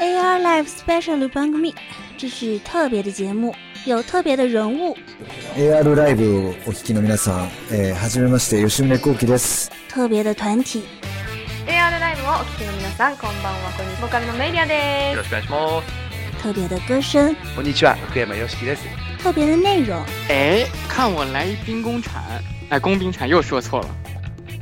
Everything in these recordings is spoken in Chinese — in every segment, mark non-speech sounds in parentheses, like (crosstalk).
AR Live Special 番組这是特别的节目，有特别的人物。AR ライブをお聞きの皆さん、えー、はじめまして吉宗幸喜です。特别的团体， AR ライブをお聞きの皆さんこんばんはこんにちはボーカルのメイリアですよろしくお願いします。特别的歌声，こんにちは、福山よしきです。特别的内容。哎，看我来一兵工铲，哎，工兵铲又说错了。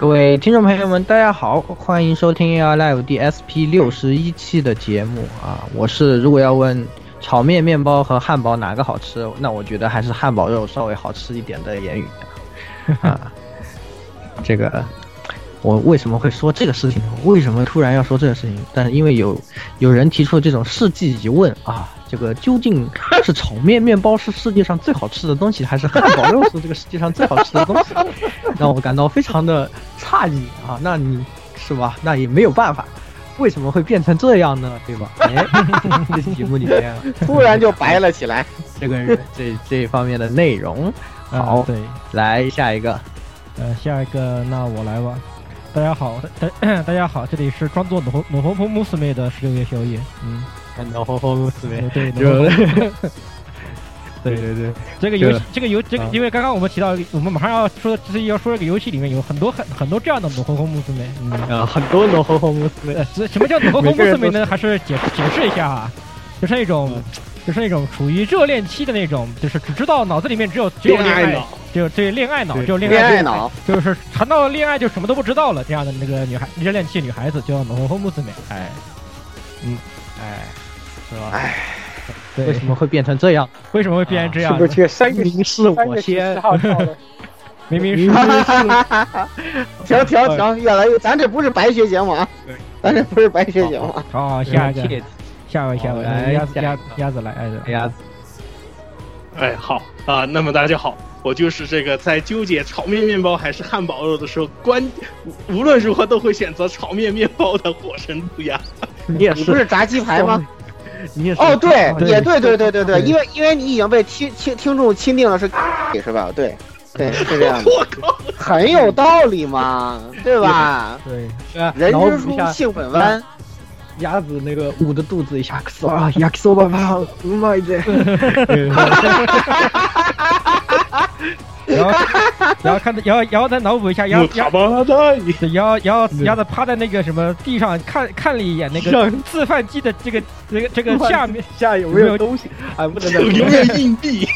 各位听众朋友们，大家好，欢迎收听 AR Live DSP 六十一期的节目啊！我是如果要问炒面、面包和汉堡哪个好吃，那我觉得还是汉堡肉稍微好吃一点的言语啊。(laughs) 这个我为什么会说这个事情呢？为什么突然要说这个事情？但是因为有有人提出了这种世纪疑问啊，这个究竟是炒面、面包是世界上最好吃的东西，还是汉堡肉是这个世界上最好吃的东西？(laughs) 让我感到非常的诧异啊！那你是吧？那也没有办法，为什么会变成这样呢？对吧？哎，(laughs) 这节目里面 (laughs) 突然就白了起来。这个这这方面的内容，好，对，来下一个，呃，下一个那我来吧。大家好，大 (clears throat) 大家好，这里是装作暖暖烘烘木斯妹的十六夜宵夜。嗯，暖烘烘木斯妹，对，对对对，这个游戏，这个游，这个，因为刚刚我们提到，我们马上要说，这是要说这个游戏里面有很多很很多这样的暖烘烘木斯妹。嗯，啊，很多暖烘烘木斯妹。这什么叫暖烘烘木斯妹呢？还是解解释一下啊，就是那种。就是那种处于热恋期的那种，就是只知道脑子里面只有只有恋爱，只有对恋爱脑，只有恋爱脑，就是谈到恋爱就什么都不知道了。这样的那个女孩，热恋期女孩子叫暖烘烘木子美，哎，嗯，哎，是吧？哎，为什么会变成这样？为什么会变成这样？是不是这三月明是我先？(laughs) 明明是，停停停，越来越，咱这不是白学节目啊，咱这不是白学节目。好好，下一个。下位，下位，来鸭子，鸭鸭子来，鸭子，鸭子。哎，好啊，那么大家好，我就是这个在纠结炒面面包还是汉堡肉的时候，关无论如何都会选择炒面面包的火神路亚。你也是，不是炸鸡排吗？你也是。哦，对，也对，对，对，对，对，因为因为你已经被听听听众钦定了是，是吧？对，对，是这样的。(laughs) 我靠，很有道理嘛，对吧？对，人之初性本弯。鸭子那个捂着肚子一下，啊，亚克索巴巴，うまいぜ。(laughs) 然(laughs) 后，然后看，然后，然后再脑补一下鸭鸭鸭鸭鸭子趴在那个什么地上看看了一眼那个自贩机的这个这个这个下面(laughs) 下有没有东西？哎，不能再有没有硬币？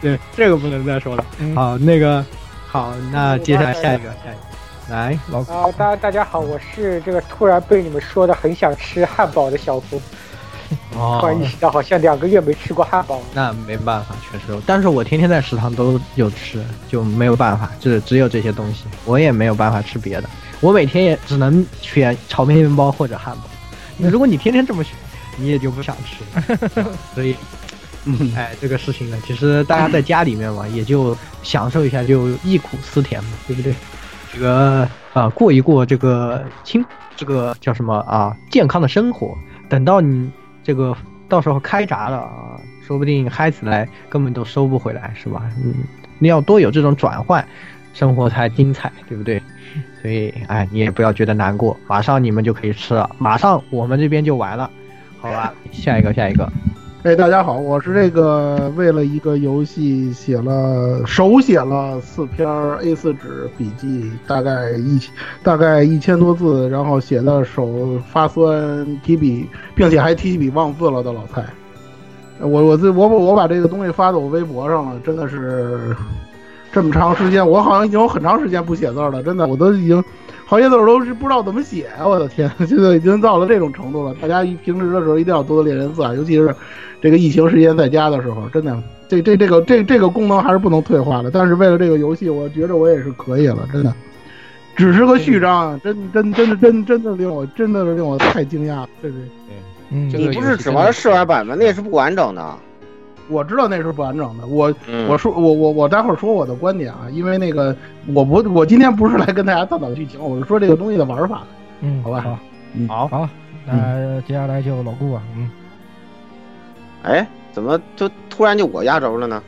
对，这个不能再说了。好，那个好，那接下来下一个，下一个。 来，老啊，大家大家好，我是这个突然被你们说的很想吃汉堡的小福。哦，(laughs) 突然意识到好像两个月没吃过汉堡了。那没办法，确实，但是我天天在食堂都有吃，就没有办法，就是只有这些东西，我也没有办法吃别的，我每天也只能选炒面、面包或者汉堡。(laughs) 如果你天天这么选，你也就不想吃了。(laughs) 所以，嗯，哎，这个事情呢，其实大家在家里面嘛，也就享受一下，就忆苦思甜嘛，对不对？这个啊，过一过这个清，这个叫什么啊？健康的生活。等到你这个到时候开闸了啊，说不定嗨起来根本都收不回来，是吧？嗯，你要多有这种转换，生活才精彩，对不对？所以，哎，你也不要觉得难过，马上你们就可以吃了，马上我们这边就完了，好吧？下一个，下一个。哎，大家好，我是这个为了一个游戏写了手写了四篇 A4 纸笔记，大概一大概一千多字，然后写的手发酸提笔，并且还提笔忘字了的老蔡。我我这我我把这个东西发到我微博上了，真的是这么长时间，我好像已经有很长时间不写字了，真的，我都已经好些字儿都是不知道怎么写啊！我的天，现在已经到了这种程度了。大家一平时的时候一定要多多练练字啊，尤其是这个疫情时间在家的时候，真的，这这这个这这个功能还是不能退化的。但是为了这个游戏，我觉得我也是可以了，真的。只是个序章，真真真的真真的令我真的是令我太惊讶了，对对对。嗯，你不是只玩试玩版吗？那也是不完整的。我知道那是不完整的。我、嗯我说我我我待会儿说我的观点啊，因为那个我不我今天不是来跟大家探讨剧情，我是说这个东西的玩法。嗯，好吧，好，嗯，好，好，那接下来就老顾啊，嗯，哎，怎么就突然就我压轴了呢？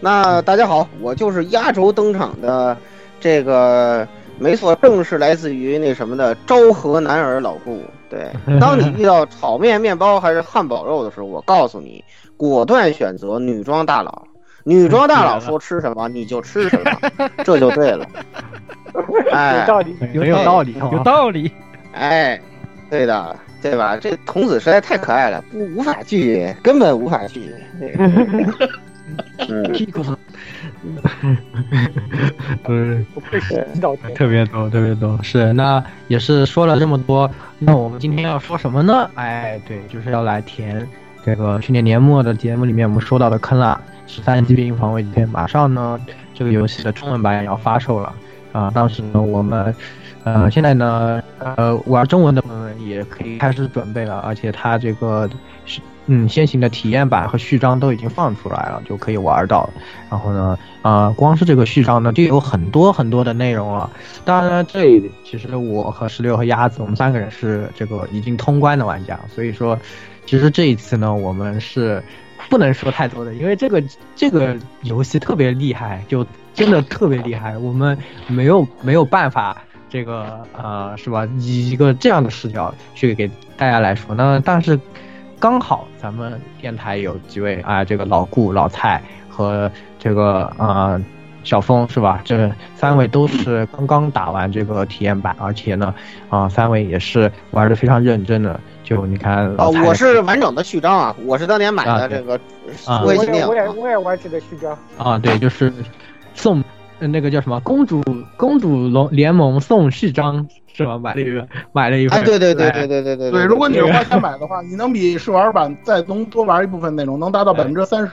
那大家好，我就是压轴登场的这个，没错，正是来自于那什么的昭和男儿老顾。对，当你遇到炒面、面包还是汉堡肉的时候，我告诉你，果断选择女装大佬。女装大佬说吃什么你就吃什么，这就对了。哎，有道理，很有道理，有道理。哎，对的，对吧？这童子实在太可爱了，不无法拒绝，根本无法拒绝。(laughs) 嗯，(laughs) 嗯，知道特别多，特别多。是，那也是说了这么多，那我们今天要说什么呢？哎，对，就是要来填这个去年年末的节目里面我们说到的坑啦，十三级兵防卫篇。马上呢，这个游戏的中文版也要发售了啊。当时呢，我们呃现在呢呃玩中文的朋友们也可以开始准备了，而且它这个是嗯先行的体验版和序章都已经放出来了，就可以玩到。然后呢，啊，光是这个序章呢，就有很多很多的内容了。当然呢，这其实我和十六和鸭子，我们三个人是这个已经通关的玩家，所以说，其实这一次呢，我们是不能说太多的，因为这个这个游戏特别厉害，就真的特别厉害，我们没有没有办法。这个呃是吧？以一个这样的视角去给大家来说，那但是刚好咱们电台有几位啊，这个老顾、老蔡和这个呃小峰是吧？这三位都是刚刚打完这个体验版，而且呢，啊、三位也是玩的非常认真的。就你看啊，老蔡，我是完整的序章啊，我是当年买的这个啊我也我也我也玩这个序章，啊，对，就是送呃那个叫什么公主公主龙联盟送序章是吧？买了一个买了一份，哎，对对对哎对对对对对，如果你是花钱买的话，你能比试玩版再能多玩一部分内容，能达到百分之三十。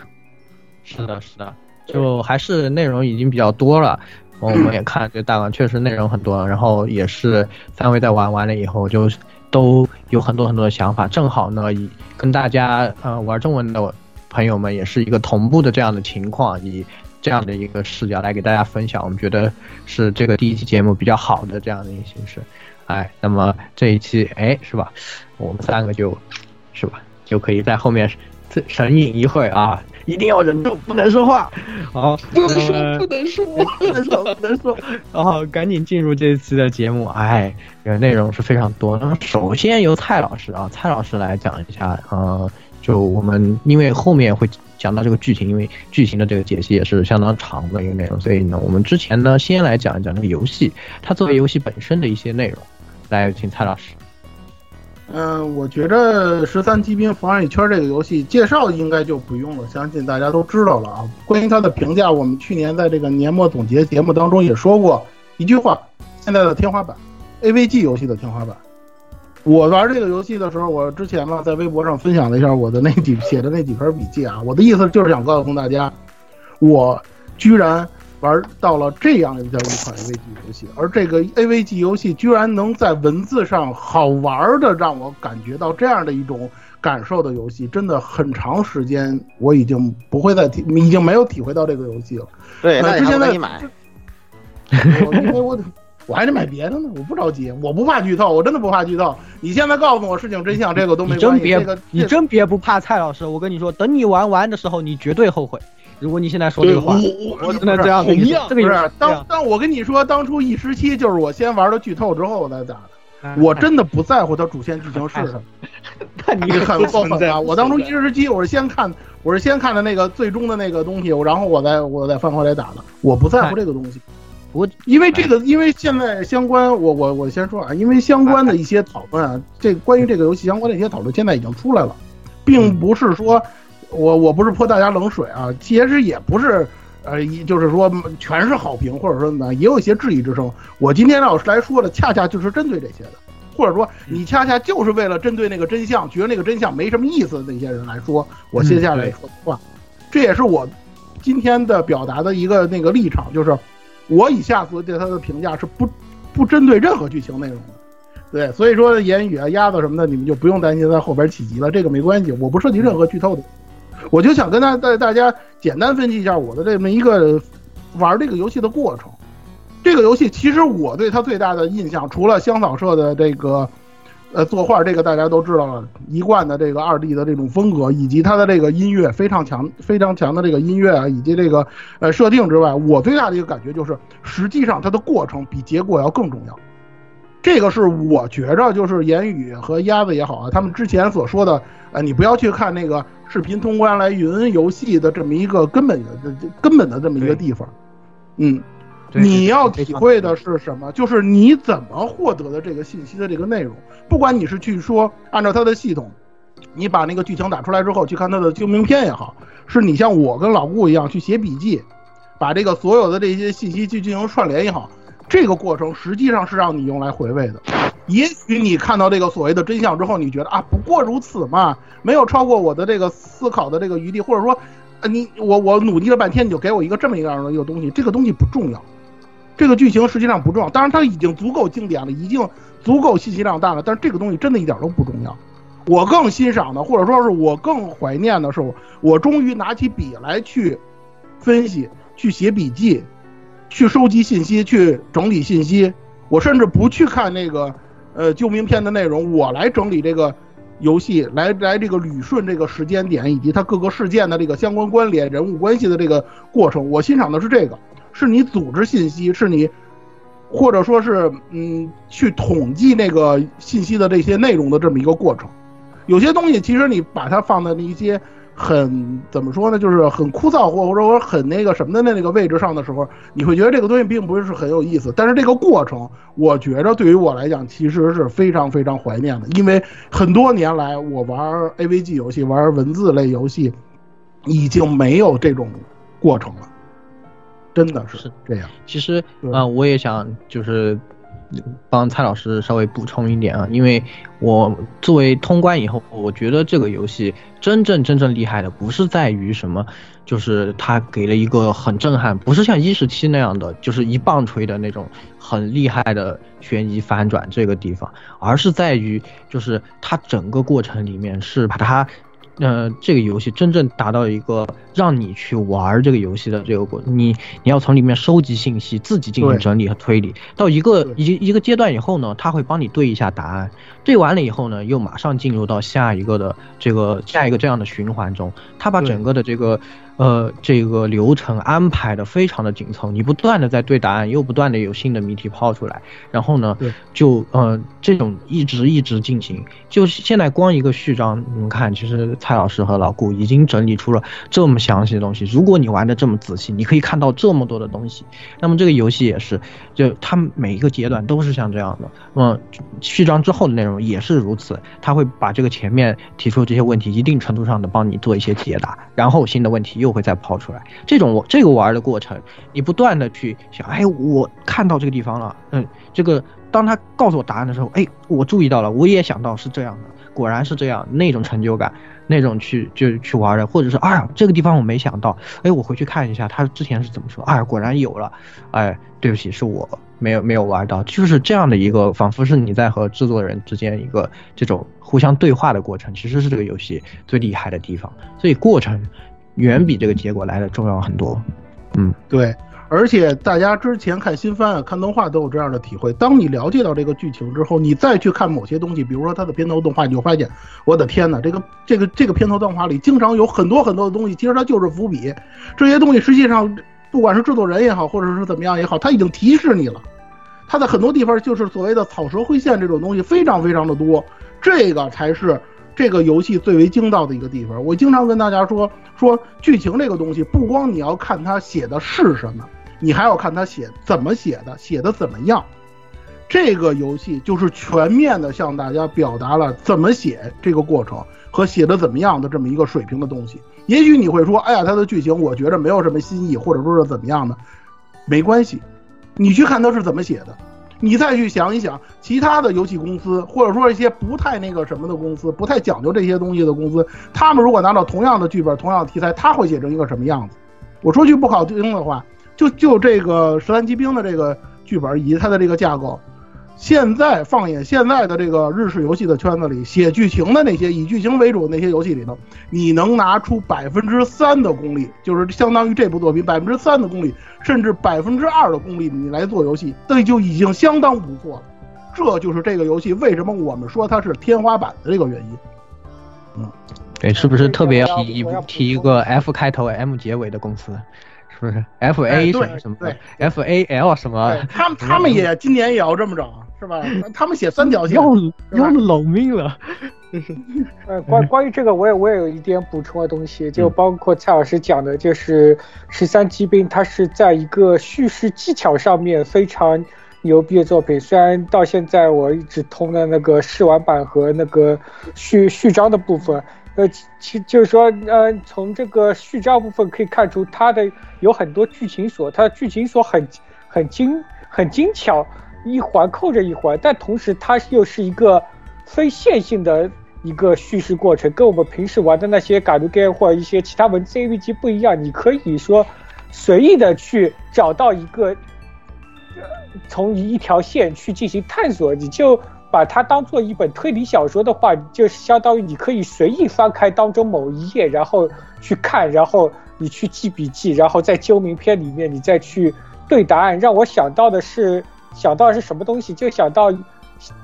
是的，是的，就还是内容已经比较多了。我们也看这大碗确实内容很多，然后也是三位在玩完了以后就都有很多很多的想法，正好呢，以跟大家呃玩中文的朋友们也是一个同步的这样的情况，以这样的一个视角来给大家分享，我们觉得是这个第一期节目比较好的这样的一个形式。哎，那么这一期哎是吧，我们三个就是吧就可以在后面神隐一会啊，一定要忍住，不能说话。好，不能说不能说不能说，不能说。然后赶紧进入这次的节目，哎，这个内容是非常多。那么首先由蔡老师啊，蔡老师来讲一下，呃，就我们因为后面会讲到这个剧情，因为剧情的这个解析也是相当长的一个内容，所以呢，我们之前呢先来讲一讲这个游戏，它作为游戏本身的一些内容。来，请蔡老师。嗯，我觉着《十三机兵防卫圈》这个游戏介绍应该就不用了，相信大家都知道了啊。关于它的评价，我们去年在这个年末总结节目当中也说过一句话：现在的天花板，AVG 游戏的天花板。我玩这个游戏的时候，我之前呢在微博上分享了一下我的那几写的那几篇笔记啊。我的意思就是想告诉大家，我居然玩到了这样一个一款 AVG 游戏，而这个 AVG 游戏居然能在文字上好玩的让我感觉到这样的一种感受的游戏，真的很长时间我已经不会再体，已经没有体会到这个游戏了。对，那之前在你买，(laughs) 因为我我还得买别的呢，我不着急，我不怕剧透，我真的不怕剧透。你现在告诉我事情真相，这个都没关系。你真别这个你真别不怕蔡老师，我跟你说，等你玩完的时候，你绝对后悔。如果你现在说这个话，我我真的这样跟你说，这个不是当当我跟你说，当初一时期就是我先玩了剧透之后我再打的。哎我真的不在乎它主线剧情是什么，那你很过分啊！我当初一时期我是先看，我是先看的那个最终的那个东西，然后我再我再翻回来打的。我不在乎这个东西，我因为这个，因为现在相关，我我我先说啊，因为相关的一些讨论啊，这关于这个游戏相关的一些讨论现在已经出来了，并不是说我我不是泼大家冷水啊，其实也不是。呃，一就是说全是好评，或者说怎么样，也有一些质疑之声。我今天要是来说的，恰恰就是针对这些的，或者说你恰恰就是为了针对那个真相，觉得那个真相没什么意思的那些人来说，我接下来说的话，这也是我今天的表达的一个那个立场，就是我以下次对他的评价是不不针对任何剧情内容的。对，所以说言语啊、鸭子什么的，你们就不用担心在后边起急了，这个没关系，我不涉及任何剧透的。我就想跟大大大家简单分析一下我的这么一个玩这个游戏的过程。这个游戏其实我对他最大的印象，除了香草社的这个呃作画，这个大家都知道了，一贯的这个二 D 的这种风格，以及它的这个音乐非常强、非常强的这个音乐啊，以及这个呃设定之外，我最大的一个感觉就是，实际上它的过程比结果要更重要。这个是我觉着，就是言语和鸭子也好啊，他们之前所说的，呃，你不要去看那个视频通关来云游戏的这么一个根本的、根本的这么一个地方，嗯，你要体会的是什么？就是你怎么获得的这个信息的这个内容。不管你是去说按照它的系统，你把那个剧情打出来之后去看它的精明片也好，是你像我跟老顾一样去写笔记，把这个所有的这些信息去进行串联也好。这个过程实际上是让你用来回味的。也许你看到这个所谓的真相之后，你觉得啊，不过如此嘛，没有超过我的这个思考的这个余地，或者说，呃，你我我努力了半天，你就给我一个这么一样的一个东西，这个东西不重要，这个剧情实际上不重要。当然，它已经足够经典了，已经足够信息量大了，但是这个东西真的一点都不重要。我更欣赏的，或者说是我更怀念的是，我终于拿起笔来去分析、去写笔记。去收集信息，去整理信息。我甚至不去看那个，呃，救命片的内容，我来整理这个游戏，来来这个捋顺这个时间点以及它各个事件的这个相关关联、人物关系的这个过程。我欣赏的是这个，是你组织信息，是你，或者说是嗯，去统计那个信息的这些内容的这么一个过程。有些东西其实你把它放在那一些。很怎么说呢？就是很枯燥，或或者说很那个什么的那那个位置上的时候，你会觉得这个东西并不是很有意思。但是这个过程，我觉着对于我来讲，其实是非常非常怀念的，因为很多年来我玩 AVG 游戏、玩文字类游戏，已经没有这种过程了，真的是这样。其实啊，我也想就是。帮蔡老师稍微补充一点啊，因为我作为通关以后，我觉得这个游戏真正真正厉害的不是在于什么，就是它给了一个很震撼，不是像一十七那样的，就是一棒槌的那种很厉害的悬疑反转这个地方，而是在于就是它整个过程里面是把它。呃，这个游戏真正达到一个让你去玩这个游戏的这个过程，你你要从里面收集信息，自己进行整理和推理，到一个一一个阶段以后呢，他会帮你对一下答案，对完了以后呢，又马上进入到下一个的这个下一个这样的循环中，他把整个的这个。呃，这个流程安排的非常的紧凑，你不断的在对答案，又不断的有新的谜题抛出来，然后呢，就呃这种一直一直进行，就现在光一个序章，你们看，其实蔡老师和老顾已经整理出了这么详细的东西。如果你玩的这么仔细，你可以看到这么多的东西。那么这个游戏也是，就它每一个阶段都是像这样的。那么序章之后的内容也是如此，他会把这个前面提出这些问题，一定程度上的帮你做一些解答，然后新的问题又。不会再抛出来，这种我这个玩的过程，你不断的去想，哎，我看到这个地方了，嗯，这个当他告诉我答案的时候，哎，我注意到了，我也想到是这样的，果然是这样，那种成就感，那种去就去玩的，或者是啊，这个地方我没想到，哎，我回去看一下他之前是怎么说，哎，果然有了，哎，对不起，是我没有没有玩到，就是这样的一个，仿佛是你在和制作人之间一个这种互相对话的过程，其实是这个游戏最厉害的地方，所以过程。远比这个结果来的重要很多，嗯，对，而且大家之前看新番啊、看动画都有这样的体会。当你了解到这个剧情之后，你再去看某些东西，比如说它的片头动画，你就发现，我的天哪，这个这个这个片头动画里经常有很多很多的东西，其实它就是伏笔。这些东西实际上，不管是制作人也好，或者是怎么样也好，他已经提示你了。它在很多地方就是所谓的草蛇灰线这种东西非常非常的多，这个才是。这个游戏最为精到的一个地方，我经常跟大家说说剧情这个东西，不光你要看它写的是什么，你还要看它写怎么写的，写的怎么样。这个游戏就是全面的向大家表达了怎么写这个过程和写的怎么样的这么一个水平的东西。也许你会说，哎呀，它的剧情我觉着没有什么新意，或者说是怎么样的，没关系，你去看它是怎么写的，你再去想一想其他的游戏公司，或者说一些不太那个什么的公司，不太讲究这些东西的公司，他们如果拿到同样的剧本、同样的题材，他会写成一个什么样子？我说句不好听的话，就就这个《十三机兵》的这个剧本以及它的这个架构。现在放眼现在的这个日式游戏的圈子里，写剧情的那些以剧情为主的那些游戏里头，你能拿出百分之三的功力，就是相当于这部作品百分之三的功力，甚至百分之二的功力，你来做游戏，那就已经相当不错了。这就是这个游戏为什么我们说它是天花板的这个原因。嗯，对，是不是特别提一提一个 F 开头 M 结尾的公司？是不是 F A 什么什么？F A L 什么？他们他们也今年也要这么整。是吧？他们写三条线，要要老命了。(laughs) 就是呃，关关于这个，我也我也有一点补充的东西，就包括蔡老师讲的，就是十三机兵，它是在一个叙事技巧上面非常牛逼的作品。虽然到现在我一直通的那个试玩版和那个序序章的部分，呃，其就是说，呃，从这个序章部分可以看出，它的有很多剧情锁，它的剧情锁很很精很精巧。一环扣着一环，但同时它又是一个非线性的一个叙事过程，跟我们平时玩的那些 g a game 或者一些其他文字 AVG 不一样。你可以说随意的去找到一个从一条线去进行探索，你就把它当做一本推理小说的话，就相当于你可以随意翻开当中某一页，然后去看，然后你去记笔记，然后在揪名片里面你再去对答案。让我想到的是。想到的是什么东西，就想到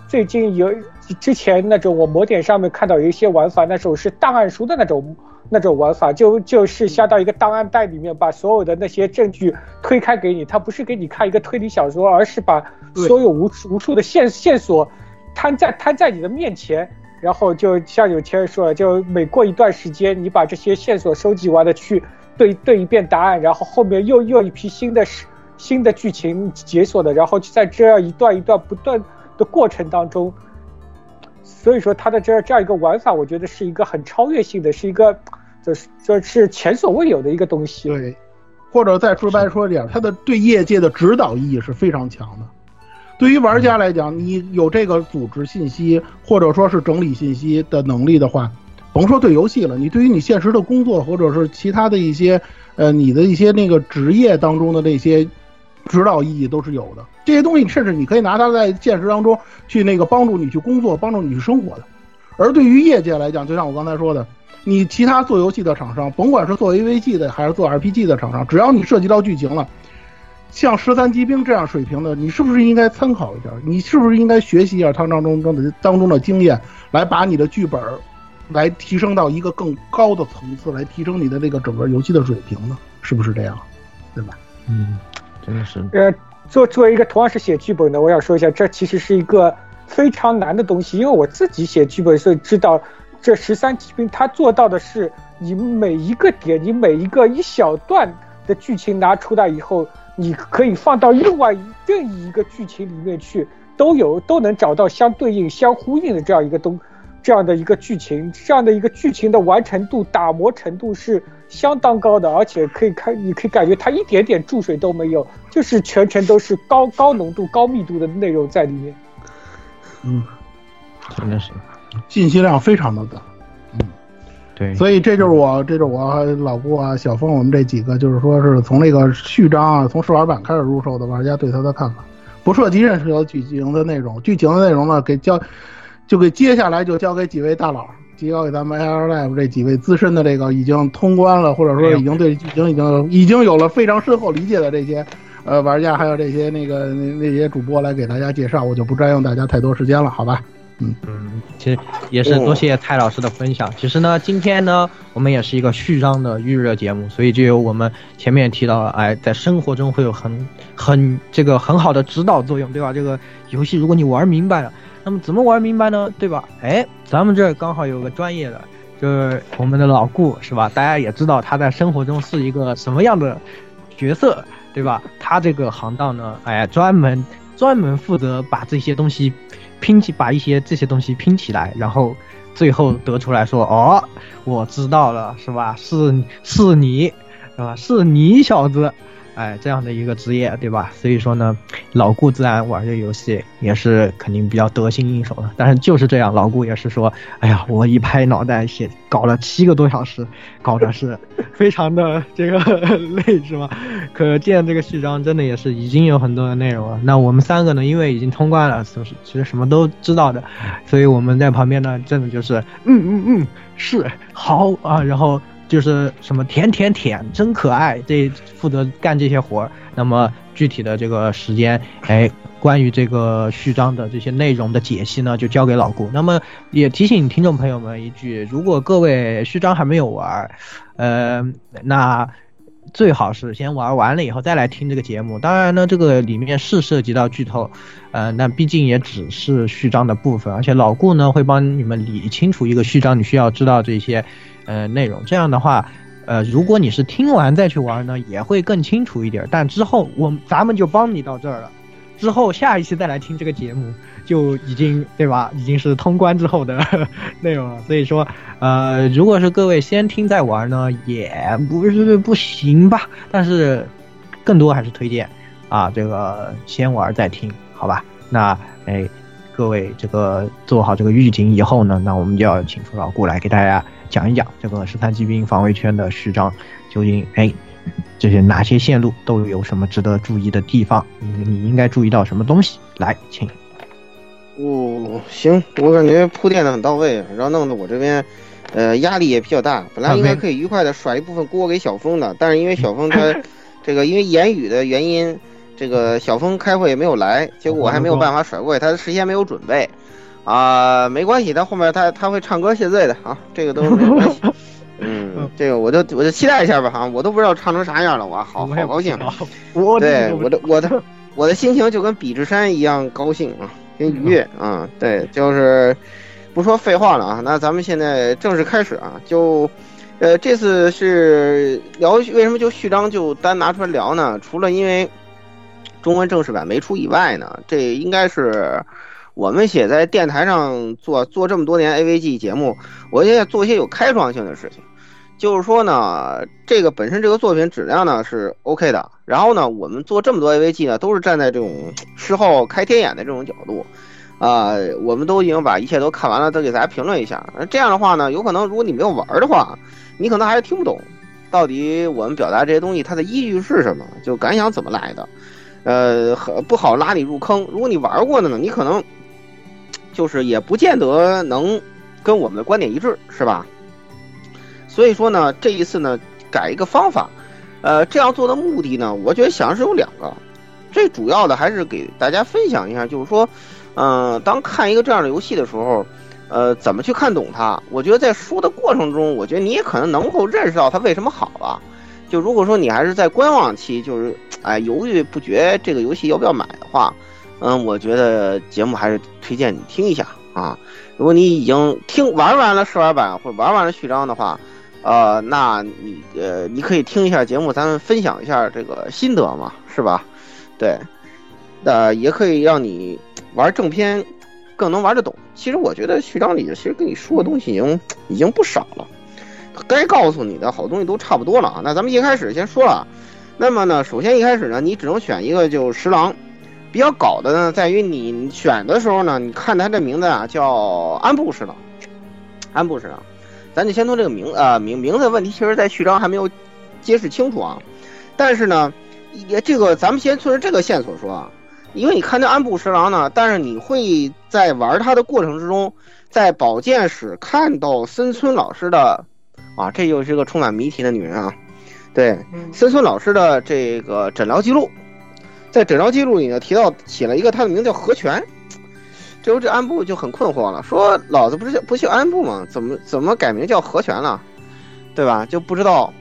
最近有之前那种我魔点上面看到有一些玩法，那种是档案书的那种那种玩法，就就是相当于一个档案袋里面把所有的那些证据推开给你，它不是给你看一个推理小说，而是把所有无无数的线线索摊在摊在你的面前，然后就像有钱人说的，就每过一段时间，你把这些线索收集完了去对对一遍答案，然后后面又又一批新的。新的剧情解锁的，然后就在这样一段一段不断的过程当中，所以说它的这样这样一个玩法，我觉得是一个很超越性的，是一个就是这是前所未有的一个东西。对，或者再说白说点，它的对业界的指导意义是非常强的。对于玩家来讲，你有这个组织信息或者说是整理信息的能力的话，甭说对游戏了，你对于你现实的工作或者是其他的一些呃你的一些那个职业当中的那些。指导意义都是有的，这些东西甚至你可以拿它在现实当中去那个帮助你去工作，帮助你去生活的。而对于业界来讲，就像我刚才说的，你其他做游戏的厂商，甭管是做 AVG 的还是做 RPG 的厂商，只要你涉及到剧情了，像十三级兵这样水平的，你是不是应该参考一下？你是不是应该学习一下他当中的当中的经验，来把你的剧本来提升到一个更高的层次，来提升你的这个整个游戏的水平呢？是不是这样？对吧？嗯。真的是，呃，作作为一个同样是写剧本的，我想说一下，这其实是一个非常难的东西，因为我自己写剧本，所以知道这十三级兵他做到的是，你每一个点，你每一个一小段的剧情拿出来以后，你可以放到另外任意一个剧情里面去，都有都能找到相对应、相呼应的这样一个东。这样的一个剧情，这样的一个剧情的完成度、打磨程度是相当高的，而且可以看，你可以感觉它一点点注水都没有，就是全程都是高高浓度、高密度的内容在里面。嗯，真的是信息量非常的大。对，所以这就是我，这就是我老顾啊、小峰我们这几个，就是说是从那个序章啊，从试玩版开始入手的玩家对他的看法，不涉及任何剧情的内容，剧情的内容呢给交。就给接下来就交给几位大佬，交给咱们 AR Live 这几位资深的这个已经通关了，或者说已经对剧情已经已经有了非常深厚理解的这些呃玩家，还有这些那个那那些主播来给大家介绍，我就不占用大家太多时间了，好吧？嗯嗯，其实也是多谢蔡老师的分享。其实呢，今天呢，我们也是一个序章的预热节目，所以就有我们前面提到了，哎，在生活中会有很很这个很好的指导作用，对吧？这个游戏如果你玩明白了。那么怎么玩明白呢？对吧？哎，咱们这刚好有个专业的，就是我们的老顾，是吧？大家也知道他在生活中是一个什么样的角色，对吧？他这个行当呢，哎，专门专门负责把这些东西拼起，把一些这些东西拼起来，然后最后得出来说，哦，我知道了，是吧？是是你，是吧？是你小子。哎，这样的一个职业，对吧？所以说呢，老顾自然玩这游戏也是肯定比较得心应手的。但是就是这样，老顾也是说，哎呀，我一拍脑袋写搞了七个多小时，搞的是非常的这个累，是吧？可见这个序章真的也是已经有很多的内容了。那我们三个呢，因为已经通关了，是不是？其实什么都知道的，(laughs) 所以我们在旁边呢，真的就是嗯嗯嗯，是好啊，然后。就是什么舔舔舔，真可爱，这负责干这些活儿。那么具体的这个时间，哎，关于这个序章的这些内容的解析呢，就交给老顾。那么也提醒听众朋友们一句：如果各位序章还没有玩，呃，那最好是先玩完了以后再来听这个节目。当然呢，这个里面是涉及到剧透，呃，那毕竟也只是序章的部分，而且老顾呢会帮你们理清楚一个序章你需要知道这些。呃，内容这样的话，呃，如果你是听完再去玩呢，也会更清楚一点。但之后我咱们就帮你到这儿了，之后下一期再来听这个节目，就已经对吧？已经是通关之后的 (laughs) 内容了。所以说，呃，如果是各位先听再玩呢，也不是不行吧。但是更多还是推荐啊，这个先玩再听，好吧？那哎，各位这个做好这个预警以后呢，那我们就要请出老顾来给大家。讲一讲这个十三骑兵防卫圈的序章，究竟哎，这些哪些线路都有什么值得注意的地方？你你应该注意到什么东西？来，请。哦，行，我感觉铺垫的很到位，然后弄得我这边，呃，压力也比较大。本来应该可以愉快的甩一部分锅给小峰的，但是因为小峰他 (laughs) 这个因为言语的原因，这个小峰开会也没有来，结果我还没有办法甩过去，他事先没有准备。啊，没关系，他后面他他会唱歌谢罪的啊，这个都没关系。(laughs) 嗯，这个我就我就期待一下吧哈，我都不知道唱成啥样了，我好好高兴。我对我的我 (laughs) 的我的心情就跟比之山一样高兴啊，跟愉悦啊。对，就是不说废话了啊，那咱们现在正式开始啊，就呃这次是聊为什么就序章就单拿出来聊呢？除了因为中文正式版没出以外呢，这应该是。我们写在电台上做做这么多年 AVG 节目，我现在做一些有开创性的事情，就是说呢，这个本身这个作品质量呢是 OK 的，然后呢，我们做这么多 AVG 呢，都是站在这种事后开天眼的这种角度，啊，我们都已经把一切都看完了，都给大家评论一下。这样的话呢，有可能如果你没有玩的话，你可能还是听不懂，到底我们表达这些东西它的依据是什么，就感想怎么来的，呃，很不好拉你入坑。如果你玩过的呢，你可能。就是也不见得能跟我们的观点一致，是吧？所以说呢，这一次呢，改一个方法，呃，这样做的目的呢，我觉得想是有两个，最主要的还是给大家分享一下，就是说，嗯，当看一个这样的游戏的时候，呃，怎么去看懂它？我觉得在说的过程中，我觉得你也可能能够认识到它为什么好了。就如果说你还是在观望期，就是哎犹豫不决这个游戏要不要买的话。嗯，我觉得节目还是推荐你听一下啊。如果你已经听玩完了试玩版或者玩完了序章的话，呃，那你呃你可以听一下节目，咱们分享一下这个心得嘛，是吧？对，呃，也可以让你玩正片更能玩得懂。其实我觉得序章里其实跟你说的东西已经已经不少了，该告诉你的好东西都差不多了啊。那咱们一开始先说了，那么呢，首先一开始呢，你只能选一个，就十郎。比较搞的呢，在于你选的时候呢，你看他这名字啊，叫安布士郎，安布士郎，咱就先从这个名呃名名字问题，其实在序章还没有揭示清楚啊。但是呢，也这个咱们先顺着这个线索说啊，因为你看这安部十郎呢，但是你会在玩他的过程之中，在保健室看到森村老师的啊，这又是个充满谜题的女人啊，对，森村老师的这个诊疗记录。在诊疗记录里呢，提到写了一个他的名字叫何泉，这时候这安部就很困惑了，说老子不是叫不姓安部吗？怎么怎么改名叫和泉了？对吧？就不知道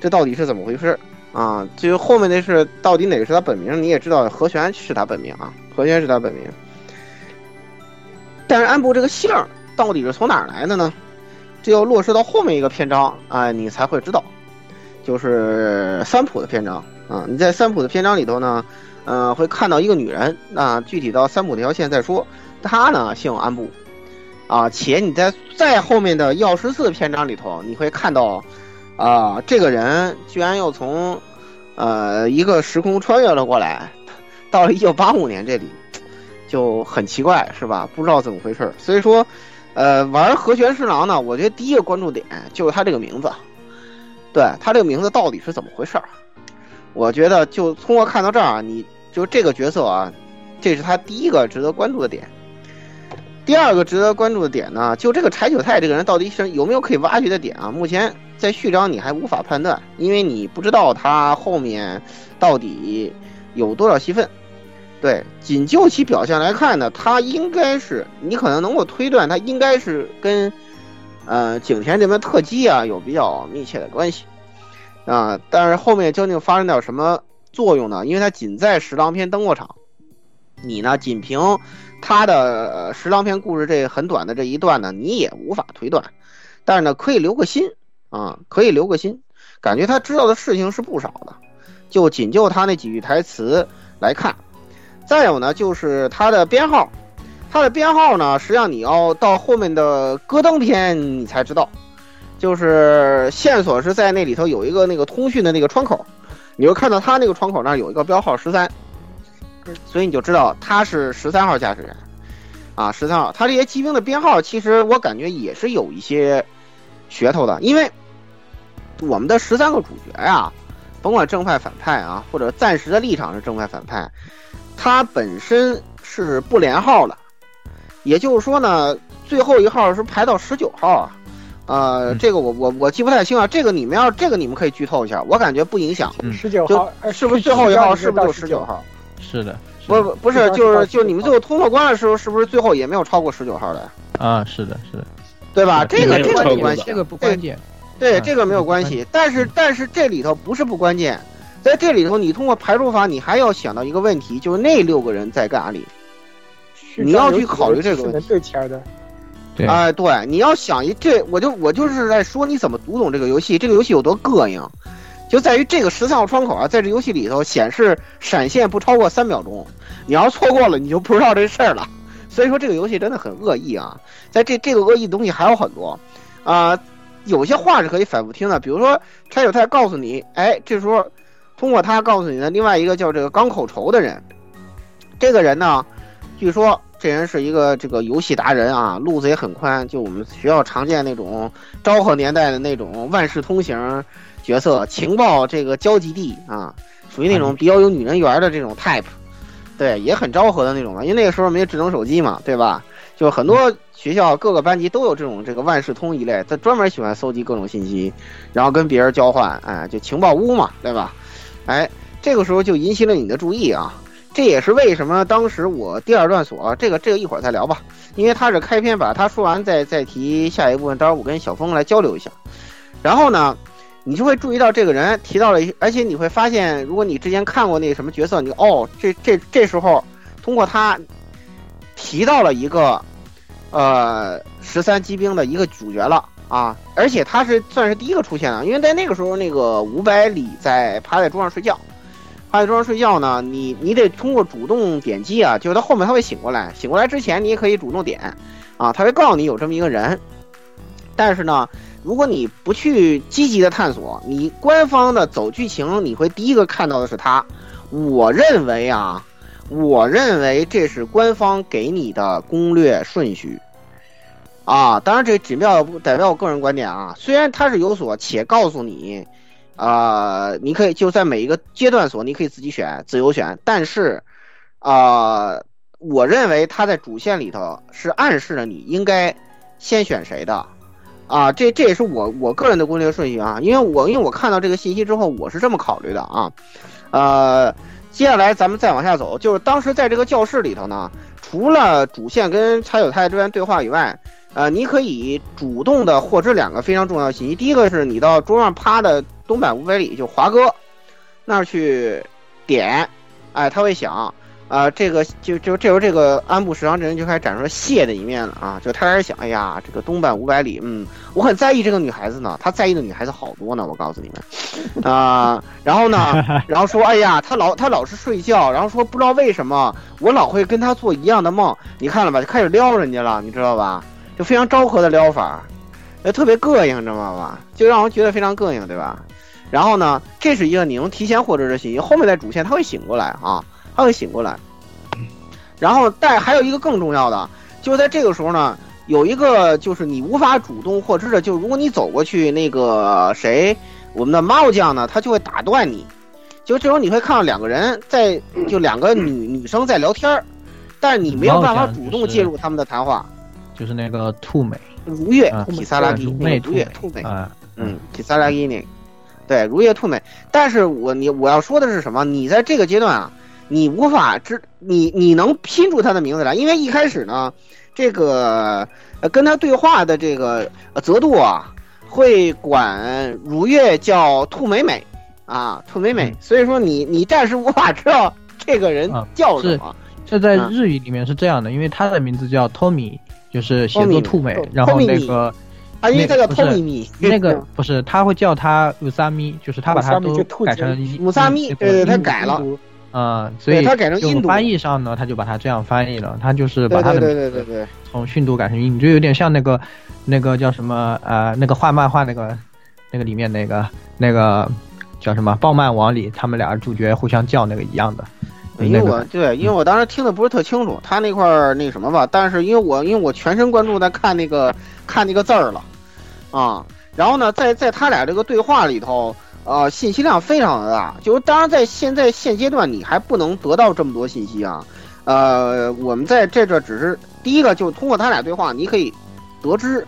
这到底是怎么回事啊？就后面那是到底哪个是他本名？你也知道和泉是他本名啊，和泉是他本名。但是安部这个姓到底是从哪儿来的呢？这要落实到后面一个篇章啊，你才会知道，就是三浦的篇章。啊。你在三浦的篇章里头呢，呃，会看到一个女人，那具体到三浦那条线再说。她呢姓安部，啊，且你在再后面的药师寺篇章里头，你会看到，啊，这个人居然又从，呃，一个时空穿越了过来，到了一九八五年这里，就很奇怪，是吧？不知道怎么回事。所以说，呃，玩和弦侍郎呢，我觉得第一个关注点就是他这个名字，对他这个名字到底是怎么回事？我觉得就通过看到这儿啊，你就这个角色啊，这是他第一个值得关注的点。第二个值得关注的点呢，就这个柴九太这个人到底是有没有可以挖掘的点啊？目前在序章你还无法判断，因为你不知道他后面到底有多少戏份。对，仅就其表现来看呢，他应该是你可能能够推断，他应该是跟呃景田这边特技啊有比较密切的关系啊。但是后面究竟发生点什么作用呢？因为他仅在十郎篇登过场，你呢仅凭他的十郎篇故事这很短的这一段呢，你也无法推断。但是呢，可以留个心啊，可以留个心，感觉他知道的事情是不少的。就仅就他那几句台词来看。再有呢，就是他的编号，他的编号呢，实际上你要到后面的戈登篇你才知道，就是线索是在那里头有一个那个通讯的那个窗口，你就看到他那个窗口那儿有一个标号十三，所以你就知道他是十三号驾驶员，啊，十三号，他这些骑兵的编号其实我感觉也是有一些噱头的，因为我们的十三个主角呀，甭管正派反派啊，或者暂时的立场是正派反派。他本身是不连号的，也就是说呢，最后一号是排到十九号啊，呃，这个我我我记不太清啊，这个你们要这个你们可以剧透一下，我感觉不影响。十九号是不是最后一号？是不是就十九号？是的，不不不是，就是就你们最后通过关的时候，是不是最后也没有超过十九号的？啊，是的，是的，对吧？这个这个没关系，这个不关键。对，这个没有关系，但是但是这里头不是不关键。在这里头，你通过排除法，你还要想到一个问题，就是那六个人在哪里？你要去考虑这个问题。对签的，对，哎，对，你要想一这，我就我就是在说你怎么读懂这个游戏，这个游戏有多膈应，就在于这个十三号窗口啊，在这游戏里头显示闪现不超过三秒钟，你要错过了，你就不知道这事儿了。所以说这个游戏真的很恶意啊，在这这个恶意的东西还有很多啊，有些话是可以反复听的，比如说柴九太告诉你，哎，这时候。通过他告诉你的另外一个叫这个钢口愁的人，这个人呢，据说这人是一个这个游戏达人啊，路子也很宽，就我们学校常见那种昭和年代的那种万事通行角色，情报这个交集地啊，属于那种比较有女人缘的这种 type，对，也很昭和的那种嘛，因为那个时候没有智能手机嘛，对吧？就很多学校各个班级都有这种这个万事通一类，他专门喜欢搜集各种信息，然后跟别人交换，哎，就情报屋嘛，对吧？哎，这个时候就引起了你的注意啊！这也是为什么当时我第二段所这个这个一会儿再聊吧，因为他是开篇，把他说完再再提下一部分。待会儿我跟小峰来交流一下。然后呢，你就会注意到这个人提到了，而且你会发现，如果你之前看过那个什么角色，你哦，这这这时候通过他提到了一个呃十三机兵的一个主角了。啊，而且他是算是第一个出现的，因为在那个时候，那个五百里在趴在桌上睡觉，趴在桌上睡觉呢，你你得通过主动点击啊，就是他后面他会醒过来，醒过来之前你也可以主动点，啊，他会告诉你有这么一个人，但是呢，如果你不去积极的探索，你官方的走剧情，你会第一个看到的是他，我认为啊，我认为这是官方给你的攻略顺序。啊，当然这仅代表代表我个人观点啊。虽然他是有所且告诉你，啊，你可以就在每一个阶段所，你可以自己选，自由选。但是，啊，我认为它在主线里头是暗示了你应该先选谁的，啊，这这也是我我个人的攻略顺序啊。因为我因为我看到这个信息之后，我是这么考虑的啊。呃，接下来咱们再往下走，就是当时在这个教室里头呢，除了主线跟柴九太这边对话以外。呃，你可以主动的获知两个非常重要信息。第一个是你到桌上趴的东百五百里，就华哥那儿去点，哎，他会想，啊，这个就就这时候这个安部十郎这人就开始展示了谢的一面了啊，就他开始想，哎呀，这个东半五百里，嗯，我很在意这个女孩子呢，他在意的女孩子好多呢，我告诉你们，啊，然后呢，(laughs) 然后说，哎呀，他老他老是睡觉，然后说不知道为什么我老会跟他做一样的梦，你看了吧，就开始撩人家了，你知道吧？就非常昭和的撩法，呃，特别膈应，知道吧？就让人觉得非常膈应，对吧？然后呢，这是一个你能提前获知的信息，后面在主线他会醒过来啊。他会醒过来，然后但还有一个更重要的，就是在这个时候呢，有一个就是你无法主动获知的，就如果你走过去，那个谁，我们的猫将呢，他就会打断你。就这时候你会看到两个人在，就两个女 (clears throat) 女生在聊天儿，但是你没有办法主动介入他们的谈话。就是那个兔美，如月提萨拉基，如月兔美，嗯，提萨拉基那，对，如月兔美。但是我你我要说的是什么？你在这个阶段啊。你无法知你你能拼出他的名字来，因为一开始呢，这个呃跟他对话的这个泽度啊，会管如月叫兔美美啊，兔美美，所以说你你暂时无法知道这个人叫什么。这在日语里面是这样的，因为他的名字叫 Tommy，就是写作兔美，然后那个啊，因为他叫 Tommy，那个不是他会叫他乌萨咪，就是他把它都改成乌萨咪，对对，他改了。啊，所以他改成印度翻译上呢，他就把它这样翻译了。他就是把他的对对对对从训读改成印度，就有点像那个那个叫什么呃，那个画漫画那个那个里面那个那个叫什么《暴漫王》里，他们俩主角互相叫那个一样的。因为我对，因为我当时听的不是特清楚，他那块儿那什么吧，但是因为我因为我全神贯注在看那个看那个字儿了啊，然后呢，在在他俩这个对话里头。呃，信息量非常的大，就是当然在现在现阶段你还不能得到这么多信息啊。呃，我们在这这只是第一个，就通过他俩对话，你可以得知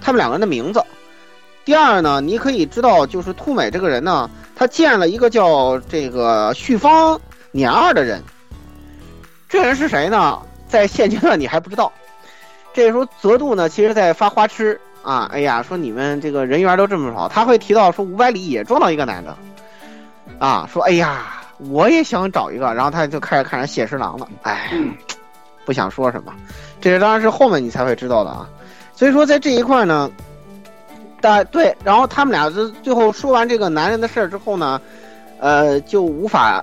他们两个人的名字。第二呢，你可以知道就是兔美这个人呢，他见了一个叫这个旭方年二的人。这人是谁呢？在现阶段你还不知道。这时候泽度呢，其实在发花痴。啊，哎呀，说你们这个人缘都这么好，他会提到说五百里也撞到一个男的，啊，说哎呀，我也想找一个，然后他就开始看上谢十郎了，哎，不想说什么，这个当然是后面你才会知道的啊，所以说在这一块呢，但对，然后他们俩就最后说完这个男人的事儿之后呢，呃，就无法，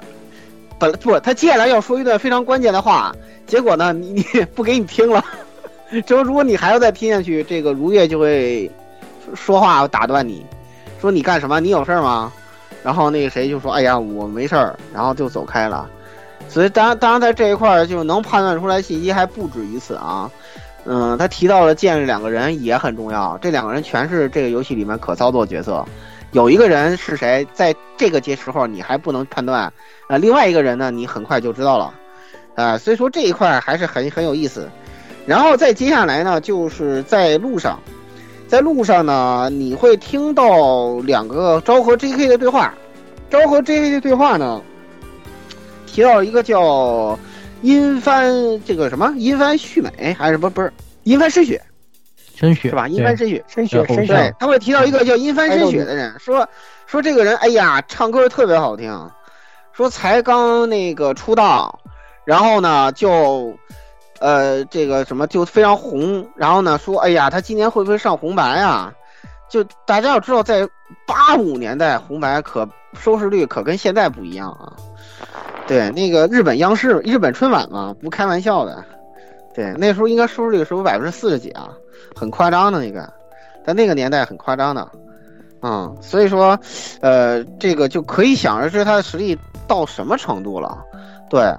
本不，他接下来要说一段非常关键的话，结果呢，你你 (laughs) 不给你听了。(laughs) 就如果你还要再拼下去，这个如月就会说话打断你，说你干什么？你有事儿吗？然后那个谁就说：“哎呀，我没事儿。”然后就走开了。所以当然，当然在这一块儿就能判断出来信息还不止于此啊。嗯，他提到了见这两个人也很重要，这两个人全是这个游戏里面可操作角色。有一个人是谁，在这个节时候你还不能判断，呃，另外一个人呢，你很快就知道了。啊，所以说这一块还是很很有意思。然后再接下来呢，就是在路上，在路上呢，你会听到两个昭和 J.K. 的对话。昭和 J.K. 的对话呢，提到一个叫阴帆这个什么阴帆旭美还是不不是阴帆深雪，深雪是吧？阴帆深雪，深雪深雪。对，他会提到一个叫阴帆深雪的人，说说这个人，哎呀，唱歌特别好听，说才刚那个出道，然后呢就。呃，这个什么就非常红，然后呢说，哎呀，他今年会不会上红白啊？就大家要知道，在八五年代红白可收视率可跟现在不一样啊。对，那个日本央视、日本春晚嘛，不开玩笑的。对，那时候应该收视率是不百分之四十几啊，很夸张的那个，在那个年代很夸张的。嗯，所以说，呃，这个就可以想而知他的实力到什么程度了。对。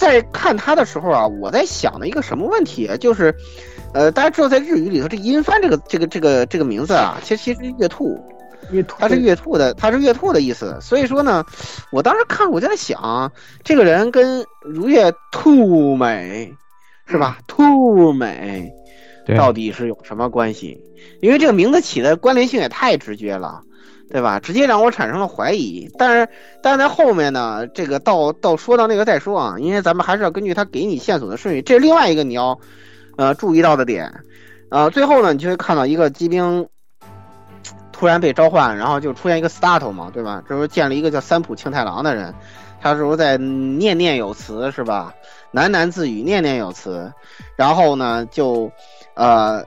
在看他的时候啊，我在想的一个什么问题，就是，呃，大家知道在日语里头，这音帆这个这个这个这个名字啊，其实其实是月兔，月兔，它是月兔的，它是月兔的意思。所以说呢，我当时看我就在想，这个人跟如月兔美，是吧？兔美，到底是有什么关系？因为这个名字起的关联性也太直接了。对吧？直接让我产生了怀疑，但是，但是在后面呢，这个到到说到那个再说啊，因为咱们还是要根据他给你线索的顺序，这是另外一个你要，呃，注意到的点，呃，最后呢，你就会看到一个机兵突然被召唤，然后就出现一个 start 嘛，对吧？这时候见了一个叫三浦庆太郎的人，他这时候在念念有词是吧？喃喃自语，念念有词，然后呢就，呃，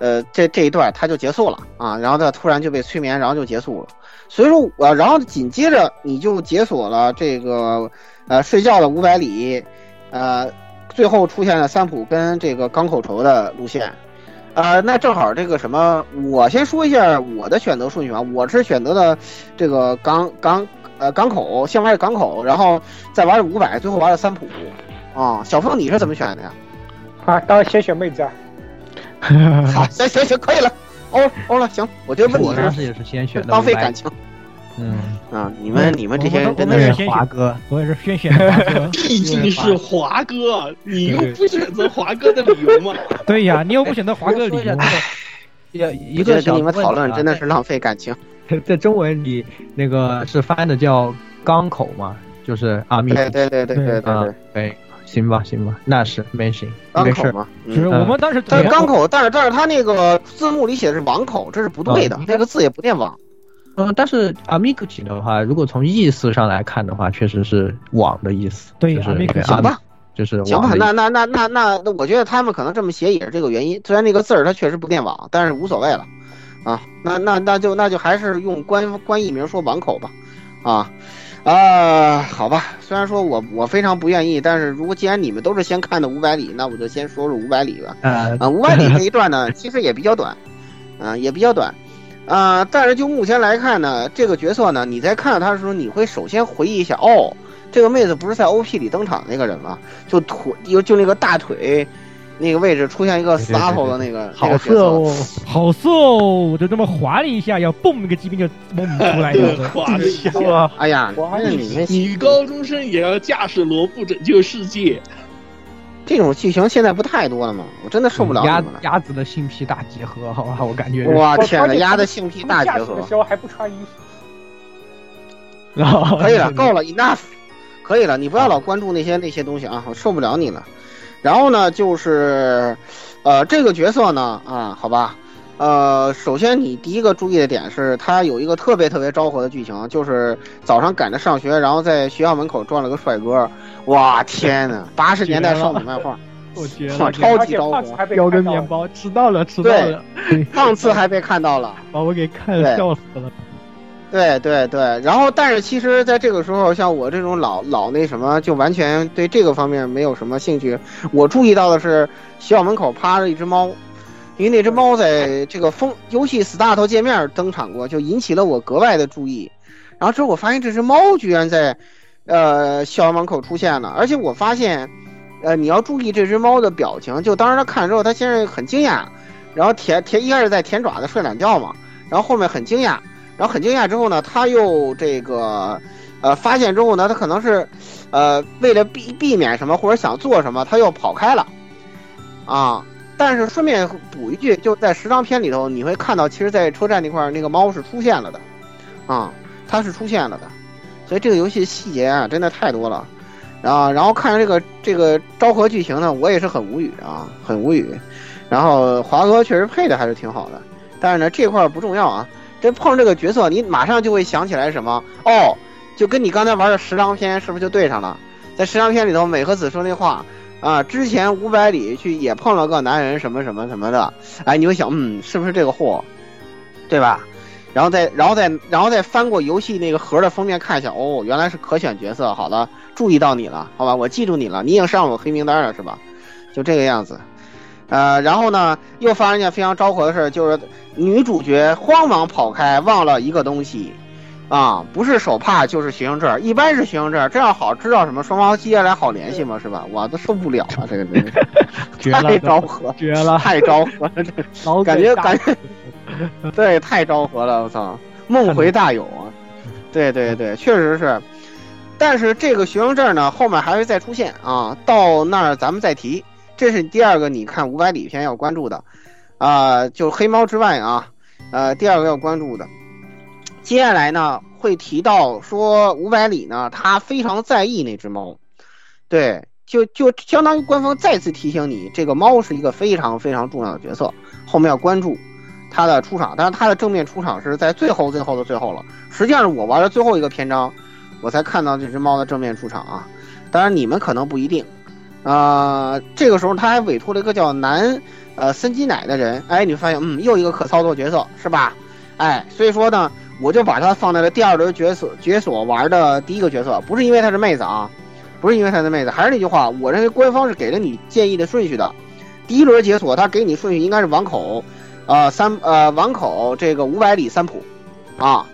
呃，这这一段他就结束了啊，然后他突然就被催眠，然后就结束了。所以说，我，然后紧接着你就解锁了这个，呃，睡觉的五百里，呃，最后出现了三浦跟这个港口愁的路线，呃，那正好这个什么，我先说一下我的选择顺序啊，我是选择的这个港港呃港口，先玩港口，然后再玩五百，最后玩的三浦。啊，小峰，你是怎么选的呀？啊，当然先选妹子啊。(laughs) 好，行行行，可以了。哦哦了，行，我就问你是也是先选的，浪费感情。嗯啊，你们你们这些人真的是华哥，我也是先选华哥。(laughs) 毕竟是华哥，你又不选择华哥的理由吗？(laughs) 对呀，你又不选择华哥的理由。要一个跟你们讨论真的是浪费感情。在中文里，那个是翻的叫港口嘛，就是阿密。对对对对对对对。行吧，行吧，那是没行，没事嘛。是我们当时但是港口，但是但是他那个字幕里写的是网口，这是不对的，那个字也不念网。嗯，但是阿米克体的话，如果从意思上来看的话，确实是网的意思。对，就是行吧，就是行吧。那那那那那那，我觉得他们可能这么写也是这个原因。虽然那个字儿它确实不念网，但是无所谓了啊。那那那就那就还是用官官译名说网口吧，啊。啊，好吧，虽然说我我非常不愿意，但是如果既然你们都是先看的五百里，那我就先说说五百里吧。啊，五百里这一段呢，其实也比较短，啊，也比较短，啊，但是就目前来看呢，这个角色呢，你在看到他的时候，你会首先回忆一下，哦，这个妹子不是在 OP 里登场那个人吗？就腿，就就那个大腿。那个位置出现一个死阿头的那个，好色哦，好色哦，就这么划了一下，要蹦那个机兵就蹦出来了，(laughs) 划了一下，哎呀，女高中生也要驾驶罗布拯救世界，这种剧情现在不太多了吗？我真的受不了鸭鸭子的性癖大集合，好吧，我感觉。哇天呐，鸭的性癖大集合。的时候还不穿衣服。(laughs) 可以了，够了，enough，可以了，你不要老关注那些那些东西啊，我受不了你了。然后呢，就是，呃，这个角色呢，啊，好吧，呃，首先你第一个注意的点是，他有一个特别特别昭和的剧情，就是早上赶着上学，然后在学校门口撞了个帅哥，哇，天呐，(laughs) 八十年代少女漫画，我觉得超级昭和，叼根面包，迟到了，迟到了，上次还被看到了，(laughs) 把我给看笑死了。对对对，然后但是其实，在这个时候，像我这种老老那什么，就完全对这个方面没有什么兴趣。我注意到的是，学校门口趴着一只猫，因为那只猫在这个风游戏 start 界面登场过，就引起了我格外的注意。然后之后我发现这只猫居然在，呃，校园门口出现了，而且我发现，呃，你要注意这只猫的表情，就当时它看了之后，它先是很惊讶，然后舔舔一开始在舔爪子睡懒觉嘛，然后后面很惊讶。然后很惊讶之后呢，他又这个，呃，发现之后呢，他可能是，呃，为了避避免什么或者想做什么，他又跑开了，啊！但是顺便补一句，就在十张片里头，你会看到，其实，在车站那块儿，那个猫是出现了的，啊，它是出现了的，所以这个游戏细节啊，真的太多了。啊，然后看这个这个昭和剧情呢，我也是很无语啊，很无语。然后华哥确实配的还是挺好的，但是呢，这块不重要啊。这碰这个角色，你马上就会想起来什么？哦，就跟你刚才玩的十张片是不是就对上了？在十张片里头，美和子说那话啊，之前五百里去也碰了个男人，什么什么什么的，哎，你会想，嗯，是不是这个货，对吧？然后再，然后再，然后再翻过游戏那个盒的封面看一下，哦，原来是可选角色，好的，注意到你了，好吧，我记住你了，你已经上我黑名单了，是吧？就这个样子。呃，然后呢，又发生一件非常昭和的事，就是女主角慌忙跑开，忘了一个东西，啊，不是手帕就是学生证，一般是学生证，这样好知道什么，双方接下来好联系嘛，是吧？我都受不了了，这个真是太昭和，绝了，太昭和了，这感觉感觉，(laughs) 对，太昭和了，我操，梦回大有啊，对对对，确实是，但是这个学生证呢，后面还会再出现啊，到那儿咱们再提。这是第二个，你看五百里篇要关注的，啊，就黑猫之外啊，呃，第二个要关注的，接下来呢会提到说五百里呢，他非常在意那只猫，对，就就相当于官方再次提醒你，这个猫是一个非常非常重要的角色，后面要关注它的出场，但是它的正面出场是在最后最后的最后了，实际上是我玩的最后一个篇章，我才看到这只猫的正面出场啊。当然你们可能不一定，啊，这个时候他还委托了一个叫南呃森基乃的人，哎，你发现嗯又一个可操作角色是吧？哎，所以说呢，我就把它放在了第二轮角色解锁玩的第一个角色，不是因为她是妹子啊，不是因为她是妹子，还是那句话，我认为官方是给了你建议的顺序的。第一轮解锁，他给你顺序应该是王口，呃三呃王口这个五百里三浦，啊，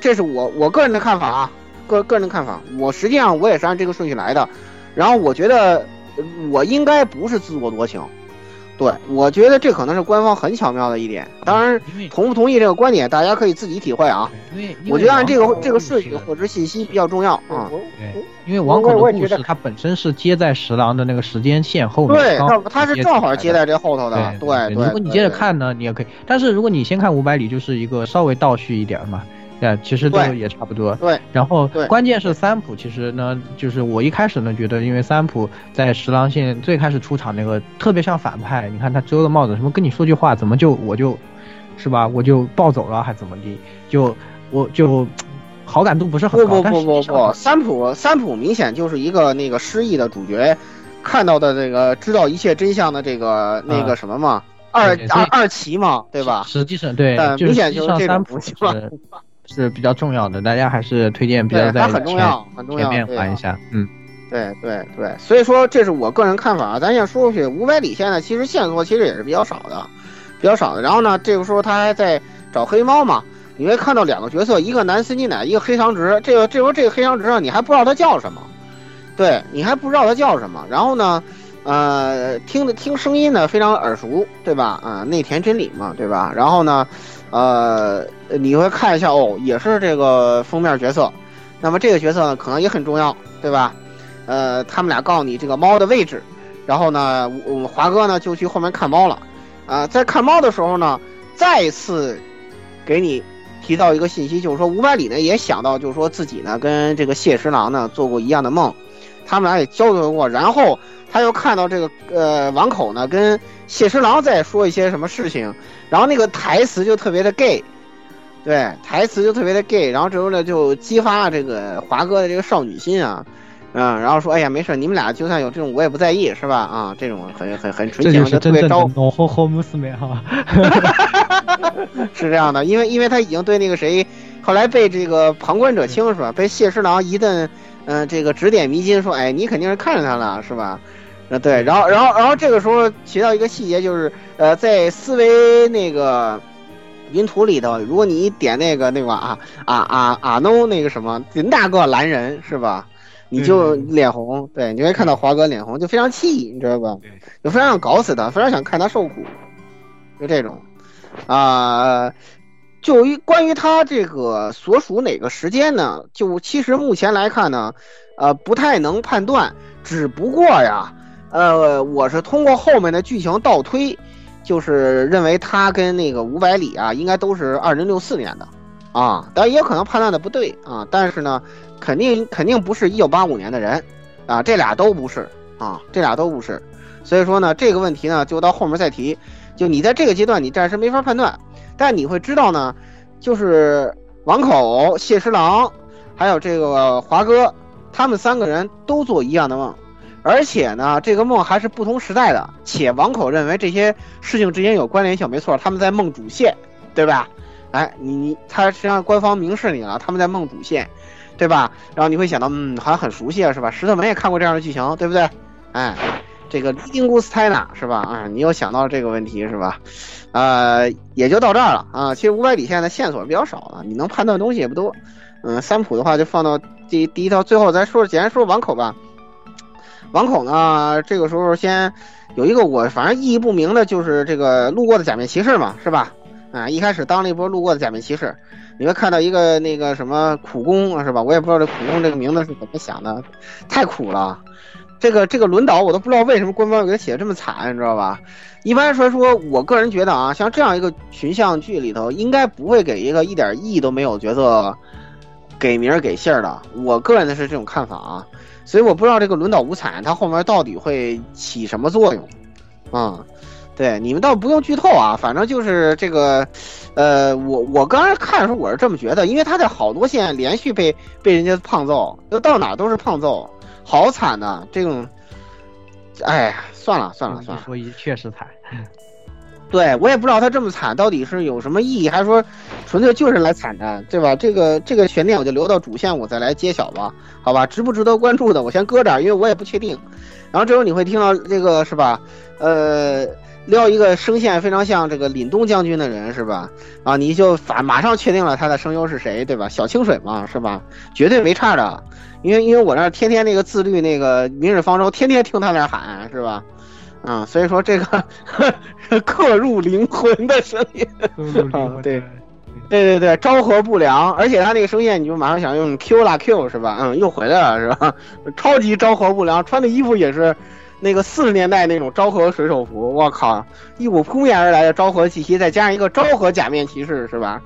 这是我我个人的看法啊，个个人的看法。我实际上我也是按这个顺序来的，然后我觉得我应该不是自作多情，对我觉得这可能是官方很巧妙的一点。当然，同不同意这个观点，大家可以自己体会啊。因为我觉得按这个这个顺序获知信息比较重要啊。对，因为王口的故事它本身是接在十郎的那个时间线后面，对，它它是正好接在这后头的。对对，如果你接着看呢，你也可以。但是如果你先看五百里，就是一个稍微倒叙一点嘛，对，其实都也差不多。对，然后关键是三浦，其实呢，就是我一开始呢觉得，因为三浦在十郎线最开始出场那个特别像反派，你看他遮了帽子，什么跟你说句话，怎么就我就，是吧？我就暴走了还怎么地？就我就。好感度不是很高，不不不不不，三浦三浦明显就是一个那个失忆的主角，看到的这个知道一切真相的这个那个什么嘛，二二二奇嘛，对吧？实际上对，明显就是这三浦是是比较重要的，大家还是推荐比较在很重要很重要全面玩一下，嗯，对对对，所以说这是我个人看法啊，咱先说出去，五百里现在，其实线索其实也是比较少的，比较少的，然后呢，这个时候他还在找黑猫嘛。你会看到两个角色，一个男司机奶，一个黑长直。这个这时候这个黑长直啊，你还不知道他叫什么，对你还不知道他叫什么。然后呢，呃，听的听声音呢非常耳熟，对吧？啊，内田真理嘛，对吧？然后呢，呃，你会看一下哦，也是这个封面角色。那么这个角色呢，可能也很重要，对吧？呃，他们俩告诉你这个猫的位置，然后呢，我们华哥呢就去后面看猫了。啊，在看猫的时候呢，再次给你。提到一个信息，就是说五百里呢也想到，就是说自己呢跟这个谢十郎呢做过一样的梦，他们俩也交流过。然后他又看到这个呃王口呢跟谢十郎在说一些什么事情，然后那个台词就特别的 gay，对，台词就特别的 gay。然后之后呢就激发了这个华哥的这个少女心啊，嗯，然后说哎呀没事，你们俩就算有这种我也不在意，是吧？啊，这种很很很纯情的特别招。脑后后母四美哈。(laughs) 是这样的，因为因为他已经对那个谁，后来被这个旁观者清是吧？被谢十郎一顿，嗯，这个指点迷津，说，哎，你肯定是看着他了，是吧？呃，对，然后然后然后这个时候提到一个细节，就是呃，在思维那个云图里头，如果你点那个那个啊啊啊啊 no 那个什么那个蓝人是吧？你就脸红，对，你会看到华哥脸红，就非常气，你知道吧？就非常想搞死他，非常想看他受苦，就这种。啊，就于关于他这个所属哪个时间呢？就其实目前来看呢，呃，不太能判断。只不过呀，呃，我是通过后面的剧情倒推，就是认为他跟那个五百里啊，应该都是二零六四年的，啊，但也有可能判断的不对啊。但是呢，肯定肯定不是一九八五年的人，啊，这俩都不是啊，这俩都不是。所以说呢，这个问题呢，就到后面再提。就你在这个阶段，你暂时没法判断，但你会知道呢，就是王口、谢十郎，还有这个华哥，他们三个人都做一样的梦，而且呢，这个梦还是不同时代的。且王口认为这些事情之间有关联性，没错，他们在梦主线，对吧？哎，你你他实际上官方明示你了，他们在梦主线，对吧？然后你会想到，嗯，好像很熟悉啊，是吧？石头门也看过这样的剧情，对不对？哎。这个丁古斯泰纳是吧？啊，你又想到了这个问题是吧？呃，也就到这儿了啊。其实五百里线的线索比较少了，你能判断东西也不多。嗯，三浦的话就放到第第一条，最后再说，简单说王口吧。王口呢，这个时候先有一个我反正意义不明的，就是这个路过的假面骑士嘛，是吧？啊，一开始当了一波路过的假面骑士，你会看到一个那个什么苦工是吧？我也不知道这苦工这个名字是怎么想的，太苦了。这个这个轮岛我都不知道为什么官方给他写的这么惨，你知道吧？一般说说，我个人觉得啊，像这样一个群像剧里头，应该不会给一个一点意义都没有角色给名给姓的。我个人的是这种看法啊，所以我不知道这个轮岛无惨它后面到底会起什么作用啊？对，你们倒不用剧透啊，反正就是这个，呃，我我刚才看的时候我是这么觉得，因为他在好多线连续被被人家胖揍，就到哪都是胖揍，好惨呐！这种，哎，算了算了算了，说一确实惨。对我也不知道他这么惨到底是有什么意义，还是说纯粹就是来惨的，对吧？这个这个悬念我就留到主线我再来揭晓吧，好吧？值不值得关注的我先搁这儿，因为我也不确定。然后这时候你会听到这个是吧？呃，撩一个声线非常像这个凛冬将军的人是吧？啊，你就反马上确定了他的声优是谁，对吧？小清水嘛是吧？绝对没差的，因为因为我那天天那个自律那个明日方舟，天天听他那喊是吧？啊，所以说这个 (laughs) 刻入灵魂的声音，啊，对，对对对，昭和不良，而且他那个声线，你就马上想用 Q 啦 Q 是吧？嗯，又回来了是吧？(laughs) 超级昭和不良，穿的衣服也是那个四十年代那种昭和水手服，我靠，一股扑面而来的昭和气息，再加上一个昭和假面骑士是吧？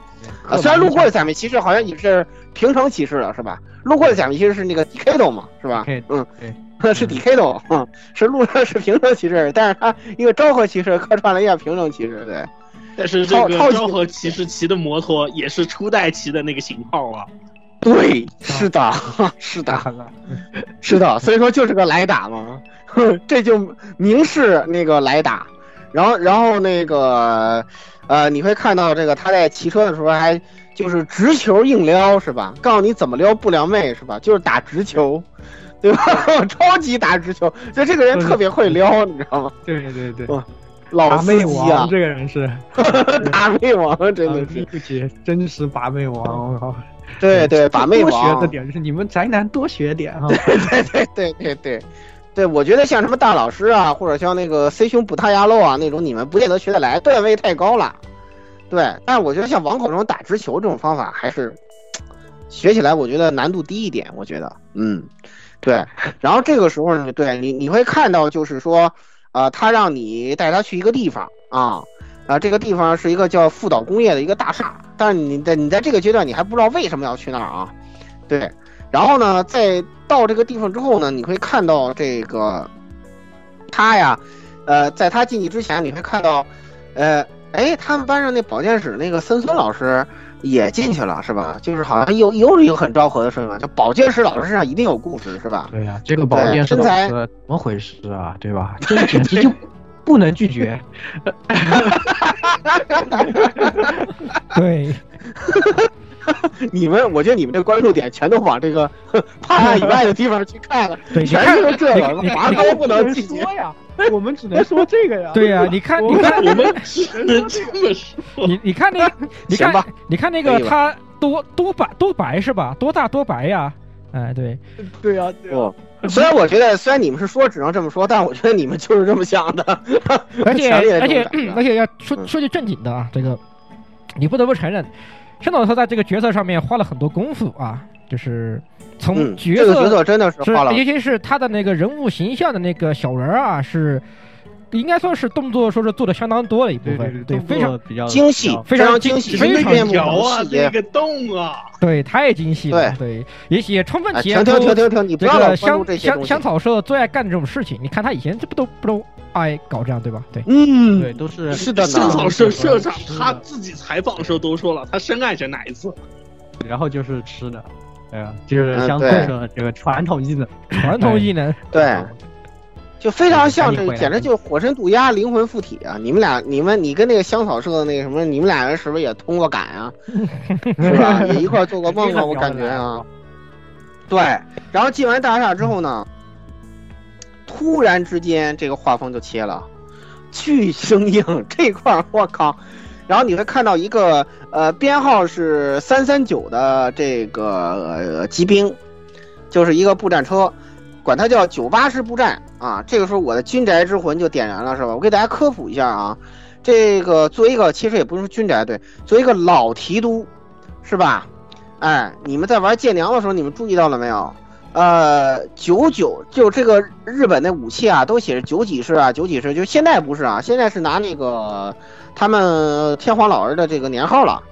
啊，虽然路过的假面骑士好像也是平成骑士了是吧？路过的假面骑士是那个 DK 嘛是吧？嗯。(laughs) 是 DK 斗，(laughs) 是路上是平成骑士，但是他一个昭和骑士客串了一下平成骑士，对。但是这个昭和骑士骑的摩托也是初代骑的那个型号啊。对，是的，是的，是的，所以说就是个来打嘛，(laughs) 这就明示那个来打。然后，然后那个，呃，你会看到这个他在骑车的时候还就是直球硬撩是吧？告诉你怎么撩不撩妹是吧？就是打直球。对吧？(laughs) 超级打直球，就这个人特别会撩，你知道吗？对对对，老司机啊，这个人是 (laughs) 把妹王，真的对不起，真实把妹王，我靠！对对，把妹王。多学的点是你们宅男多学点啊！对对对对对对，对我觉得像什么大老师啊，或者像那个 C 兄补他牙漏啊那种，你们不见得学得来，段位太高了。对，但是我觉得像网口这种打直球这种方法，还是 (tsk) 学起来我觉得难度低一点。我觉得，嗯。对，然后这个时候呢，对你你会看到，就是说，呃，他让你带他去一个地方啊，啊，这个地方是一个叫富岛工业的一个大厦，但是你在你在这个阶段你还不知道为什么要去那儿啊，对，然后呢，在到这个地方之后呢，你会看到这个他呀，呃，在他进去之前，你会看到，呃，哎，他们班上那保健室那个森森老师。也进去了是吧？就是好像又又是一个很昭和的声音，就保健师老师身上一定有故事是吧？对呀，这个保健师老师怎么回事啊？对吧？这简直就不能拒绝。(laughs) 对，(laughs) 你们，我觉得你们这关注点全都往这个 (laughs) 判案以外的地方去看了，全是这个，拔高不能拒绝呀。(laughs) 我们只能说这个呀。对呀，你看，你看，我们只能这么说。你你看那，你看，你看那个他多多白多白是吧？多大多白呀？哎，对，对呀，不。虽然我觉得，虽然你们是说只能这么说，但我觉得你们就是这么想的。(laughs) 而且而且而且要说说句正经的啊，这个你不得不承认，申老师在这个角色上面花了很多功夫啊，就是。从角色，这个角色真的是画了，尤其是他的那个人物形象的那个小人啊，是应该算是动作，说是做的相当多的一部分，对，非常比较精细，非常精细，非常条啊，这个动啊，对，太精细了，对，也也充分体现出这个香香香草社最爱干这种事情。你看他以前这不都不都爱搞这样，对吧？对，嗯，对，都是是的，香草社社长他自己采访的时候都说了，他深爱着哪一次，然后就是吃的。哎呀，就是相对说这个传统技能，传统技能，对，就非常像这，简直就是火神渡鸦灵魂附体啊！你们俩，你们，你跟那个香草社的那个什么，你们俩人是不是也通过感啊？(laughs) 是吧？也一块做过梦啊？我感觉啊，(laughs) 对。然后进完大厦之后呢，突然之间这个画风就切了，巨生硬这块，我靠！然后你会看到一个呃编号是三三九的这个呃骑兵，就是一个步战车，管它叫九八式步战啊。这个时候我的军宅之魂就点燃了，是吧？我给大家科普一下啊，这个作为一个其实也不是军宅对，作为一个老提督，是吧？哎，你们在玩剑娘的时候，你们注意到了没有？呃，九九就这个日本的武器啊，都写着九几式啊，九几式，就现在不是啊，现在是拿那个。他们天皇老儿的这个年号了，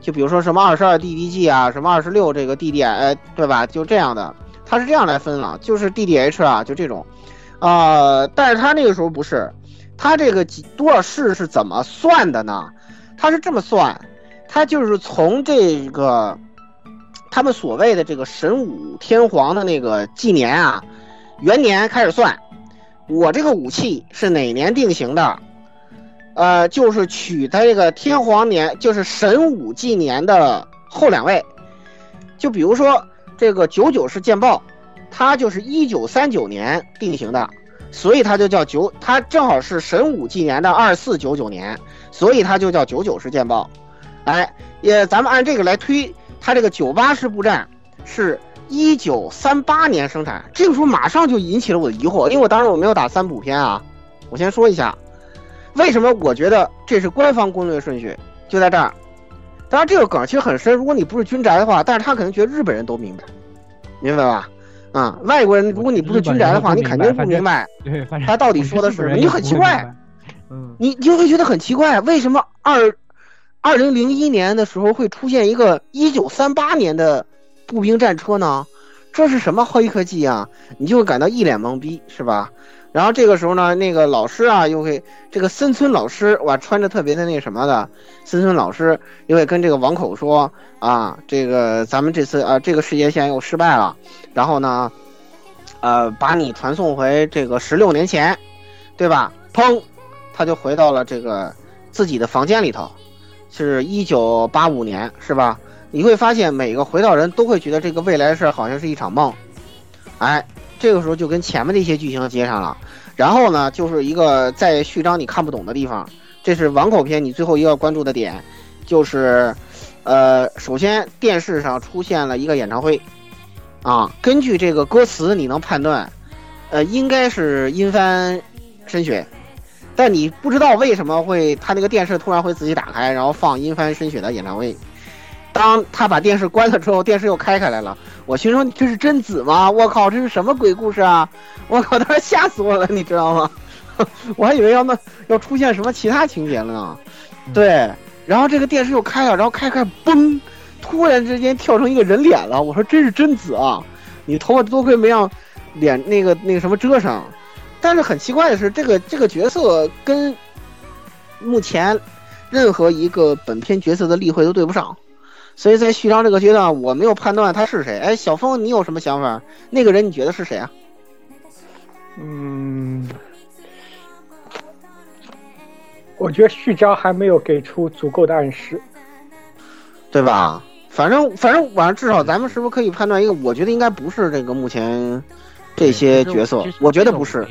就比如说什么二十二 DDG 啊，什么二十六这个 DD，哎，对吧？就这样的，他是这样来分了，就是 DDH 啊，就这种，啊，但是他那个时候不是，他这个几多少式是怎么算的呢？他是这么算，他就是从这个他们所谓的这个神武天皇的那个纪年啊，元年开始算。我这个武器是哪年定型的？呃，就是取他这个天皇年，就是神武纪年的后两位。就比如说这个九九式舰炮，它就是一九三九年定型的，所以它就叫九，它正好是神武纪年的二四九九年，所以它就叫九九式舰炮。哎，也咱们按这个来推，它这个九八式步战是一九三八年生产。这个时候马上就引起了我的疑惑，因为我当时我没有打三补篇啊，我先说一下。为什么我觉得这是官方攻略顺序？就在这儿。当然，这个梗其实很深。如果你不是军宅的话，但是他可能觉得日本人都明白，明白吧？啊，外国人，如果你不是军宅的话，你肯定不明白他到底说的是什么，你就很奇怪。嗯，你就会觉得很奇怪，为什么二二零零一年的时候会出现一个一九三八年的步兵战车呢？这是什么黑科技啊？你就会感到一脸懵逼，是吧？然后这个时候呢，那个老师啊，又会这个森村老师哇，穿着特别的那什么的，森村老师又会跟这个王口说啊，这个咱们这次啊，这个世界线又失败了，然后呢，呃，把你传送回这个十六年前，对吧？砰，他就回到了这个自己的房间里头，是一九八五年，是吧？你会发现每个回到人都会觉得这个未来的事好像是一场梦，哎。这个时候就跟前面的一些剧情接上了，然后呢，就是一个在序章你看不懂的地方，这是网口篇你最后一个关注的点，就是，呃，首先电视上出现了一个演唱会，啊，根据这个歌词你能判断，呃，应该是阴翻深雪，但你不知道为什么会他那个电视突然会自己打开，然后放阴帆深雪的演唱会。当他把电视关了之后，电视又开开来了。我心说这是贞子吗？(laughs) 我靠，这是什么鬼故事啊！我靠，当时吓死我了，你知道吗？(laughs) 我还以为要那要出现什么其他情节了呢。对，然后这个电视又开了，然后开开嘣，突然之间跳成一个人脸了。我说真是贞子啊！你头发多亏没让脸那个那个什么遮上。但是很奇怪的是，这个这个角色跟目前任何一个本片角色的例会都对不上。所以在序章这个阶段，我没有判断他是谁。哎，小峰，你有什么想法？那个人你觉得是谁啊？嗯，我觉得序章还没有给出足够的暗示，对吧？反正反正，反正至少咱们是不是可以判断一个？我觉得应该不是这个目前这些角色，我觉得不是。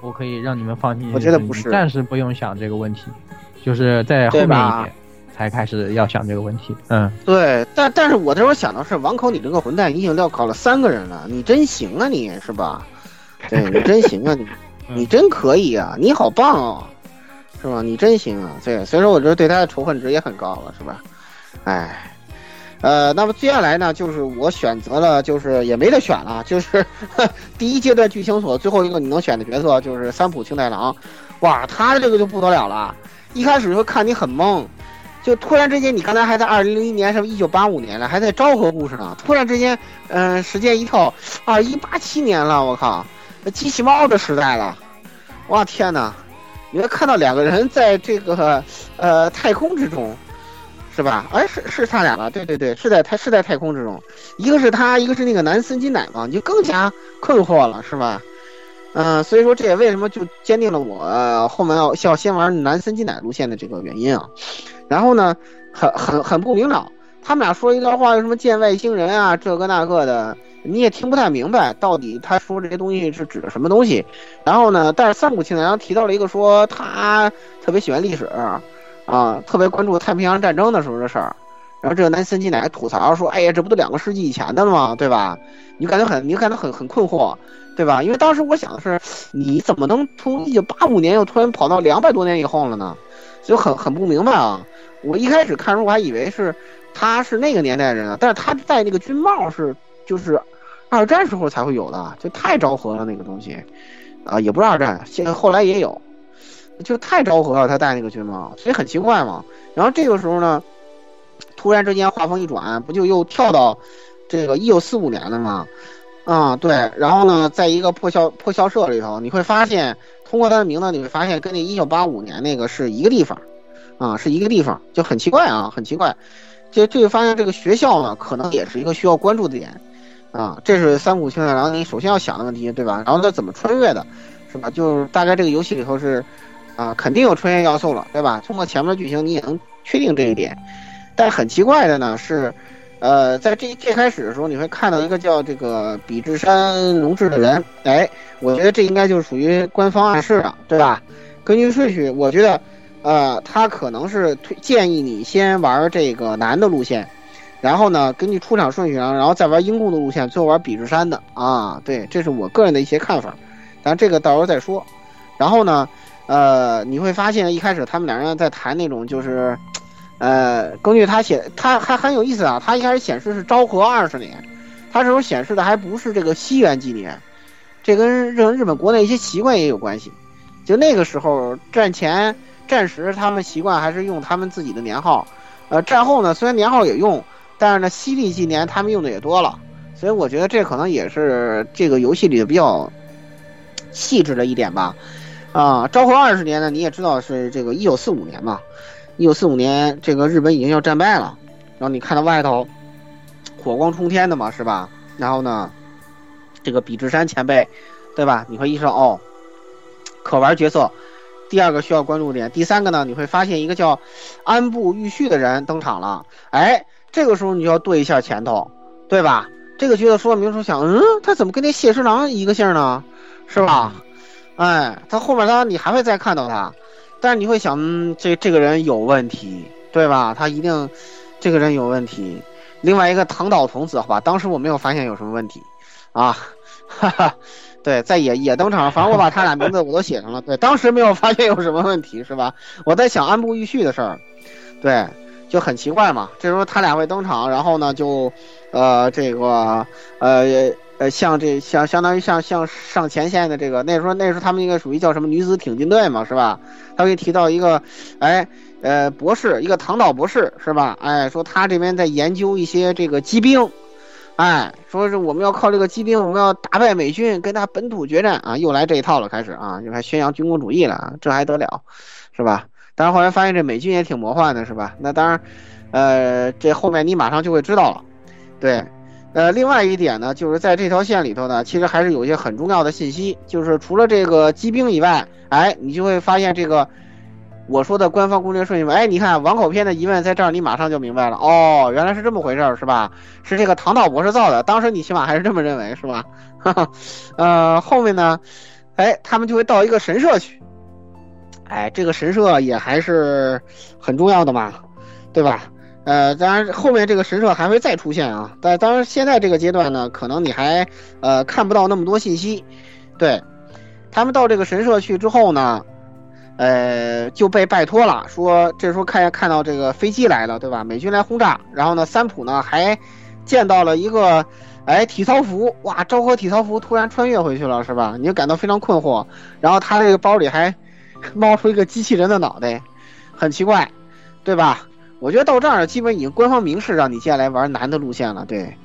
我可以让你们放心，我觉得不是，暂时不用想这个问题，就是在后面一点。才开始要想这个问题，嗯，对，但但是我这会儿想的是，王口，你这个混蛋，你已经撂考了三个人了，你真行啊，你是吧？对你真行啊，(laughs) 你你真可以啊，你好棒哦，是吧？你真行啊，对，所以说我觉得对他的仇恨值也很高了，是吧？哎，呃，那么接下来呢，就是我选择了，就是也没得选了，就是第一阶段剧情所最后一个你能选的角色就是三浦青太郎，哇，他这个就不得了了，一开始就看你很懵。就突然之间，你刚才还在二零零一年，什么一九八五年了，还在昭和故事呢。突然之间，嗯，时间一跳，二一八七年了，我靠，机器猫的时代了，哇天哪！你会看到两个人在这个呃太空之中，是吧？哎，是是他俩吧？对对对，是在太是在太空之中，一个是他，一个是那个南森金乃嘛，你就更加困惑了，是吧？嗯，所以说这也为什么就坚定了我后面要要先玩南森金乃路线的这个原因啊。然后呢，很很很不明了。他们俩说一段话，什么见外星人啊，这个那个的，你也听不太明白，到底他说这些东西是指的什么东西。然后呢，但是三谷庆太郎提到了一个说他特别喜欢历史，啊特别关注太平洋战争的时候的事儿。然后这个南森进来吐槽说：“哎呀，这不都两个世纪以前的了吗？对吧？你感觉很，你感觉很很困惑，对吧？因为当时我想的是，你怎么能从一九八五年又突然跑到两百多年以后了呢？就很很不明白啊。”我一开始看书我还以为是他是那个年代人呢，但是他戴那个军帽是就是二战时候才会有的，就太昭和了那个东西，啊，也不是二战，现在后来也有，就太昭和了，他戴那个军帽，所以很奇怪嘛。然后这个时候呢，突然之间画风一转，不就又跳到这个一九四五年了吗？啊、对，然后呢，在一个破校破校舍里头，你会发现，通过他的名字，你会发现跟那一九八五年那个是一个地方，啊，是一个地方，就很奇怪啊，很奇怪。就这就发现这个学校呢，可能也是一个需要关注的点，啊，这是三浦青太郎你首先要想的问题，对吧？然后他怎么穿越的，是吧？就是大概这个游戏里头是，啊，肯定有穿越要素了，对吧？通过前面的剧情，你也能确定这一点。但很奇怪的呢是，呃，在这一最开始的时候，你会看到一个叫这个比智山龙志的人，哎，我觉得这应该就是属于官方暗示的，对吧？根据顺序，我觉得，呃，他可能是推建议你先玩这个男的路线，然后呢，根据出场顺序，然后然后再玩英共的路线，最后玩比智山的啊，对，这是我个人的一些看法，但这个到时候再说。然后呢，呃，你会发现一开始他们两人在谈那种就是。呃，根据他写，他还很有意思啊。他一开始显示是昭和二十年，他这时候显示的还不是这个西元纪年，这跟日日本国内一些习惯也有关系。就那个时候战前、战时，他们习惯还是用他们自己的年号。呃，战后呢，虽然年号也用，但是呢，西历纪年他们用的也多了。所以我觉得这可能也是这个游戏里的比较细致的一点吧。啊，昭和二十年呢，你也知道是这个一九四五年嘛。一九四五年，这个日本已经要战败了，然后你看到外头火光冲天的嘛，是吧？然后呢，这个比智山前辈，对吧？你会意识到哦，可玩角色。第二个需要关注点，第三个呢，你会发现一个叫安部玉绪的人登场了。哎，这个时候你就要对一下前头，对吧？这个角色说明书想，嗯，他怎么跟那谢十郎一个姓呢？是吧？哎，他后面他你还会再看到他。但是你会想，这这个人有问题，对吧？他一定，这个人有问题。另外一个唐岛童子，好吧，当时我没有发现有什么问题，啊，哈哈，对，在也也登场，反正我把他俩名字我都写上了。对，当时没有发现有什么问题，是吧？我在想安部玉绪的事儿，对，就很奇怪嘛。这时候他俩会登场，然后呢，就，呃，这个，呃。呃，像这相相当于像像上前线的这个，那时候那时候他们应该属于叫什么女子挺进队嘛，是吧？他会提到一个，哎，呃，博士，一个唐岛博士，是吧？哎，说他这边在研究一些这个机兵，哎，说是我们要靠这个机兵，我们要打败美军，跟他本土决战啊，又来这一套了，开始啊，就还宣扬军国主义了，这还得了，是吧？但是后来发现这美军也挺魔幻的，是吧？那当然，呃，这后面你马上就会知道了，对。呃，另外一点呢，就是在这条线里头呢，其实还是有一些很重要的信息，就是除了这个机兵以外，哎，你就会发现这个我说的官方攻略顺序，哎，你看网口篇的疑问在这儿，你马上就明白了，哦，原来是这么回事儿，是吧？是这个唐岛博士造的，当时你起码还是这么认为，是吧？哈哈，呃，后面呢，哎，他们就会到一个神社去，哎，这个神社也还是很重要的嘛，对吧？呃，当然后面这个神社还会再出现啊，但当然现在这个阶段呢，可能你还呃看不到那么多信息。对，他们到这个神社去之后呢，呃就被拜托了，说这时候看看到这个飞机来了，对吧？美军来轰炸，然后呢，三浦呢还见到了一个哎体操服，哇，昭和体操服突然穿越回去了，是吧？你就感到非常困惑。然后他这个包里还冒出一个机器人的脑袋，很奇怪，对吧？我觉得到这儿基本已经官方明示让你接下来玩男的路线了，对，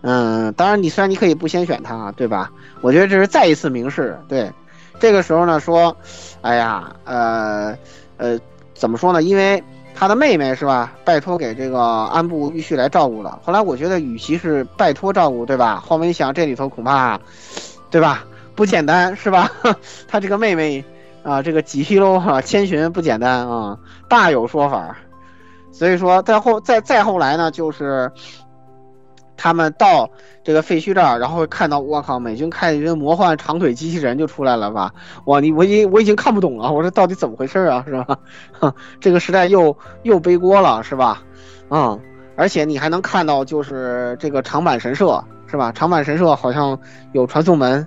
嗯，当然你虽然你可以不先选他，对吧？我觉得这是再一次明示，对，这个时候呢说，哎呀，呃，呃，怎么说呢？因为他的妹妹是吧，拜托给这个安部玉绪来照顾了。后来我觉得与其是拜托照顾，对吧？后面一想这里头恐怕，对吧？不简单是吧？(laughs) 他这个妹妹啊，这个几希喽哈千寻不简单啊，大有说法。所以说，再后再再后来呢，就是他们到这个废墟这儿，然后看到我靠，美军开一个魔幻长腿机器人就出来了吧？哇，你我已经我已经看不懂了，我说到底怎么回事啊？是吧？哼，这个时代又又背锅了，是吧？嗯，而且你还能看到就是这个长坂神社，是吧？长坂神社好像有传送门，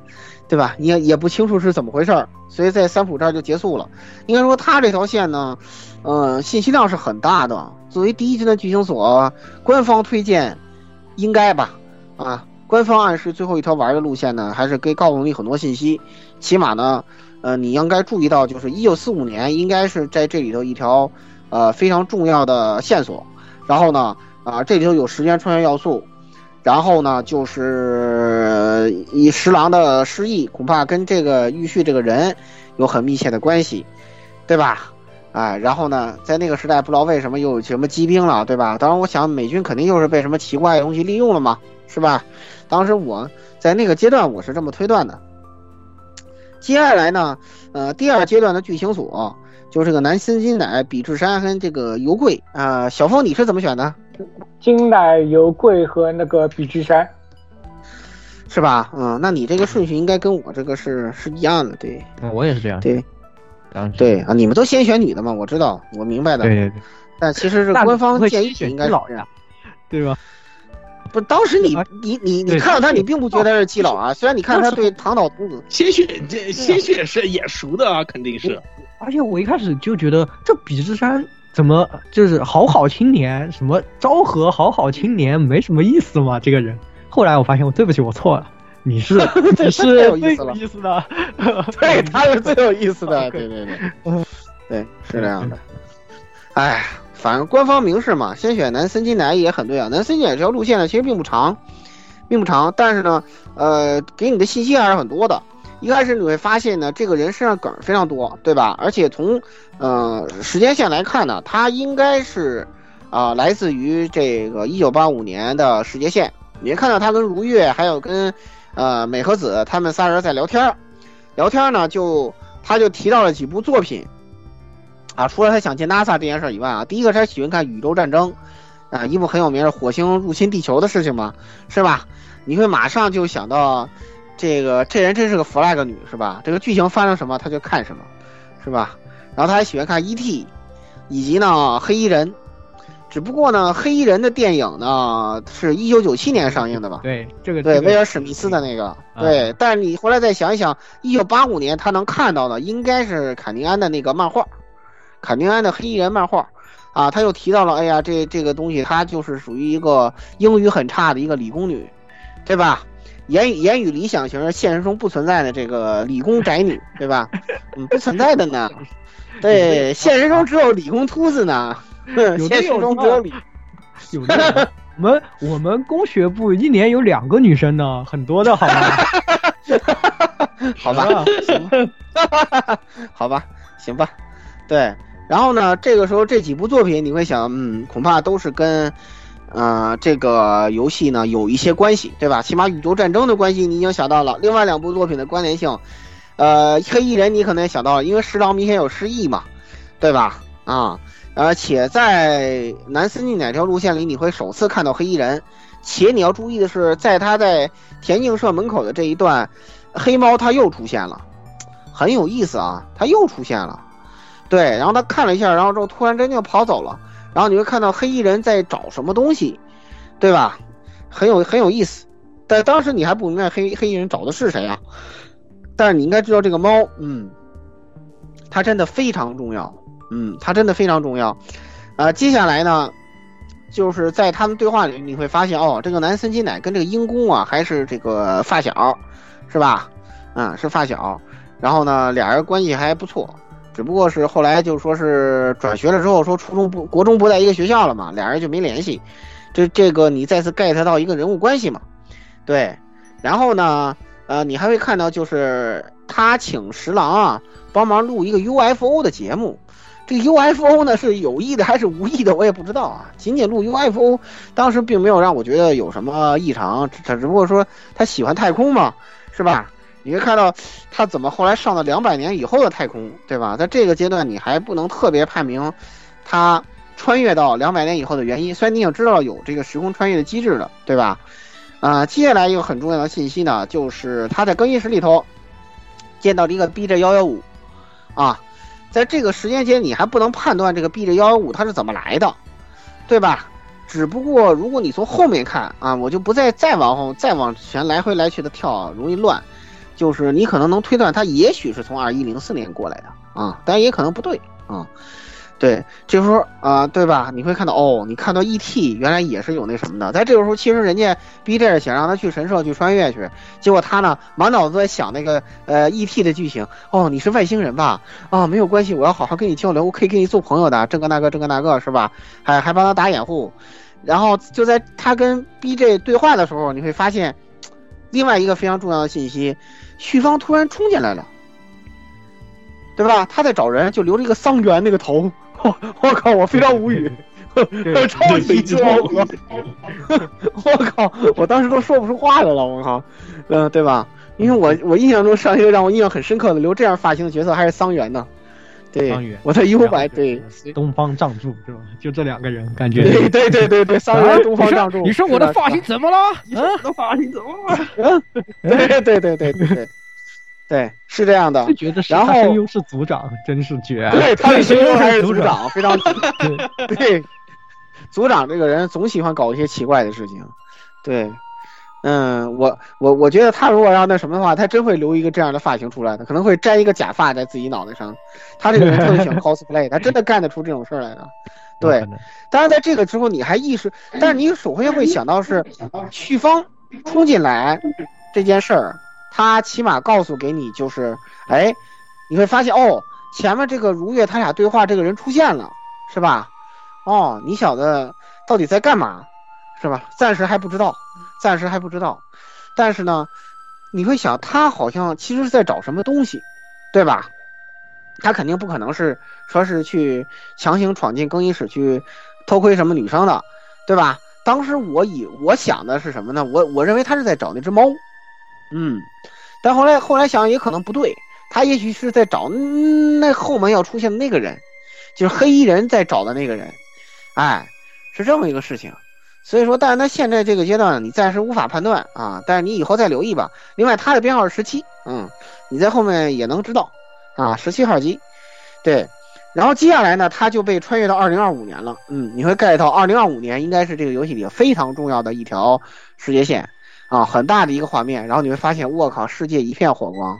对吧？你也也不清楚是怎么回事儿，所以在三浦这儿就结束了。应该说他这条线呢。嗯，信息量是很大的。作为第一集的剧情所，官方推荐，应该吧？啊，官方暗示最后一条玩的路线呢，还是给告诉你很多信息。起码呢，呃，你应该注意到，就是一九四五年应该是在这里头一条，呃，非常重要的线索。然后呢，啊，这里头有时间穿越要素。然后呢，就是以十郎的失忆，恐怕跟这个玉旭这个人有很密切的关系，对吧？哎，然后呢，在那个时代，不知道为什么又有什么机兵了，对吧？当然，我想美军肯定又是被什么奇怪的东西利用了嘛，是吧？当时我在那个阶段，我是这么推断的。接下来呢，呃，第二阶段的剧情组就是这个南森金乃、比智山跟这个油贵啊。小峰，你是怎么选的？金乃、油贵和那个比智山，是吧？嗯，那你这个顺序应该跟我这个是是一样的，对。嗯，我也是这样。对。当对啊，你们都先选女的嘛？我知道，我明白的。对对对。但其实是官方建议应该老呀，(laughs) 对吧？不，当时你你你你看到他，你并不觉得是基佬啊。虽然你看他对唐岛童子鲜血这鲜血是眼熟的啊，肯定是。而且我一开始就觉得这比之山怎么就是好好青年，什么昭和好好青年，没什么意思嘛，这个人。后来我发现，我对不起，我错了。你是 (laughs) 你是最有意思的，(laughs) 对，(laughs) 他是最有意思的，对对对，对是这样的。哎，反正官方明示嘛，先选南森金乃也很对啊。南森金乃这条路线呢，其实并不长，并不长，但是呢，呃，给你的信息还是很多的。一开始你会发现呢，这个人身上梗非常多，对吧？而且从呃时间线来看呢，他应该是啊来自于这个一九八五年的时间线。你看到他跟如月还有跟。呃，美和子他们仨人在聊天聊天呢，就他就提到了几部作品，啊，除了他想见 NASA 这件事以外啊，第一个他喜欢看宇宙战争，啊，一部很有名的火星入侵地球的事情嘛，是吧？你会马上就想到，这个这人真是个 flag 女，是吧？这个剧情发生什么他就看什么，是吧？然后他还喜欢看 ET，以及呢黑衣人。只不过呢，黑衣人的电影呢是一九九七年上映的吧？对，这个对威尔史密斯的那个，对。但是你回来再想一想，一九八五年他能看到的应该是坎宁安的那个漫画，坎宁安的黑衣人漫画，啊，他又提到了，哎呀，这这个东西他就是属于一个英语很差的一个理工女，对吧？言语言语理想型，现实中不存在的这个理工宅女，对吧？嗯，不存在的呢。(laughs) 对，现实中只有理工秃子呢。有现实中只有理，有的。(laughs) 我们我们工学部一年有两个女生呢，很多的，好吗？(laughs) 好吧，行吧，(laughs) 好吧，行吧。对，然后呢，这个时候这几部作品你会想，嗯，恐怕都是跟，呃，这个游戏呢有一些关系，对吧？起码宇宙战争的关系你已经想到了。另外两部作品的关联性，呃，黑衣人你可能也想到了，因为食堂明显有失忆嘛，对吧？啊。而且在南森进哪条路线里，你会首次看到黑衣人。且你要注意的是，在他在田径社门口的这一段，黑猫他又出现了，很有意思啊，他又出现了。对，然后他看了一下，然后之后突然间就跑走了。然后你会看到黑衣人在找什么东西，对吧？很有很有意思。但当时你还不明白黑黑衣人找的是谁啊？但是你应该知道这个猫，嗯，它真的非常重要。嗯，它真的非常重要，呃，接下来呢，就是在他们对话里，你会发现哦，这个南森金乃跟这个英公啊，还是这个发小，是吧？嗯，是发小。然后呢，俩人关系还不错，只不过是后来就说是转学了之后，说初中不国中不在一个学校了嘛，俩人就没联系。这这个你再次 get 到一个人物关系嘛？对。然后呢，呃，你还会看到就是他请十郎啊帮忙录一个 UFO 的节目。这个 UFO 呢是有意的还是无意的，我也不知道啊。仅仅录 UFO，当时并没有让我觉得有什么异常，他只不过说他喜欢太空嘛，是吧？你会看到他怎么后来上了两百年以后的太空，对吧？在这个阶段你还不能特别判明他穿越到两百年以后的原因，虽然你也知道有这个时空穿越的机制的，对吧？啊，接下来一个很重要的信息呢，就是他在更衣室里头见到了一个 BJ 幺幺五，啊。在这个时间节你还不能判断这个 B 这幺幺五它是怎么来的，对吧？只不过如果你从后面看啊，我就不再再往后再往前来回来去的跳，容易乱。就是你可能能推断它也许是从二一零四年过来的啊，但也可能不对啊。对，这时候啊，对吧？你会看到哦，你看到 E.T. 原来也是有那什么的。在这个时候，其实人家 B.J. 想让他去神社去穿越去，结果他呢满脑子在想那个呃 E.T. 的剧情。哦，你是外星人吧？啊，没有关系，我要好好跟你交流，我可以跟你做朋友的。这个那个，这个那个是吧？还还帮他打掩护。然后就在他跟 BJ 对话的时候，你会发现另外一个非常重要的信息：旭方突然冲进来了，对吧？他在找人，就留着一个桑园那个头。我 (laughs) 我靠，我非常无语，(laughs) 超级骄傲。(laughs) 我靠，我当时都说不出话来了。我靠，嗯，对吧？因为我我印象中上一个让我印象很深刻的留这样发型的角色还是桑园呢。对，我在 U 白对东方仗助是吧？就这两个人，感觉对对对对对，桑园东方仗助。你说我的发型怎么了？你说我的发型怎么了？嗯，对对对对对对，是这样的。觉得然后声优是组长，真是绝。对，他的声优还是组长，(laughs) 非常对。组长这个人总喜欢搞一些奇怪的事情，对。嗯，我我我觉得他如果要那什么的话，他真会留一个这样的发型出来的，可能会摘一个假发在自己脑袋上。他这个人特别喜欢 cosplay，他真的干得出这种事儿来的。(laughs) 对，当然在这个之后你还意识，但是你首先会想到是旭芳冲进来这件事儿，他起码告诉给你就是，哎，你会发现哦，前面这个如月他俩对话这个人出现了，是吧？哦，你小子到底在干嘛？是吧？暂时还不知道。暂时还不知道，但是呢，你会想他好像其实是在找什么东西，对吧？他肯定不可能是说是去强行闯进更衣室去偷窥什么女生的，对吧？当时我以我想的是什么呢？我我认为他是在找那只猫，嗯，但后来后来想也可能不对，他也许是在找那后门要出现的那个人，就是黑衣人在找的那个人，哎，是这么一个事情。所以说，但是他现在这个阶段，你暂时无法判断啊。但是你以后再留意吧。另外，他的编号是十七，嗯，你在后面也能知道啊，十七号机。对，然后接下来呢，他就被穿越到二零二五年了，嗯，你会 get 到二零二五年应该是这个游戏里非常重要的一条世界线啊，很大的一个画面。然后你会发现，我靠，世界一片火光。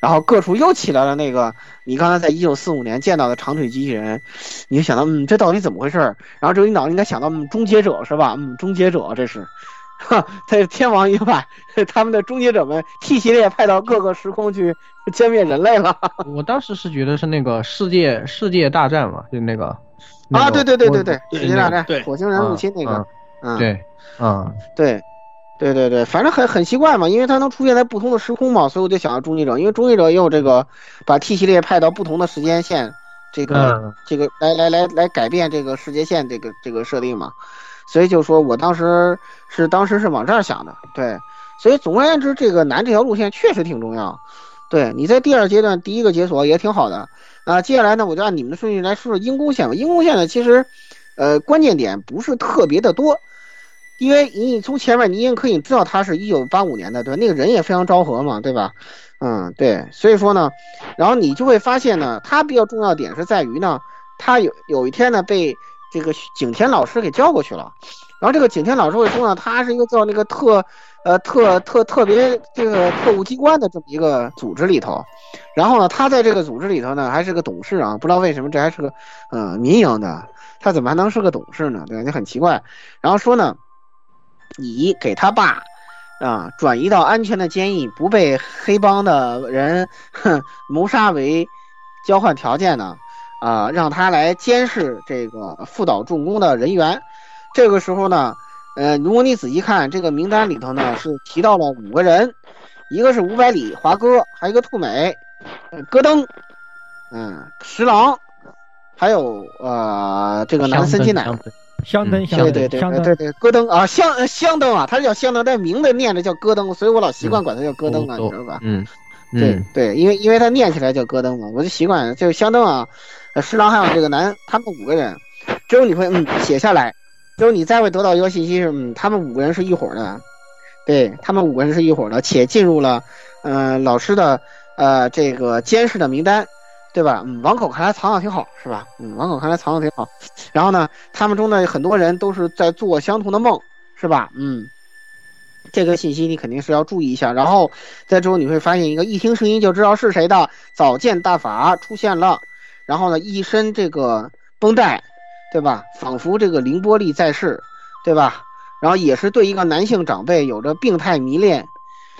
然后各处又起来了那个你刚才在一九四五年见到的长腿机器人，你就想到，嗯，这到底怎么回事？然后之后你脑子应该想到，嗯，终结者是吧？嗯，终结者这是，哈，他天王已经把他们的终结者们 T 系列派到各个时空去歼灭人类了。(laughs) 我当时是觉得是那个世界世界大战嘛，就那个啊，对对对对对，世界大战，火星人入侵那个，嗯，对，嗯，对。对对对对，反正很很奇怪嘛，因为它能出现在不同的时空嘛，所以我就想要终结者，因为终结者也有这个把 T 系列派到不同的时间线，这个这个来来来来改变这个世界线这个这个设定嘛，所以就说我当时是当时是往这儿想的，对，所以总而言之，这个南这条路线确实挺重要，对你在第二阶段第一个解锁也挺好的。啊，接下来呢，我就按你们的顺序来说说鹰宫线吧，鹰宫线呢其实，呃，关键点不是特别的多。因为你从前面你已经可以知道他是一九八五年的，对吧那个人也非常昭和嘛，对吧？嗯，对，所以说呢，然后你就会发现呢，他比较重要点是在于呢，他有有一天呢被这个景天老师给叫过去了，然后这个景天老师会说呢，他是一个叫那个特呃特特特别这个特务机关的这么一个组织里头，然后呢，他在这个组织里头呢还是个董事啊，不知道为什么这还是个呃民营的，他怎么还能是个董事呢？对吧？就很奇怪，然后说呢。你给他爸，啊，转移到安全的监狱，不被黑帮的人哼谋杀为交换条件呢？啊，让他来监视这个副岛重工的人员。这个时候呢，呃，如果你仔细看这个名单里头呢，是提到了五个人，一个是五百里华哥，还有一个兔美，戈登，嗯，十郎，还有呃这个南森金乃。香灯，对对对对对，戈登啊，香香灯啊，他叫香灯，但名字念着叫戈登，所以我老习惯管他叫戈登啊，你知道吧？嗯，对对，因为因为他念起来叫戈登嘛，我就习惯就是香灯啊。十郎还有这个男，他们五个人，之后你会嗯写下来，之后你再会得到一个信息是，嗯，他们五个人是一伙的，对他们五个人是一伙的，且进入了嗯老师的呃这个监视的名单。对吧？嗯，王口看来藏的挺好，是吧？嗯，王口看来藏的挺好。然后呢，他们中的很多人都是在做相同的梦，是吧？嗯，这个信息你肯定是要注意一下。然后在之后你会发现一个一听声音就知道是谁的早见大法出现了。然后呢，一身这个绷带，对吧？仿佛这个凌波丽在世，对吧？然后也是对一个男性长辈有着病态迷恋。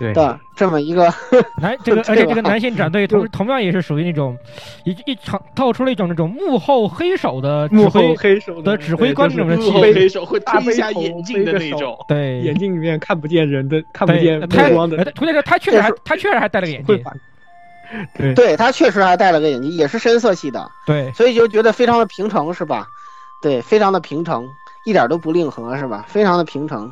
对的这么一个 (laughs) 男这个，(laughs) 而且这个男性战队同同样也是属于那种一一场透出了一种那种幕后黑手的指幕挥后黑手的指挥官那种的气幕后黑手会大推一下眼镜的那种。对，眼镜里面看不见人的，看不见他目光的呃。图那个他确实还他确实还戴了个眼镜，对对他确实还戴了个眼镜，也是深色系的，对，所以就觉得非常的平常，是吧？对，非常的平常，一点都不令和，是吧？非常的平衡。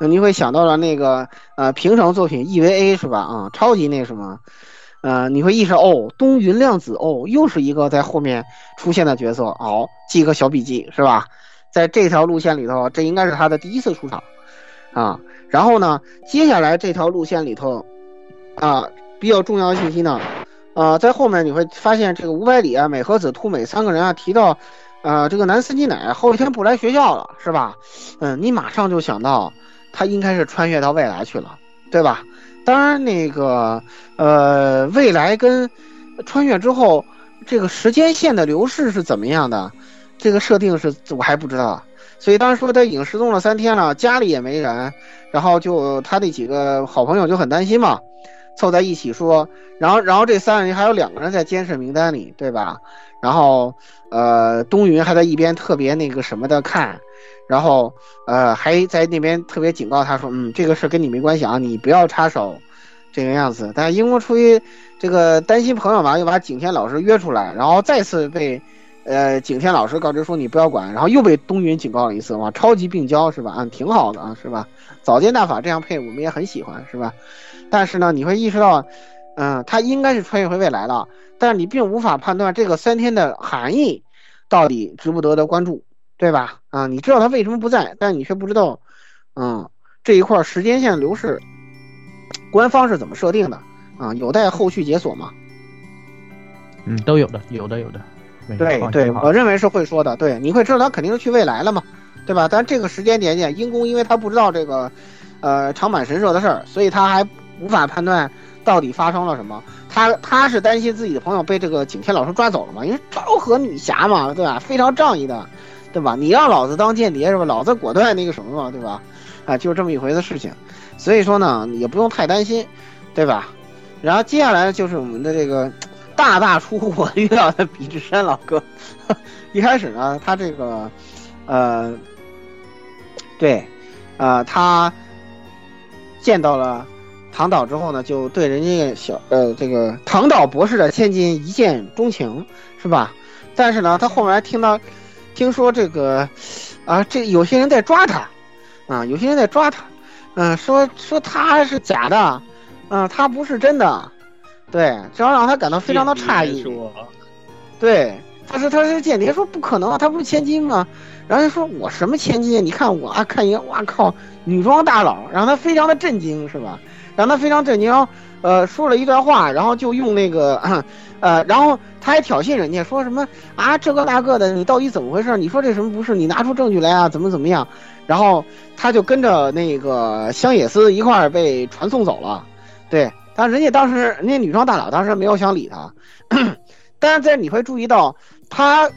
那你会想到了那个呃平成作品 EVA 是吧？啊，超级那什么，呃，你会意识到哦，东云亮子哦，又是一个在后面出现的角色，哦，记个小笔记是吧？在这条路线里头，这应该是他的第一次出场啊。然后呢，接下来这条路线里头啊，比较重要的信息呢，啊，在后面你会发现这个五百里啊、美和子、兔美三个人啊提到，呃，这个南司机奶后一天不来学校了，是吧？嗯，你马上就想到他应该是穿越到未来去了，对吧？当然，那个呃，未来跟穿越之后，这个时间线的流逝是怎么样的？这个设定是我还不知道，所以当时说他已经失踪了三天了，家里也没人，然后就他那几个好朋友就很担心嘛，凑在一起说，然后然后这三个人还有两个人在监视名单里，对吧？然后呃，东云还在一边特别那个什么的看，然后呃还在那边特别警告他说，嗯，这个事跟你没关系啊，你不要插手，这个样子。但英国出于这个担心朋友嘛，又把景天老师约出来，然后再次被呃景天老师告知说你不要管，然后又被东云警告了一次，哇，超级病娇是吧？嗯，挺好的啊，是吧？早见大法这样配我们也很喜欢，是吧？但是呢，你会意识到，嗯，他应该是穿越回未来了，但是你并无法判断这个三天的含义到底值不得得关注，对吧？啊，你知道他为什么不在，但你却不知道，嗯，这一块时间线流逝，官方是怎么设定的啊？有待后续解锁嘛？嗯，都有的，有的，有的。对对，我认为是会说的。对，你会知道他肯定是去未来了嘛，对吧？但这个时间点点，阴公因为他不知道这个，呃，长坂神社的事儿，所以他还无法判断到底发生了什么。他他是担心自己的朋友被这个景天老师抓走了嘛，因为昭和女侠嘛，对吧？非常仗义的，对吧？你让老子当间谍是吧？老子果断那个什么嘛，对吧？啊，就是这么一回的事情。所以说呢，也不用太担心，对吧？然后接下来就是我们的这个大大出乎我预料的比志山老哥。(laughs) 一开始呢，他这个，呃，对，呃，他见到了唐岛之后呢，就对人家小呃这个唐岛博士的千金一见钟情，是吧？但是呢，他后面还听到听说这个啊，这有些人在抓他，啊，有些人在抓他，嗯、说说他是假的，啊、他不是真的，对，这要让他感到非常的诧异。对，他说他是间谍，说不可能啊，他不是千金吗？然后他说我什么千金啊？你看我啊，看一个，哇靠，女装大佬，然后他非常的震惊，是吧？让他非常震惊，呃说了一段话，然后就用那个呃，然后他还挑衅人家，说什么啊这个那个的，你到底怎么回事？你说这什么不是？你拿出证据来啊，怎么怎么样？然后他就跟着那个香野司一块儿被传送走了，对，但人家当时人家女装大佬当时没有想理他。(coughs) 但是在你会注意到，他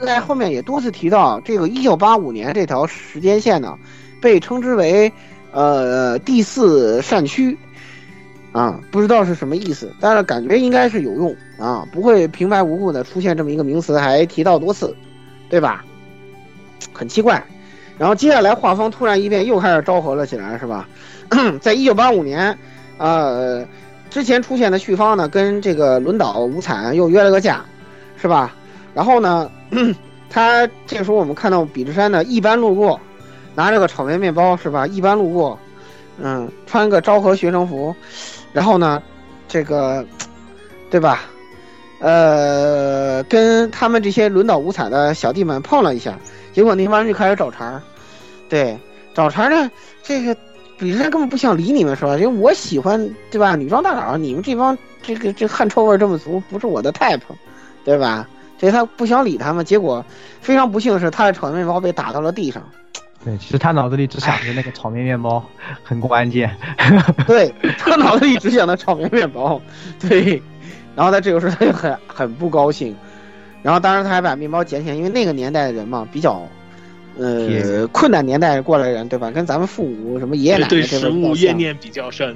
在后面也多次提到这个一九八五年这条时间线呢，被称之为呃第四善区，啊，不知道是什么意思，但是感觉应该是有用啊，不会平白无故的出现这么一个名词，还提到多次，对吧？很奇怪。然后接下来画风突然一变，又开始昭和了起来，是吧？(coughs) 在一九八五年，呃。之前出现的旭方呢，跟这个轮岛无惨又约了个架，是吧？然后呢，(coughs) 他这个时候我们看到比之山呢，一般路过，拿着个草莓面包，是吧？一般路过，嗯，穿个昭和学生服，然后呢，这个，对吧？呃，跟他们这些轮岛五彩的小弟们碰了一下，结果那帮人就开始找茬儿，对，找茬儿呢，这个。比人根本不想理你们是吧？因为我喜欢对吧？女装大佬，你们这帮这个这汗臭味这么足，不是我的 type，对吧？所以他不想理他们。结果非常不幸是，他的炒面包被打到了地上。对，其实他脑子里只想着那个炒面面包很关键。(laughs) 对他脑子里只想着炒面面包，对。然后他这个时候他就很很不高兴，然后当然他还把面包捡起来，因为那个年代的人嘛比较。呃，困难年代过来人，对吧？跟咱们父母什么爷爷奶奶对食物怨念比较深。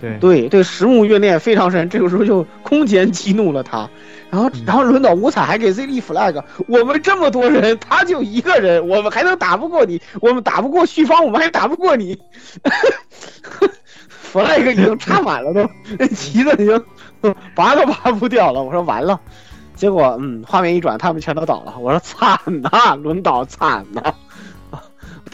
对对对，石木怨念非常深，这个时候就空前激怒了他。然后，然后轮到五彩还给 Z 立 flag，我们这么多人，他就一个人，我们还能打不过你？我们打不过旭方，我们还打不过你？(laughs) flag 已经插满了都，那旗子已经拔都拔不掉了。我说完了，结果嗯，画面一转，他们全都倒了。我说惨呐，轮倒惨呐！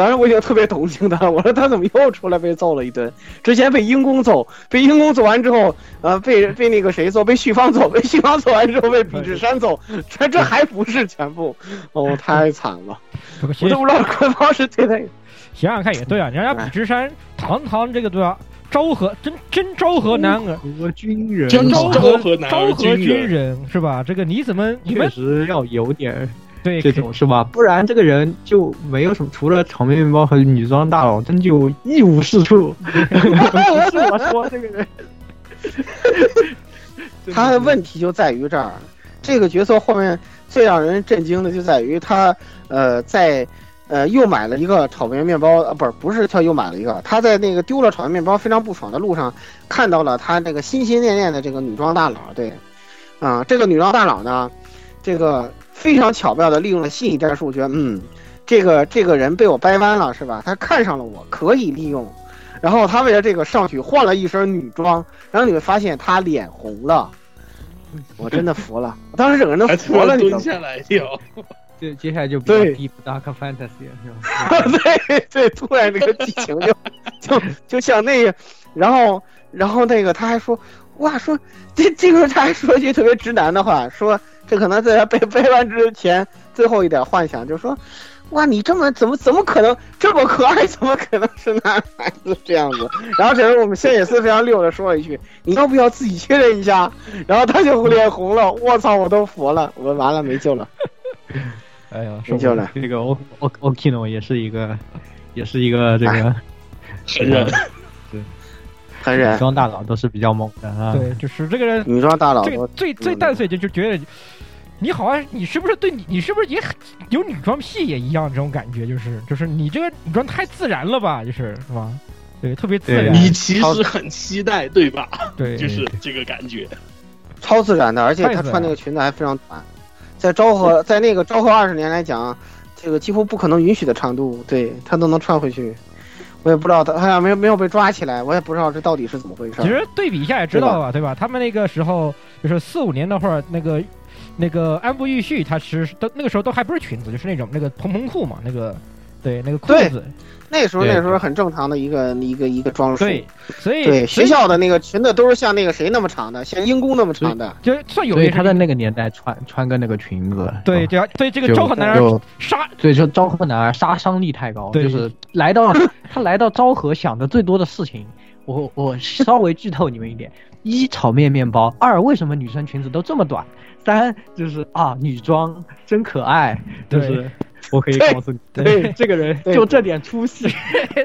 当时我已经特别同情他，(laughs) 我说他怎么又出来被揍了一顿？之前被鹰公揍，被鹰公揍完之后，呃，被被那个谁揍？被旭芳揍，被旭芳揍完之后被比之山揍，这这还不是全部？哦，(laughs) 太惨了！我都不知道官方是对他。(laughs) 想想看也对啊，人家比之山堂堂这个对吧？昭和真真昭和男儿，和军人，真昭和男昭和军人人是吧？这个你怎么你们确实要有点对这种是吧？不然这个人就没有什么，除了炒面面包和女装大佬，真就一无是处。(laughs) 不是我说这个人，(laughs) 他的问题就在于这儿，这个角色后面最让人震惊的就在于他，呃，在呃又买了一个炒面面包，呃，不是不是他又买了一个，他在那个丢了炒面面包非常不爽的路上，看到了他那个心心念念的这个女装大佬，对，啊、这个女装大佬呢，这个非常巧妙的利用了心理战术，觉得嗯，这个这个人被我掰弯了是吧？他看上了我，可以利用。然后他为了这个上去换了一身女装，然后你会发现他脸红了，我真的服了，我当时整个人都服了，你知道吗？蹲下来跳。这接下来就比较对 deep dark fantasy 是吧？(laughs) 对对，突然这个剧情就就就像那个，然后然后那个他还说，哇，说这这个时候他还说一句特别直男的话，说这可能在他被背叛之前最后一点幻想，就是说。哇，你这么怎么怎么可能这么可爱？怎么可能是男孩子这样子？(laughs) 然后这时候我们仙野寺非常溜的说了一句：“你要不要自己确认一下？”然后他就脸红了，我操，我都服了，我们完了没救了。(laughs) 哎呀，没救了。这个 O O Okino 也是一个，也是一个这个 (laughs) 狠人，对，狠人女装大佬都是比较猛的啊。对，就是这个人女装大佬这个最最淡碎就就觉得。你好像你是不是对你你是不是也很有女装癖也一样这种感觉，就是就是你这个女装太自然了吧，就是是吧？对，特别自然。你其实很期待，对吧？对，就是这个感觉，超自然的，而且她穿那个裙子还非常短，在昭和在那个昭和二十年来讲，这个几乎不可能允许的长度，对她都能穿回去。我也不知道他，好像没有没有被抓起来，我也不知道这到底是怎么回事。其实对比一下也知道吧，对吧？他们那个时候就是四五年那会儿，那个那个安部玉绪，他其实都那个时候都还不是裙子，就是那种那个蓬蓬裤嘛，那个对那个裤子。那时候那时候很正常的一个一个一个装束。对，所以对学校的那个裙子都是像那个谁那么长的，像英公那么长的，就算有。所以他在那个年代穿穿个那个裙子。对对啊，对这个昭和男儿杀，所以说昭和男儿杀伤力太高，就是来到 (laughs) 他来到昭和想的最多的事情，我我稍微剧透你们一点：一炒面面包，二为什么女生裙子都这么短，三就是啊女装真可爱，就是。我可以告诉你，对这个人就这点出息，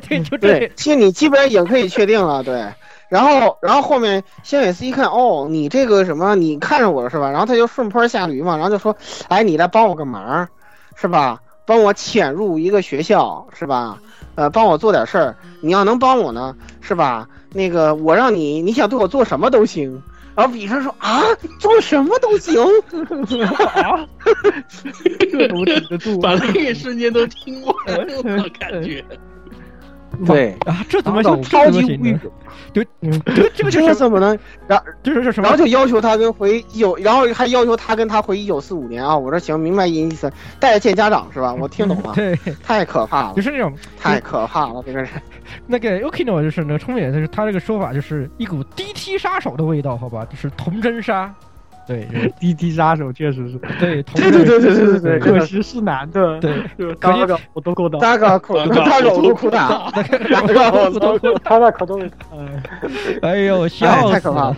对，就这点。其实你基本上已经可以确定了，对。然后，然后后面仙尾斯一看，哦，你这个什么，你看着我了是吧？然后他就顺坡下驴嘛，然后就说，哎，你来帮我个忙，是吧？帮我潜入一个学校，是吧？呃，帮我做点事儿。你要能帮我呢，是吧？那个我让你，你想对我做什么都行。然后比生说啊，做什么都行 (laughs) 啊，(laughs) 这怎么顶得住？把那一瞬间都听过了，我感觉。对啊，这怎么就超级无语？对，这个这怎么能？然就是这什么？然后就要求他跟回一九，然后还要求他跟他回一九四五年啊！我说行，明白意思，带着见家长是吧？我听懂了。对，太可怕了，就是那种太可怕了，这个人。那个 Okino 就是那个冲脸，就是他这个说法就是一股 DT 杀手的味道，好吧？就是童真杀。对滴滴杀手确实是。对，(laughs) 对对对对对对对，可惜是男的。对，大个我都够到。大个裤，大个我都裤衩，大个我都裤，他那可都。哎呦，笑太可怕了。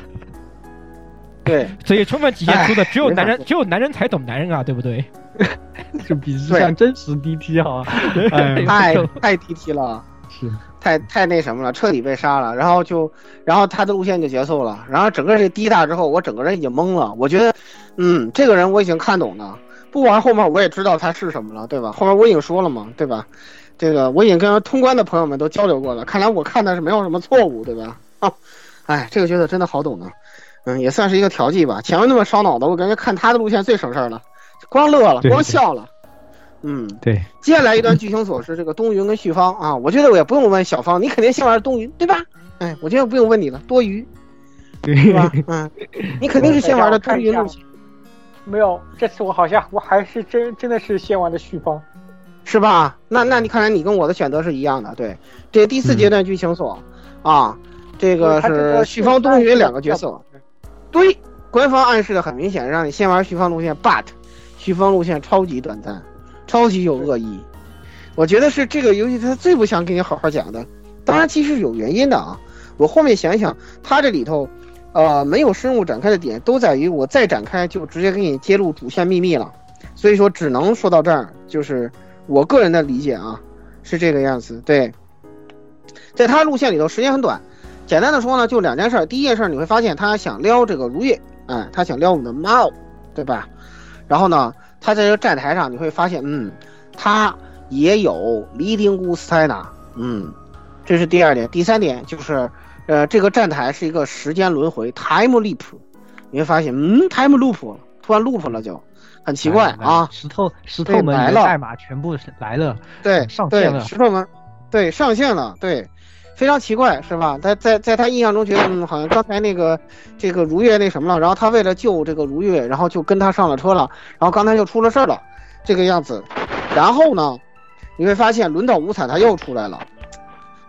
对，(laughs) 所以充分体现出的只有男人，只有男人才懂男人啊，对不对？(laughs) 就比像真实 DT 好，太太 DT 了。是。太太那什么了，彻底被杀了，然后就，然后他的路线就结束了，然后整个这第大之后，我整个人已经懵了。我觉得，嗯，这个人我已经看懂了，不玩后面我也知道他是什么了，对吧？后面我已经说了嘛，对吧？这个我已经跟通关的朋友们都交流过了，看来我看的是没有什么错误，对吧？啊，哎，这个角色真的好懂呢，嗯，也算是一个调剂吧。前面那么烧脑的，我感觉看他的路线最省事儿了，光乐了，光笑了。嗯，对，接下来一段剧情所是这个东云跟旭芳啊，我觉得我也不用问小芳，你肯定先玩东云对吧？哎，我觉得不用问你了，多余，对吧？嗯，(laughs) 你肯定是先玩的东云路线，没有，这次我好像我还是真真的是先玩的旭芳。是吧？那那你看来你跟我的选择是一样的，对。这第四阶段剧情所、啊，这个是旭芳、东云两个角色。对，官方暗示的很明显，让你先玩旭芳路线，but 旭芳路线超级短暂，超级有恶意。我觉得是这个游戏它最不想给你好好讲的。当然，其实有原因的啊。我后面想一想，它这里头，呃，没有深入展开的点，都在于我再展开就直接给你揭露主线秘密了。所以说，只能说到这儿，就是。我个人的理解啊，是这个样子。对，在他路线里头时间很短，简单的说呢，就两件事。第一件事，你会发现他想撩这个如月，哎，他想撩我们的猫，对吧？然后呢，他在这个站台上，你会发现，嗯，他也有离丁姑斯泰纳，嗯，这是第二点。第三点就是，呃，这个站台是一个时间轮回 （time loop），你会发现，嗯，time loop 突然 loop 了就。很奇怪啊！石头石头门的代码全部来了，对，上线了。石头门，对，上线了，对，非常奇怪，是吧？在在在他印象中觉得，嗯，好像刚才那个这个如月那什么了，然后他为了救这个如月，然后就跟他上了车了，然后刚才就出了事儿了，这个样子。然后呢，你会发现轮到五彩他又出来了，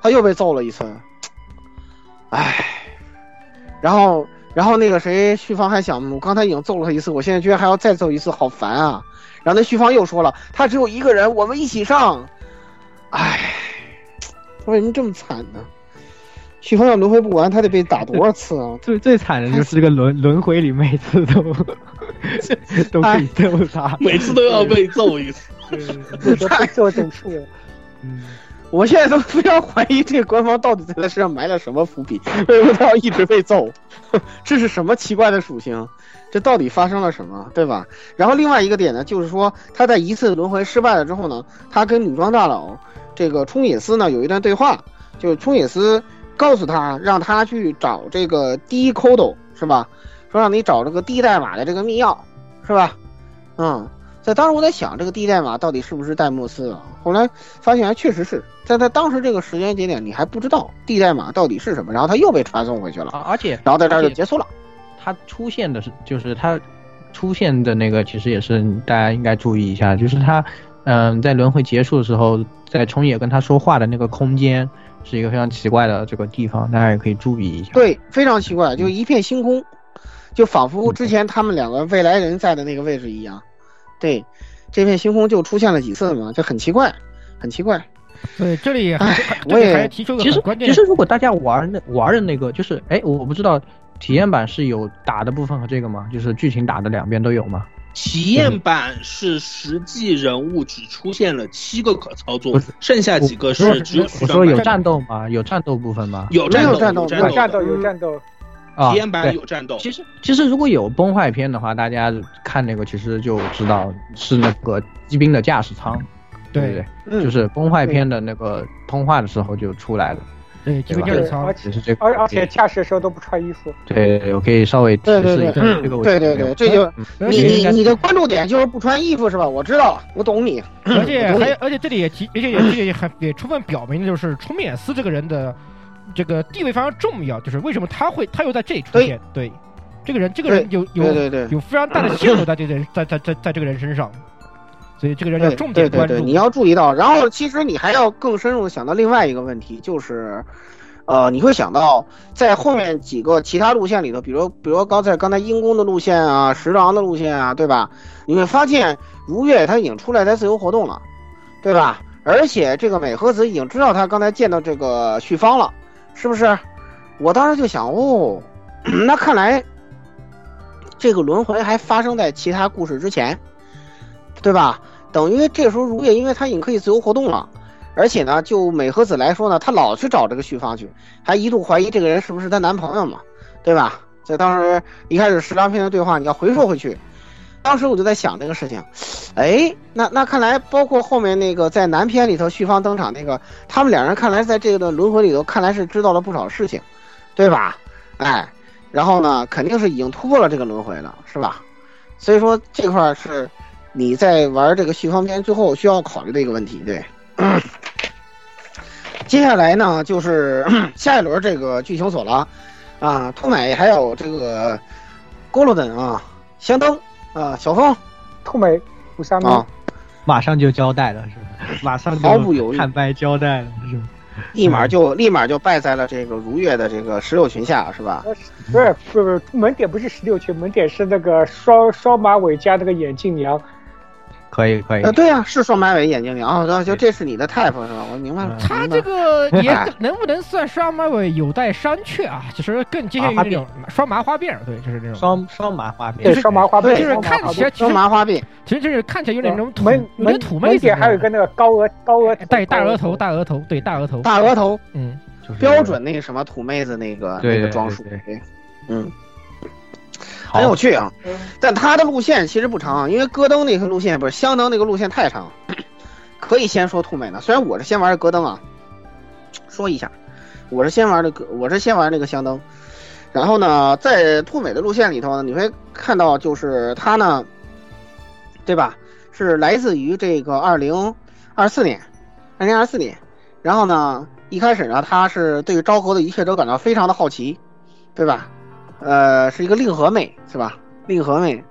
他又被揍了一次，唉，然后。然后那个谁，旭芳还想，我刚才已经揍了他一次，我现在居然还要再揍一次，好烦啊！然后那旭芳又说了，他只有一个人，我们一起上。唉，为什么这么惨呢？旭峰要轮回不完，他得被打多少次啊？(laughs) 最最惨的就是这个轮轮回里，每次都 (laughs) 都可以揍他，(laughs) 每次都要被揍一次，太受整数了。嗯。我现在都非常怀疑这个官方到底在他身上埋了什么伏笔，为什么他要一直被揍？这是什么奇怪的属性？这到底发生了什么，对吧？然后另外一个点呢，就是说他在一次轮回失败了之后呢，他跟女装大佬这个冲隐司呢有一段对话，就是冲隐司告诉他让他去找这个第一 code 是吧？说让你找这个 D 代码的这个密钥是吧？嗯。在当时我在想，这个 D 代码到底是不是戴莫斯啊？后来发现还确实是在在当时这个时间节点，你还不知道 D 代码到底是什么，然后他又被传送回去了，而且然后在这儿就结束了。他出现的是，就是他出现的那个，其实也是大家应该注意一下，就是他，嗯，在轮回结束的时候，在冲野跟他说话的那个空间，是一个非常奇怪的这个地方，大家也可以注意一下。对，非常奇怪，就一片星空，就仿佛之前他们两个未来人在的那个位置一样。对，这片星空就出现了几次嘛，就很奇怪，很奇怪。对，这里我也还提出个其实关键其实如果大家玩那玩的那个，就是哎，我不知道体验版是有打的部分和这个吗？就是剧情打的两边都有吗？体验版是实际人物只出现了七个可操作，剩下几个是只有我说有战斗吗？有战斗部分吗？有战斗，战斗，有战斗，有战斗。啊，体验版有战斗。其实其实如果有崩坏片的话，大家看那个其实就知道是那个机兵的驾驶舱，对不对？嗯、就是崩坏片的那个通话的时候就出来了。对，机兵驾驶舱，而而且驾驶的时候都不穿衣服。对，我可以稍微提示一下这个。对对对，这就你你你的关注点就是不穿衣服是吧？我知道，我懂你。(clears throat) 而且还而且这里也提，而且也这也很也充分表明的就是冲面斯这个人的。这个地位非常重要，就是为什么他会他又在这里出现？对，这个人这个人有有有非常大的线索在这人在在在在这个人身上，所以这个人要重点关注。你要注意到，然后其实你还要更深入的想到另外一个问题，就是，呃，你会想到在后面几个其他路线里头，比如比如刚才刚才阴宫的路线啊，十郎的路线啊，对吧？你会发现如月他已经出来在自由活动了，对吧？而且这个美和子已经知道他刚才见到这个旭芳了。是不是？我当时就想，哦，(coughs) 那看来这个轮回还发生在其他故事之前，对吧？等于这时候如月，因为他已经可以自由活动了，而且呢，就美和子来说呢，他老去找这个旭芳去，还一度怀疑这个人是不是她男朋友嘛，对吧？在当时一开始十郎篇的对话，你要回溯回去，当时我就在想这个事情，哎，那那看来，包括后面那个在南篇里头旭芳登场那个，他们两人看来在这个轮回里头，看来是知道了不少事情，对吧？哎，然后呢，肯定是已经突破了这个轮回了，是吧？所以说这块是你在玩这个续航篇最后需要考虑的一个问题，对。(coughs) 接下来呢，就是 (coughs) 下一轮这个剧情锁了，啊，兔美还有这个郭罗登啊，香灯啊，小峰，兔美五三啊，马上就交代了是吧？(laughs) 马上毫不犹豫坦白交代了是吧？立马就立马就败在了这个如月的这个石榴裙下，是吧？不是不是不是，门点不是石榴裙，门点是那个双双马尾加那个眼镜娘。可以可以，呃，对呀、是双马尾眼镜娘，哦，就这是你的 type 是吧？我明白了。他这个 (laughs) 也哎能不能算双马尾有待商榷啊，就是更接近于那种双麻花辫儿，对，就是这种。双双麻花辫，对双麻花辫。就是看起来其实双麻花辫，其实就是看起来有点那种土，门有点土妹子还有一个那个高额高额带大额头，大额头，对，大额头，大额头，嗯，标准那个什么土妹子那个那个装束，嗯，很有趣啊。但他的路线其实不长，因为戈登那个路线不是香登那个路线太长，(clears throat) 可以先说兔美的。虽然我是先玩的戈登啊，说一下，我是先玩的戈，我是先玩那个香灯。然后呢，在兔美的路线里头呢，你会看到就是他呢，对吧？是来自于这个二零二四年，二零二四年。然后呢，一开始呢，他是对昭和的一切都感到非常的好奇，对吧？呃，是一个令和妹，是吧？令和妹。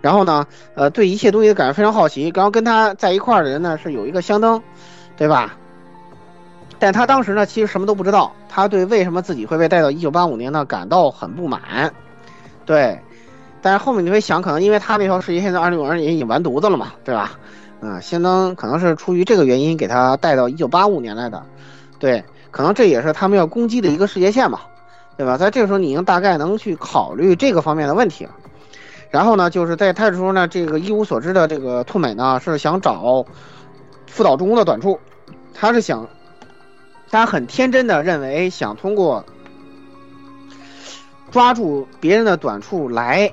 然后呢，呃，对一切东西感觉非常好奇。然后跟他在一块的人呢，是有一个香灯，对吧？但他当时呢，其实什么都不知道。他对为什么自己会被带到一九八五年呢，感到很不满。对，但是后面你会想，可能因为他那条事业线在二零五二年已经完犊子了嘛，对吧？嗯，香灯可能是出于这个原因给他带到一九八五年来的，对，可能这也是他们要攻击的一个世界线嘛，对吧？在这个时候，你已经大概能去考虑这个方面的问题了。然后呢，就是在他的时候呢，这个一无所知的这个兔美呢，是想找福岛中的短处，他是想，他很天真的认为想通过抓住别人的短处来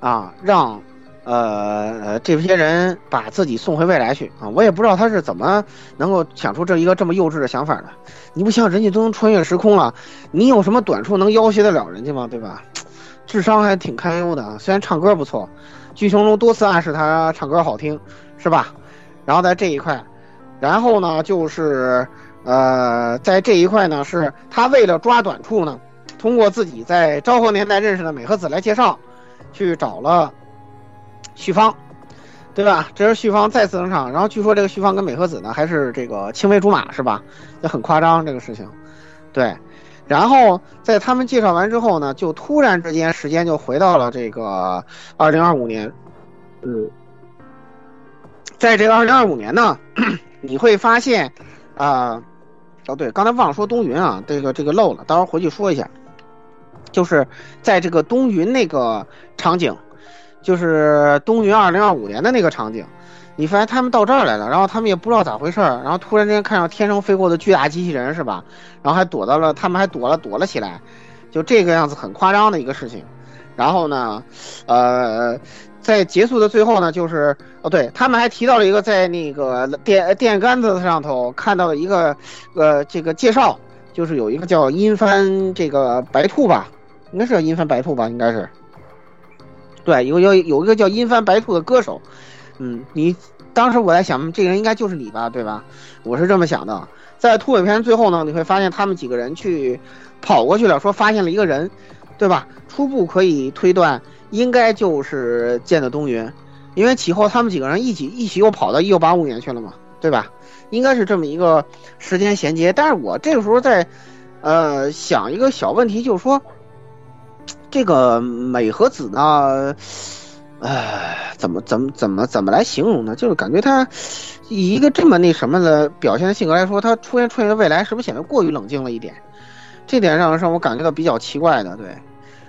啊，让呃这些人把自己送回未来去啊！我也不知道他是怎么能够想出这一个这么幼稚的想法的。你不像人家都能穿越时空了，你有什么短处能要挟得了人家吗？对吧？智商还挺堪忧的啊，虽然唱歌不错，剧情中多次暗示他唱歌好听，是吧？然后在这一块，然后呢就是呃在这一块呢是他为了抓短处呢，通过自己在昭和年代认识的美和子来介绍，去找了旭芳，对吧？这是旭芳再次登场，然后据说这个旭芳跟美和子呢还是这个青梅竹马，是吧？这很夸张这个事情，对。然后在他们介绍完之后呢，就突然之间时间就回到了这个二零二五年，嗯，在这个二零二五年呢，你会发现，啊、哦对，刚才忘了说东云啊，这个这个漏了，到时候回去说一下，就是在这个东云那个场景，就是东云二零二五年的那个场景，你发现他们到这儿来了，然后他们也不知道咋回事儿，然后突然间看到天上飞过的巨大机器人是吧？然后还躲到了，他们还躲了躲了起来，就这个样子很夸张的一个事情。然后呢，呃，在结束的最后呢，就是哦，对他们还提到了一个在那个电电杆子上头看到的一个呃这个介绍，就是有一个叫阴帆这个白兔吧，应该是叫阴帆白兔吧，应该是。对，有有有一个叫阴帆白兔的歌手，嗯，你当时我在想，这个人应该就是你吧，对吧？我是这么想的。在突尾篇最后呢，你会发现他们几个人去跑过去了，说发现了一个人，对吧？初步可以推断，应该就是见的东云，因为其后他们几个人一起一起又跑到一九八五年去了嘛，对吧？应该是这么一个时间衔接。但是我这个时候在呃想一个小问题，就是说这个美和子呢，唉，怎么怎么怎么怎么来形容呢？就是感觉他以一个这么那什么的表现的性格来说，他出现出现的未来是不是显得过于冷静了一点？这点让让我感觉到比较奇怪的，对。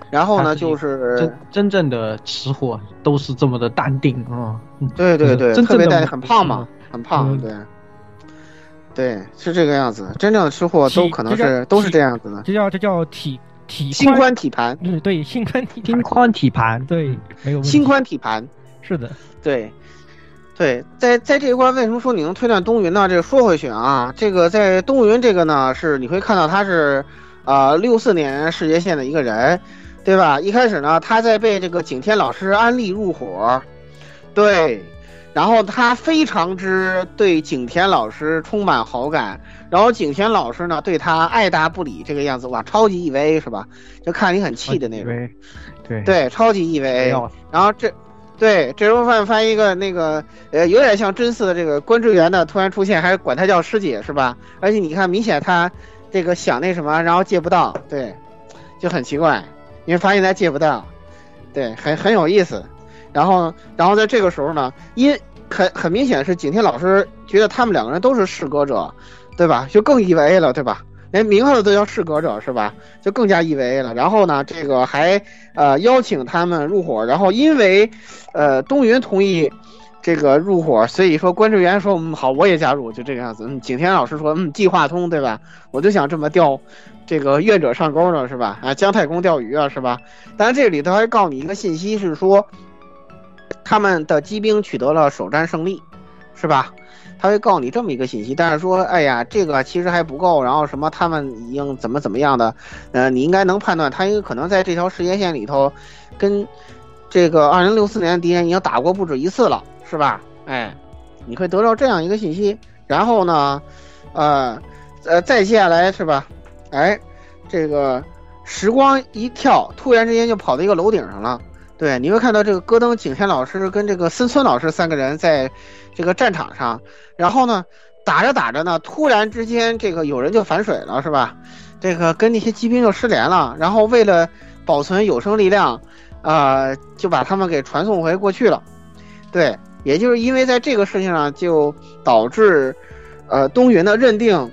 然后呢，就是真真正的吃货都是这么的淡定啊。嗯对对对，真正的特别淡，很胖嘛，很胖，嗯对。对，是这个样子。真正的吃货都可能是都是这样子的，这叫这叫体体心宽体盘，嗯，对，心宽体心宽体盘，对，没有问题。心宽体盘，是的，对，对，在在这一块，为什么说你能推断东云呢？这个说回去啊，这个在东云这个呢，是你会看到他是，啊六四年世界线的一个人，对吧？一开始呢，他在被这个景天老师安利入伙，对，然后他非常之对景甜老师充满好感，然后景甜老师呢对他爱答不理这个样子，哇，超级 EVA 是吧？就看你很气的那种，对对，超级 EVA，然后这。对，这时候发发一个那个呃，有点像真嗣的这个关之源的突然出现，还管他叫师姐是吧？而且你看，明显他这个想那什么，然后借不到，对，就很奇怪，因为发现他借不到，对，很很有意思。然后，然后在这个时候呢，因很很明显是景天老师觉得他们两个人都是适格者，对吧？就更 EVA 了，对吧？连名号都叫适格者是吧？就更加 EVA 了。然后呢，这个还呃邀请他们入伙。然后因为，呃，东云同意这个入伙，所以说关志源说嗯好，我也加入，就这个样子。嗯，景天老师说嗯计划通对吧？我就想这么钓这个愿者上钩呢是吧？啊，姜太公钓鱼啊是吧？当然这里头还告你一个信息是说，他们的机兵取得了首战胜利，是吧？他会告诉你这么一个信息，但是说，哎呀，这个其实还不够，然后什么他们已经怎么怎么样的，呃，你应该能判断，他应该可能在这条时间线里头，跟这个二零六四年的敌人已经打过不止一次了，是吧？哎，你会得到这样一个信息，然后呢，呃，呃，再接下来是吧？哎，这个时光一跳，突然之间就跑到一个楼顶上了，对，你会看到这个戈登、景天老师跟这个森村老师三个人在。这个战场上，然后呢，打着打着呢，突然之间，这个有人就反水了，是吧？这个跟那些骑兵就失联了，然后为了保存有生力量，呃，就把他们给传送回过去了。对，也就是因为在这个事情上，就导致，呃，东云的认定，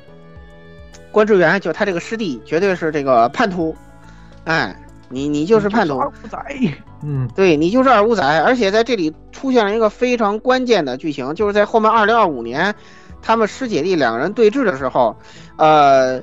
关志源就他这个师弟绝对是这个叛徒，哎。你你就是叛徒，二五仔，(laughs) 嗯，对你就是二五仔，而且在这里出现了一个非常关键的剧情，就是在后面二零二五年，他们师姐弟两个人对峙的时候，呃，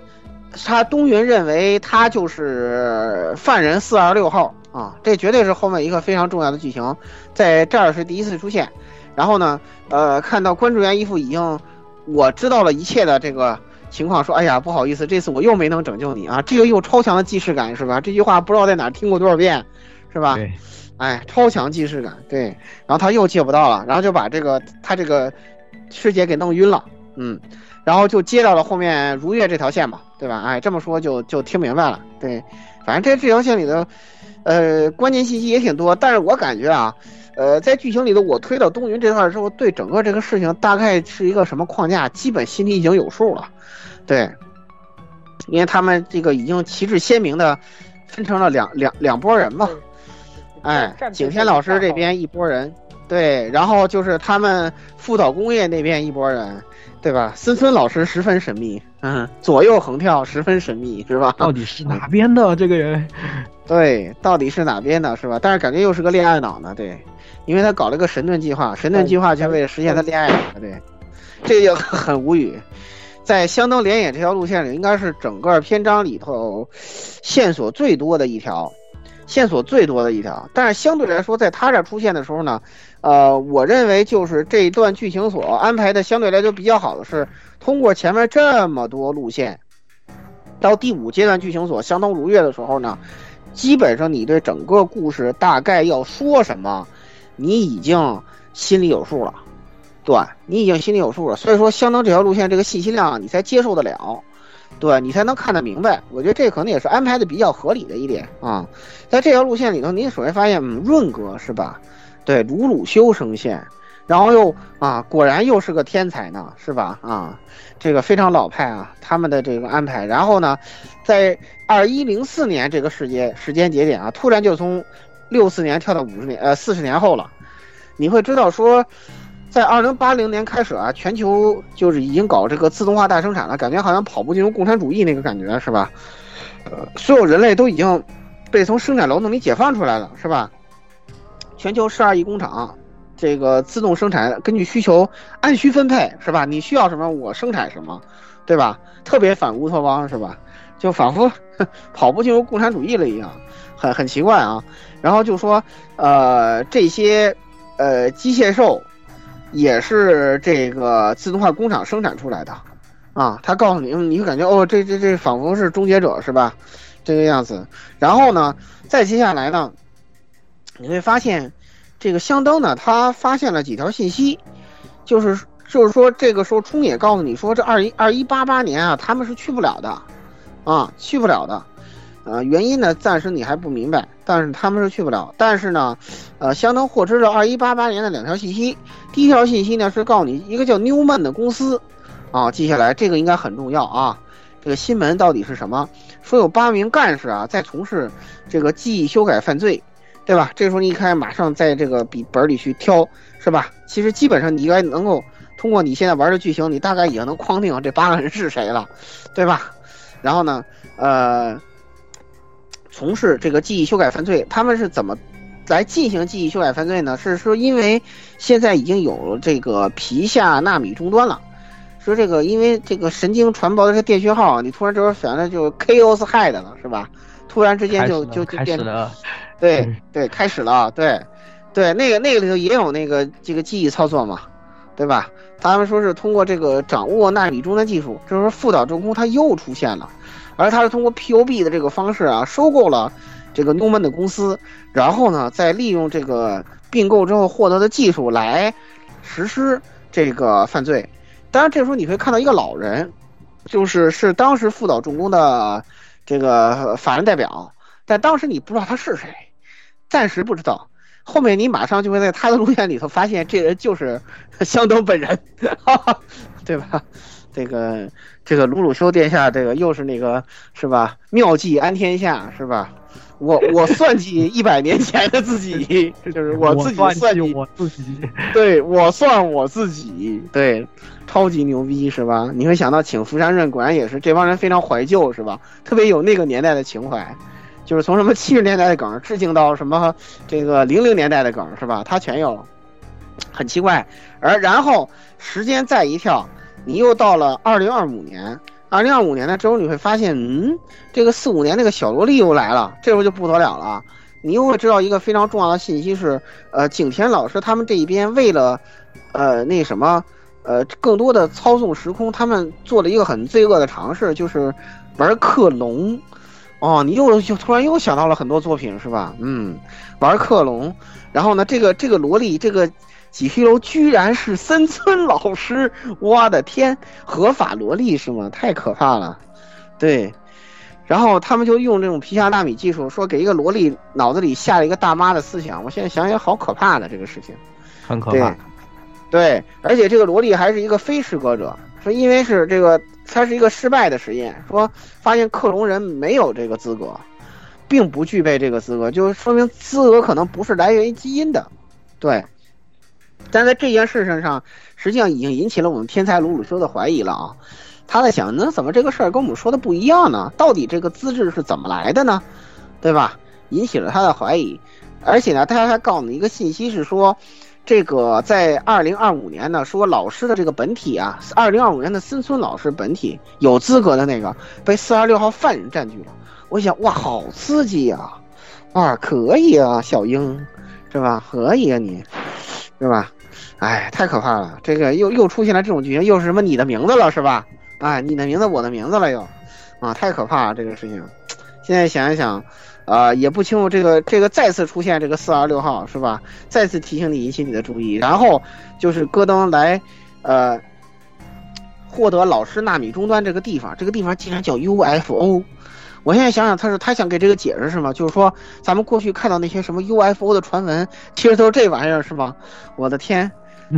他东云认为他就是犯人四二六号啊，这绝对是后面一个非常重要的剧情，在这儿是第一次出现，然后呢，呃，看到关注员一副已经我知道了一切的这个。情况说，哎呀，不好意思，这次我又没能拯救你啊！这个又超强的既视感是吧？这句话不知道在哪听过多少遍，是吧？对，哎，超强既视感，对。然后他又借不到了，然后就把这个他这个师姐给弄晕了，嗯，然后就接到了后面如月这条线嘛，对吧？哎，这么说就就听明白了，对。反正这这条线里的，呃，关键信息也挺多，但是我感觉啊，呃，在剧情里头，我推到东云这段之后，对整个这个事情大概是一个什么框架，基本心里已经有数了。对，因为他们这个已经旗帜鲜明的分成了两两两拨人嘛，哎，景天老师这边一拨人，对，然后就是他们富岛工业那边一拨人，对吧？森村老师十分神秘，嗯，左右横跳十分神秘，是吧？到底是哪边的这个人？(laughs) 对，到底是哪边的，是吧？但是感觉又是个恋爱脑呢，对，因为他搞了个神盾计划，神盾计划就为了实现他恋爱脑，对，这就 (laughs) 很无语。在相当连演这条路线里，应该是整个篇章里头线索最多的一条，线索最多的一条。但是相对来说，在他这出现的时候呢，呃，我认为就是这一段剧情所安排的相对来说比较好的是，通过前面这么多路线，到第五阶段剧情所相当如月的时候呢，基本上你对整个故事大概要说什么，你已经心里有数了。对，你已经心里有数了，所以说相当这条路线这个信息量你才接受得了，对你才能看得明白。我觉得这可能也是安排的比较合理的一点啊。在这条路线里头，你首先发现润哥是吧？对，鲁鲁修声线，然后又啊，果然又是个天才呢，是吧？啊，这个非常老派啊，他们的这个安排。然后呢，在二一零四年这个时间时间节点啊，突然就从六四年跳到五十年呃四十年后了，你会知道说。在二零八零年开始啊，全球就是已经搞这个自动化大生产了，感觉好像跑步进入共产主义那个感觉是吧？呃，所有人类都已经被从生产劳动力解放出来了，是吧？全球十二亿工厂，这个自动生产，根据需求按需分配，是吧？你需要什么，我生产什么，对吧？特别反乌托邦，是吧？就仿佛 (laughs) 跑步进入共产主义了一样，很很奇怪啊。然后就说，呃，这些呃机械兽。也是这个自动化工厂生产出来的，啊，他告诉你，你会感觉哦，这这这仿佛是终结者是吧？这个样子。然后呢，再接下来呢，你会发现，这个香灯呢，他发现了几条信息，就是就是说，这个时候冲也告诉你说，这二一二一八八年啊，他们是去不了的，啊，去不了的。呃，原因呢，暂时你还不明白，但是他们是去不了。但是呢，呃，相当获知了二一八八年的两条信息。第一条信息呢是告诉你一个叫 Newman 的公司，啊，记下来，这个应该很重要啊。这个新闻到底是什么？说有八名干事啊在从事这个记忆修改犯罪，对吧？这时候你一看，马上在这个笔本里去挑，是吧？其实基本上你应该能够通过你现在玩的剧情，你大概已经能框定这八个人是谁了，对吧？然后呢，呃。从事这个记忆修改犯罪，他们是怎么来进行记忆修改犯罪呢？是说因为现在已经有这个皮下纳米终端了，说这个因为这个神经传播的这电讯号，你突然之间反正就 chaos head 了，是吧？突然之间就就就变成，对对，开始了，对对，那个那个里头也有那个这个记忆操作嘛，对吧？他们说是通过这个掌握纳米终端技术，就是副岛重工他又出现了。而他是通过 P.O.B 的这个方式啊，收购了这个 Newman 的公司，然后呢，再利用这个并购之后获得的技术来实施这个犯罪。当然，这时候你会看到一个老人，就是是当时副岛重工的这个法人代表，但当时你不知道他是谁，暂时不知道。后面你马上就会在他的录像里头发现，这人就是香登本人，对吧？这个。这个鲁鲁修殿下，这个又是那个是吧？妙计安天下是吧？我我算计一百年前的自己，就是 (laughs) 我自己算计我自己，对我算我自己，对，超级牛逼是吧？你会想到请福山润，果然也是这帮人非常怀旧是吧？特别有那个年代的情怀，就是从什么七十年代的梗致敬到什么这个零零年代的梗是吧？他全有，很奇怪。而然后时间再一跳。你又到了二零二五年，二零二五年的之后，你会发现，嗯，这个四五年那个小萝莉又来了，这时候就不得了了。你又会知道一个非常重要的信息是，呃，景田老师他们这一边为了，呃，那什么，呃，更多的操纵时空，他们做了一个很罪恶的尝试，就是玩克隆。哦，你又就突然又想到了很多作品是吧？嗯，玩克隆，然后呢，这个这个萝莉这个。几黑楼居然是森村老师，我的天，合法萝莉是吗？太可怕了，对。然后他们就用这种皮下纳米技术，说给一个萝莉脑子里下了一个大妈的思想。我现在想想，好可怕的这个事情，很可怕。对，而且这个萝莉还是一个非失格者，说因为是这个，它是一个失败的实验，说发现克隆人没有这个资格，并不具备这个资格，就说明资格可能不是来源于基因的，对。但在这件事情上，实际上已经引起了我们天才鲁鲁修的怀疑了啊！他在想，那怎么这个事儿跟我们说的不一样呢？到底这个资质是怎么来的呢？对吧？引起了他的怀疑。而且呢，他还告诉你一个信息是说，这个在二零二五年呢，说老师的这个本体啊，二零二五年的森村老师本体有资格的那个被四二六号犯人占据了。我想，哇，好刺激呀！啊，可以啊，小英，是吧？可以啊，你，是吧？哎，太可怕了！这个又又出现了这种剧情，又是什么你的名字了，是吧？哎，你的名字，我的名字了又，啊，太可怕了这个事情。现在想一想，啊，也不清楚这个这个再次出现这个四二六号是吧？再次提醒你引起你的注意，然后就是戈登来，呃，获得老师纳米终端这个地方，这个地方竟然叫 UFO。我现在想想，他是他想给这个解释是吗？就是说咱们过去看到那些什么 UFO 的传闻，其实都是这玩意儿是吗？我的天！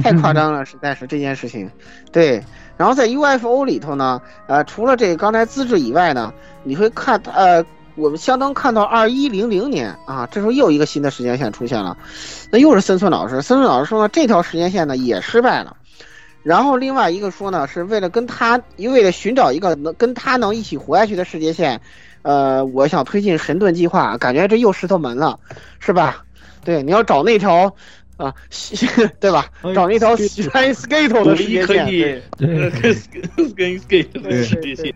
太夸张了，实在是这件事情。对，然后在 UFO 里头呢，呃，除了这刚才资质以外呢，你会看，呃，我们相当看到二一零零年啊，这时候又一个新的时间线出现了，那又是森村老师。森村老师说呢，这条时间线呢也失败了。然后另外一个说呢，是为了跟他，为了寻找一个能跟他能一起活下去的世界线，呃，我想推进神盾计划，感觉这又石头门了，是吧？对，你要找那条。啊，对吧？找那条 Sky Skate 的世界线，对，跟 Sky Skate 的世界线，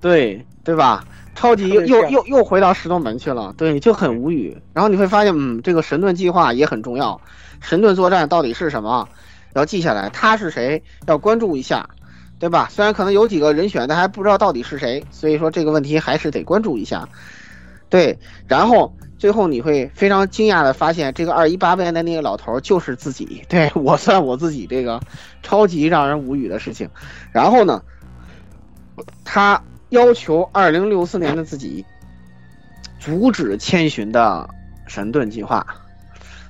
对对吧？超级又又又又回到石头门去了，对，就很无语。然后你会发现，嗯，这个神盾计划也很重要。神盾作战到底是什么？要记下来，他是谁？要关注一下。对吧？虽然可能有几个人选，但还不知道到底是谁，所以说这个问题还是得关注一下。对，然后最后你会非常惊讶的发现，这个二一八边的那个老头就是自己。对我算我自己这个超级让人无语的事情。然后呢，他要求二零六四年的自己阻止千寻的神盾计划，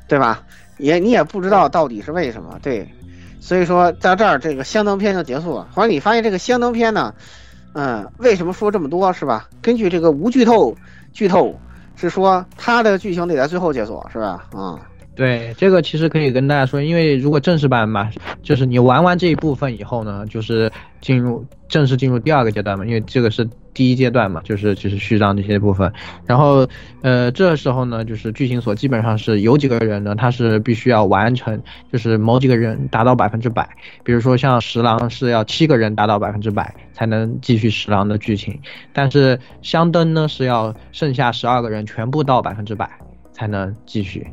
对吧？也你也不知道到底是为什么。对，所以说在这儿这个香灯篇就结束了。后来你发现这个香灯篇呢，嗯，为什么说这么多是吧？根据这个无剧透。剧透是说它的剧情得在最后解锁，是吧？啊，对，这个其实可以跟大家说，因为如果正式版嘛，就是你玩完这一部分以后呢，就是进入正式进入第二个阶段嘛，因为这个是第一阶段嘛，就是就是序章这些部分。然后，呃，这时候呢，就是剧情锁基本上是有几个人呢，他是必须要完成，就是某几个人达到百分之百。比如说像十郎是要七个人达到百分之百才能继续十郎的剧情，但是香灯呢是要剩下十二个人全部到百分之百才能继续。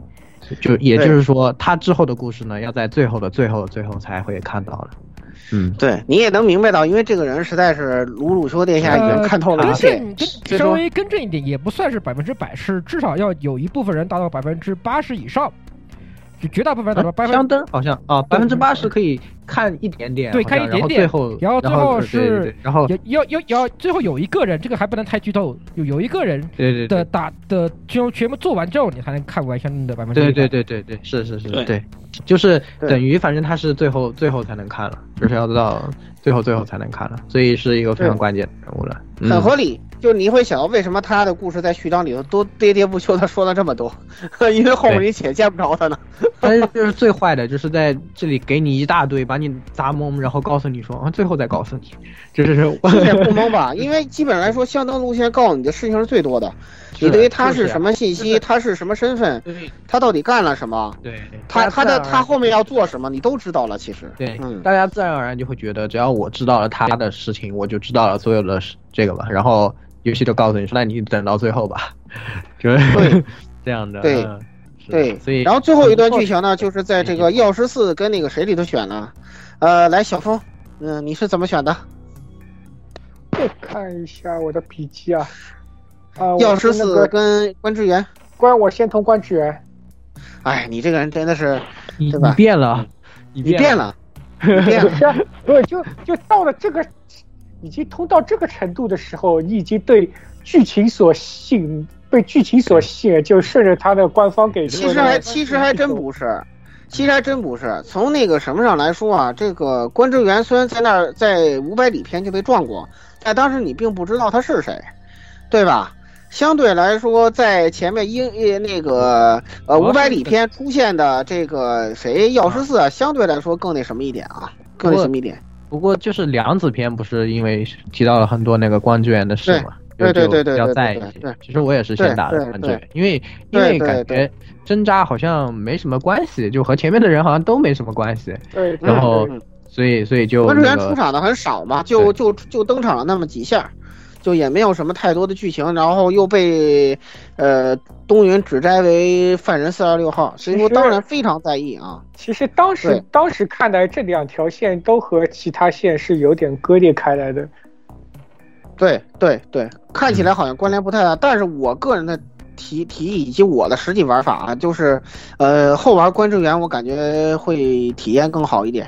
就也就是说，他之后的故事呢，要在最后的最后最后才会看到了。嗯，对你也能明白到，因为这个人实在是鲁鲁修殿下已经看透了一切。稍微更正一点，也不算是百分之百，是至少要有一部分人达到百分之八十以上。就绝大部分达到百分相当好像啊，百分之八十可以看一点点，对，看一点点。最后，然后最后是，然后要要要最后有一个人，这个还不能太剧透，有有一个人对对的打的就全部做完之后，你才能看完相应的百分之。对对对对对，是是是，对，就是等于反正他是最后最后才能看了，就是要到最后最后才能看了，所以是一个非常关键的人物了，很合理。就你会想到，为什么他的故事在序章里头都喋喋不休的说了这么多？(laughs) 因为后面你且见不着他呢。(laughs) 但是就是最坏的，就是在这里给你一大堆，把你砸懵，然后告诉你说啊，最后再告诉你，就是也不懵吧？(laughs) 因为基本来说，相当路线告诉你的事情是最多的。你对于他是什么信息，他是什么身份，他到底干了什么？对，他他的他后面要做什么，你都知道了。其实，对，大家自然而然就会觉得，只要我知道了他的事情，我就知道了所有的这个吧。然后。游戏就告诉你说，那你等到最后吧，(laughs) 就是这样的。对，对，所以然后最后一段剧情呢，就是在这个药师寺跟那个谁里头选了。呃，来小峰，嗯，你是怎么选的？我看一下我的笔记啊。啊，药师寺跟关之源。关，我先通关之源。哎，你这个人真的是，你对吧？变了，你变了，变了。不，就就到了这个。已经通到这个程度的时候，你已经对剧情所吸引，被剧情所吸引，就顺着他的官方给。其实还其实还真不是，其实还真不是。从那个什么上来说啊，这个关之源虽然在那儿在五百里篇就被撞过，但当时你并不知道他是谁，对吧？相对来说，在前面英那个呃五百里篇出现的这个谁药师寺，相对来说更那什么一点啊，更那什么一点。不过就是梁子篇不是因为提到了很多那个关之源的事嘛，对对对对，要在一起。其实我也是先打的关之源，因为因为感觉针扎好像没什么关系，就和前面的人好像都没什么关系。对，然后所以所以就关之源出场的很少嘛，就就就登场了那么几下。就也没有什么太多的剧情，然后又被，呃，东云指摘为犯人四二六号，所以说当然非常在意啊。其实当时当时看来这两条线都和其他线是有点割裂开来的。对对对，看起来好像关联不太大，但是我个人的提提议以及我的实际玩法啊，就是，呃，后玩关之源我感觉会体验更好一点。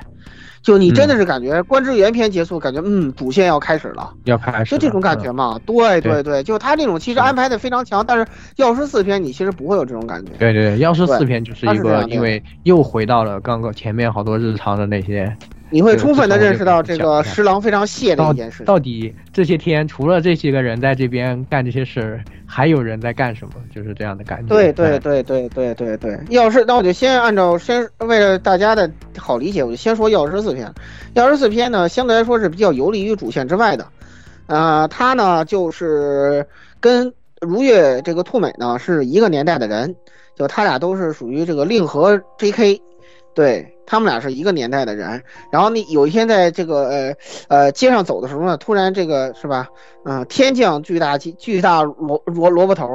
就你真的是感觉关之源篇结束，感觉嗯，主线要开始了，要开始，就这种感觉嘛。对对对，就他这种其实安排的非常强，但是药师四篇你其实不会有这种感觉。对对对，药师四篇就是一个，因为又回到了刚刚前面好多日常的那些。你会充分的认识到这个十郎非常谢的一件事。到底这些天除了这些个人在这边干这些事儿，还有人在干什么？就是这样的感觉。对对对对对对对。药师，那我就先按照先为了大家的好理解，我就先说药师四篇。药师四篇呢，相对来说是比较游离于主线之外的。啊，他呢就是跟如月这个兔美呢是一个年代的人，就他俩都是属于这个令和 J.K. 对。他们俩是一个年代的人。然后你有一天在这个呃呃街上走的时候呢，突然这个是吧？嗯、天降巨大巨巨大萝萝萝卜头，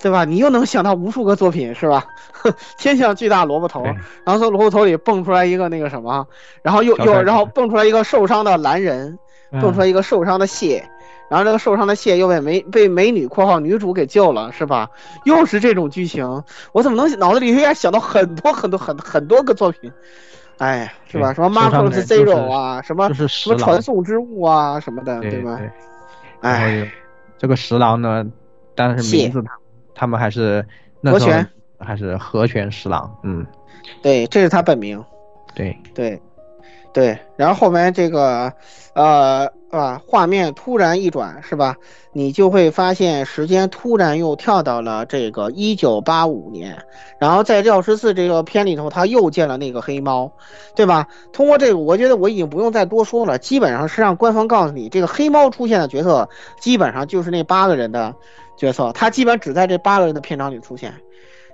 对吧？你又能想到无数个作品是吧？(laughs) 天降巨大萝卜头，然后从萝卜头里蹦出来一个那个什么，然后又又然后蹦出来一个受伤的蓝人，嗯蹦出来一个受伤的蟹。然后这个受伤的蟹又被美被美女（括号女主）给救了，是吧？又是这种剧情，我怎么能脑子里突然想到很多很多很很多个作品？哎，是吧？什么受伤的 Marcos 人就是 Zero 啊，什么就是什么传送之物啊，什么的，对吧？对哎，这个十郎呢，但是名字他他们还是那时候和泉还是和泉十郎，嗯，对，这是他本名。对对，对，然后后面这个，呃吧，画面突然一转，是吧？你就会发现时间突然又跳到了这个一九八五年，然后在药师寺这个片里头，他又见了那个黑猫，对吧？通过这个，我觉得我已经不用再多说了，基本上是让官方告诉你，这个黑猫出现的角色，基本上就是那八个人的角色，他基本只在这八个人的片场里出现。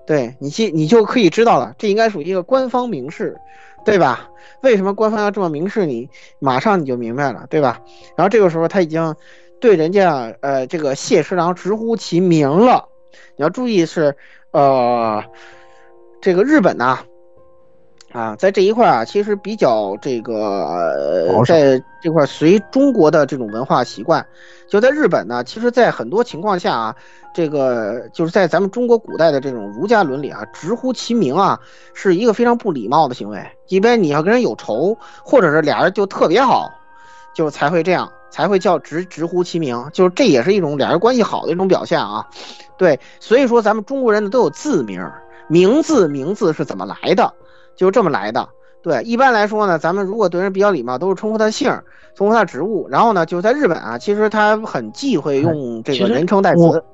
对你记，你就可以知道了，这应该属于一个官方明示，对吧？为什么官方要这么明示你？马上你就明白了，对吧？然后这个时候他已经对人家呃这个谢师郎直呼其名了。你要注意是呃这个日本呐，在这一块啊，其实比较这个呃在这块随中国的这种文化习惯，就在日本呢，其实，在很多情况下啊，这个就是在咱们中国古代的这种儒家伦理啊，直呼其名啊，是一个非常不礼貌的行为。一般你要跟人有仇，或者是俩人就特别好，就才会这样，才会叫直直呼其名，就是这也是一种俩人关系好的一种表现啊。对，所以说咱们中国人呢都有字名儿，名字名字是怎么来的，就这么来的。对，一般来说呢，咱们如果对人比较礼貌，都是称呼他姓儿，称呼他职务。然后呢，就是在日本啊，其实他很忌讳用这个人称代词，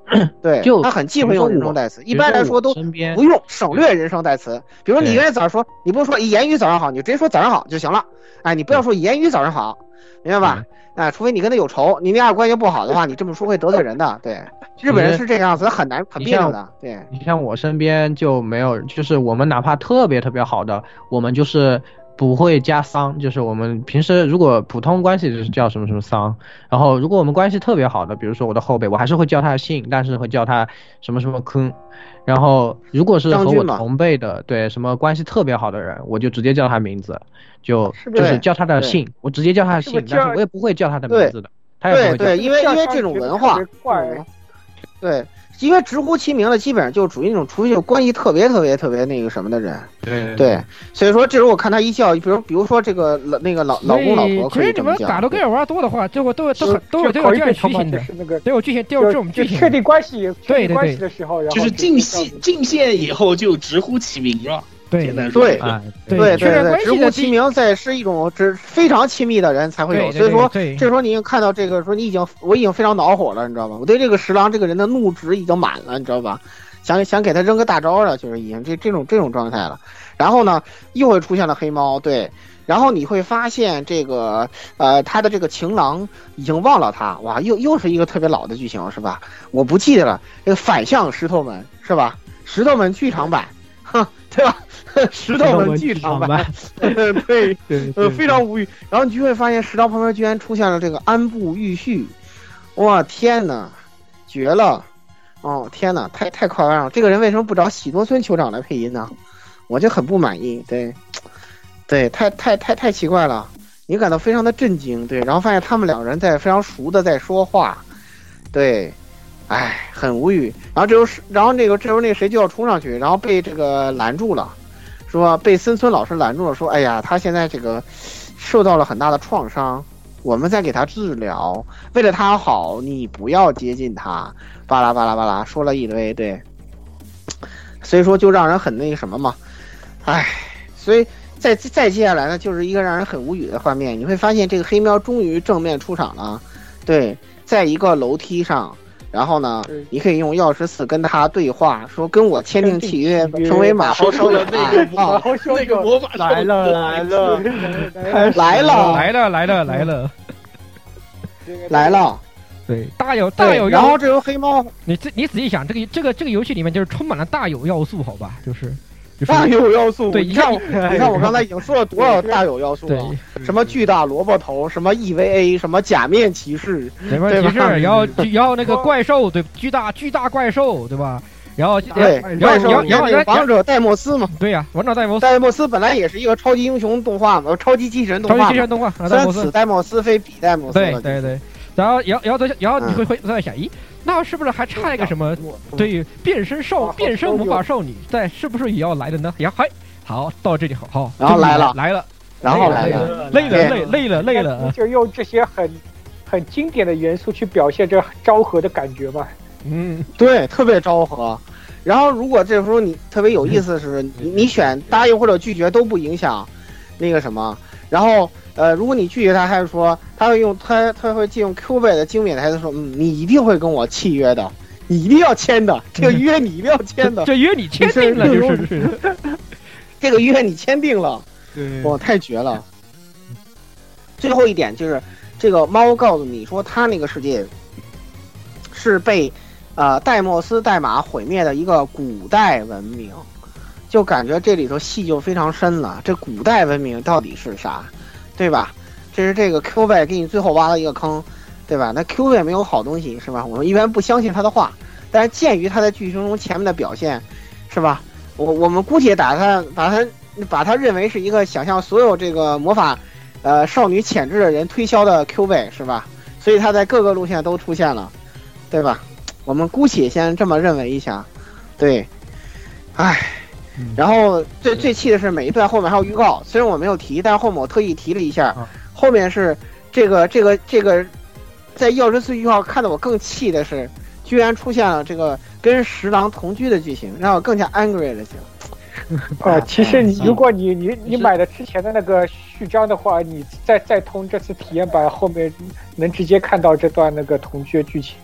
对，(clears throat) 他很忌讳用人称代词。一般来说都不用，省略人称代词。比如说你对原来早上说，你不用说言语早上好，你就直接说早上好就行了。哎，你不要说言语早上好，明白吧？哎，除非你跟他有仇，你们俩关系不好的话，你这么说会得罪人的。对，日本人是这个样子，很难很别扭的。对，你像我身边就没有，就是我们哪怕特别特别好的，我们就是不会加桑，就是我们平时如果普通关系就是叫什么什么桑，然后如果我们关系特别好的，比如说我的后辈，我还是会叫他姓，但是会叫他什么什么坑。然后如果是和我同辈的，对什么关系特别好的人，我就直接叫他名字，就是就是叫他的姓，我直接叫他的姓，但是我也不会叫他的名字的，他也不会叫。对对，因为因为这种文化，嗯对，因为直呼其名的，基本上就属于那种，除非有关系特别特别特别那个什么的人，对对，所以说这时候我看他一笑，比如比如说这个老那个老老公老婆其实你可以这么叫，们打的盖尔玩多的话，最后都都就很都有都有这样剧情的就是那个，都有剧情，都有这种剧情。就确定关系，确对关系的时候，然后就是进线进线以后就直呼其名了。对简单说对啊，对对对，关系的第直呼其名在是一种只非常亲密的人才会有，对对所以说对对这时候你已经看到这个说你已经我已经非常恼火了，你知道吧？我对这个十郎这个人的怒值已经满了，你知道吧？想想给他扔个大招了，就是已经这这种这种状态了。然后呢，又会出现了黑猫，对。然后你会发现这个呃，他的这个情郎已经忘了他，哇，又又是一个特别老的剧情是吧？我不记得了，这个反向石头门是吧？石头门剧场版，哼，对吧？(laughs) 石头的剧场版，(laughs) (laughs) 对，呃，非常无语。然后你就会发现石头旁边居然出现了这个安部玉绪，哇，天哪，绝了！哦，天哪，太太夸张了！这个人为什么不找喜多村酋长来配音呢？我就很不满意。对，对，太太太太奇怪了，你感到非常的震惊。对，然后发现他们两人在非常熟的在说话，对，哎，很无语。然后这时候，然后那个这时候那个谁就要冲上去，然后被这个拦住了，说被森村老师拦住了，说，哎呀，他现在这个受到了很大的创伤，我们在给他治疗，为了他好，你不要接近他，巴拉巴拉巴拉，说了一堆，对，所以说就让人很那个什么嘛，唉，所以再再接下来呢，就是一个让人很无语的画面，你会发现这个黑喵终于正面出场了，对，在一个楼梯上。然后呢，你可以用钥匙四跟他对话，说跟我签订契约，成为马 (laughs) 后炮的那个啊魔那个魔法来了 (laughs) 来了。来了。来了来了来了。(laughs) 来了，对，大有大有，要然后这有黑猫，你自你仔细想，这个这个这个游戏里面就是充满了大有要素，好吧？就是大有要素。对，你看我，你看我刚才已经说了多少大有要素了？什么巨大萝卜头，什么 EVA，什么假面骑士，假面骑士，然后 (laughs) 然后那个怪兽，对，巨大巨大怪兽，对吧？然后对，然后然后王者戴莫斯嘛，对呀，王者戴莫斯，戴莫斯本来也是一个超级英雄动画嘛，超级机器人动画，超级机器人动画，虽然此戴莫斯非彼戴莫斯，对对对。然后，然后，然后，然后你会会在想，咦，那是不是还差一个什么？对，变身少，变身魔法少女，在是不是也要来的呢？呀，嗨，好，到这里好，好，然后来了，来了，然后来了，累了，累，累了，累了，就用这些很很经典的元素去表现这昭和的感觉吧。嗯，对，特别昭和。然后，如果这时候你特别有意思的是，你你选答应或者拒绝都不影响那个什么，然后。呃，如果你拒绝他，还是说他会用他他会借用 Q 贝的经典台词说，嗯，你一定会跟我契约的，你一定要签的，这个约你一定要签的，这约你签订了就是，(laughs) 这个约你签订了，(laughs) 哇，太绝了。最后一点就是这个猫告诉你说，他那个世界是被呃戴莫斯代码毁灭的一个古代文明，就感觉这里头戏就非常深了。这古代文明到底是啥？对吧？这是这个 Q 位给你最后挖了一个坑，对吧？那 Q 位没有好东西，是吧？我们一般不相信他的话，但是鉴于他在剧情中前面的表现，是吧？我我们姑且打他，把他把他认为是一个想向所有这个魔法，呃，少女潜质的人推销的 Q 位，是吧？所以他在各个路线都出现了，对吧？我们姑且先这么认为一下，对，唉。然后最最气的是每一段后面还有预告，虽然我没有提，但是后面我特意提了一下。后面是这个这个这个，在药师寺预告看得我更气的是，居然出现了这个跟十郎同居的剧情，让我更加 angry 了。就 (laughs) 啊，其实你如果你你你买了之前的那个序章的话，你再再通这次体验版，后面能直接看到这段那个同居的剧情。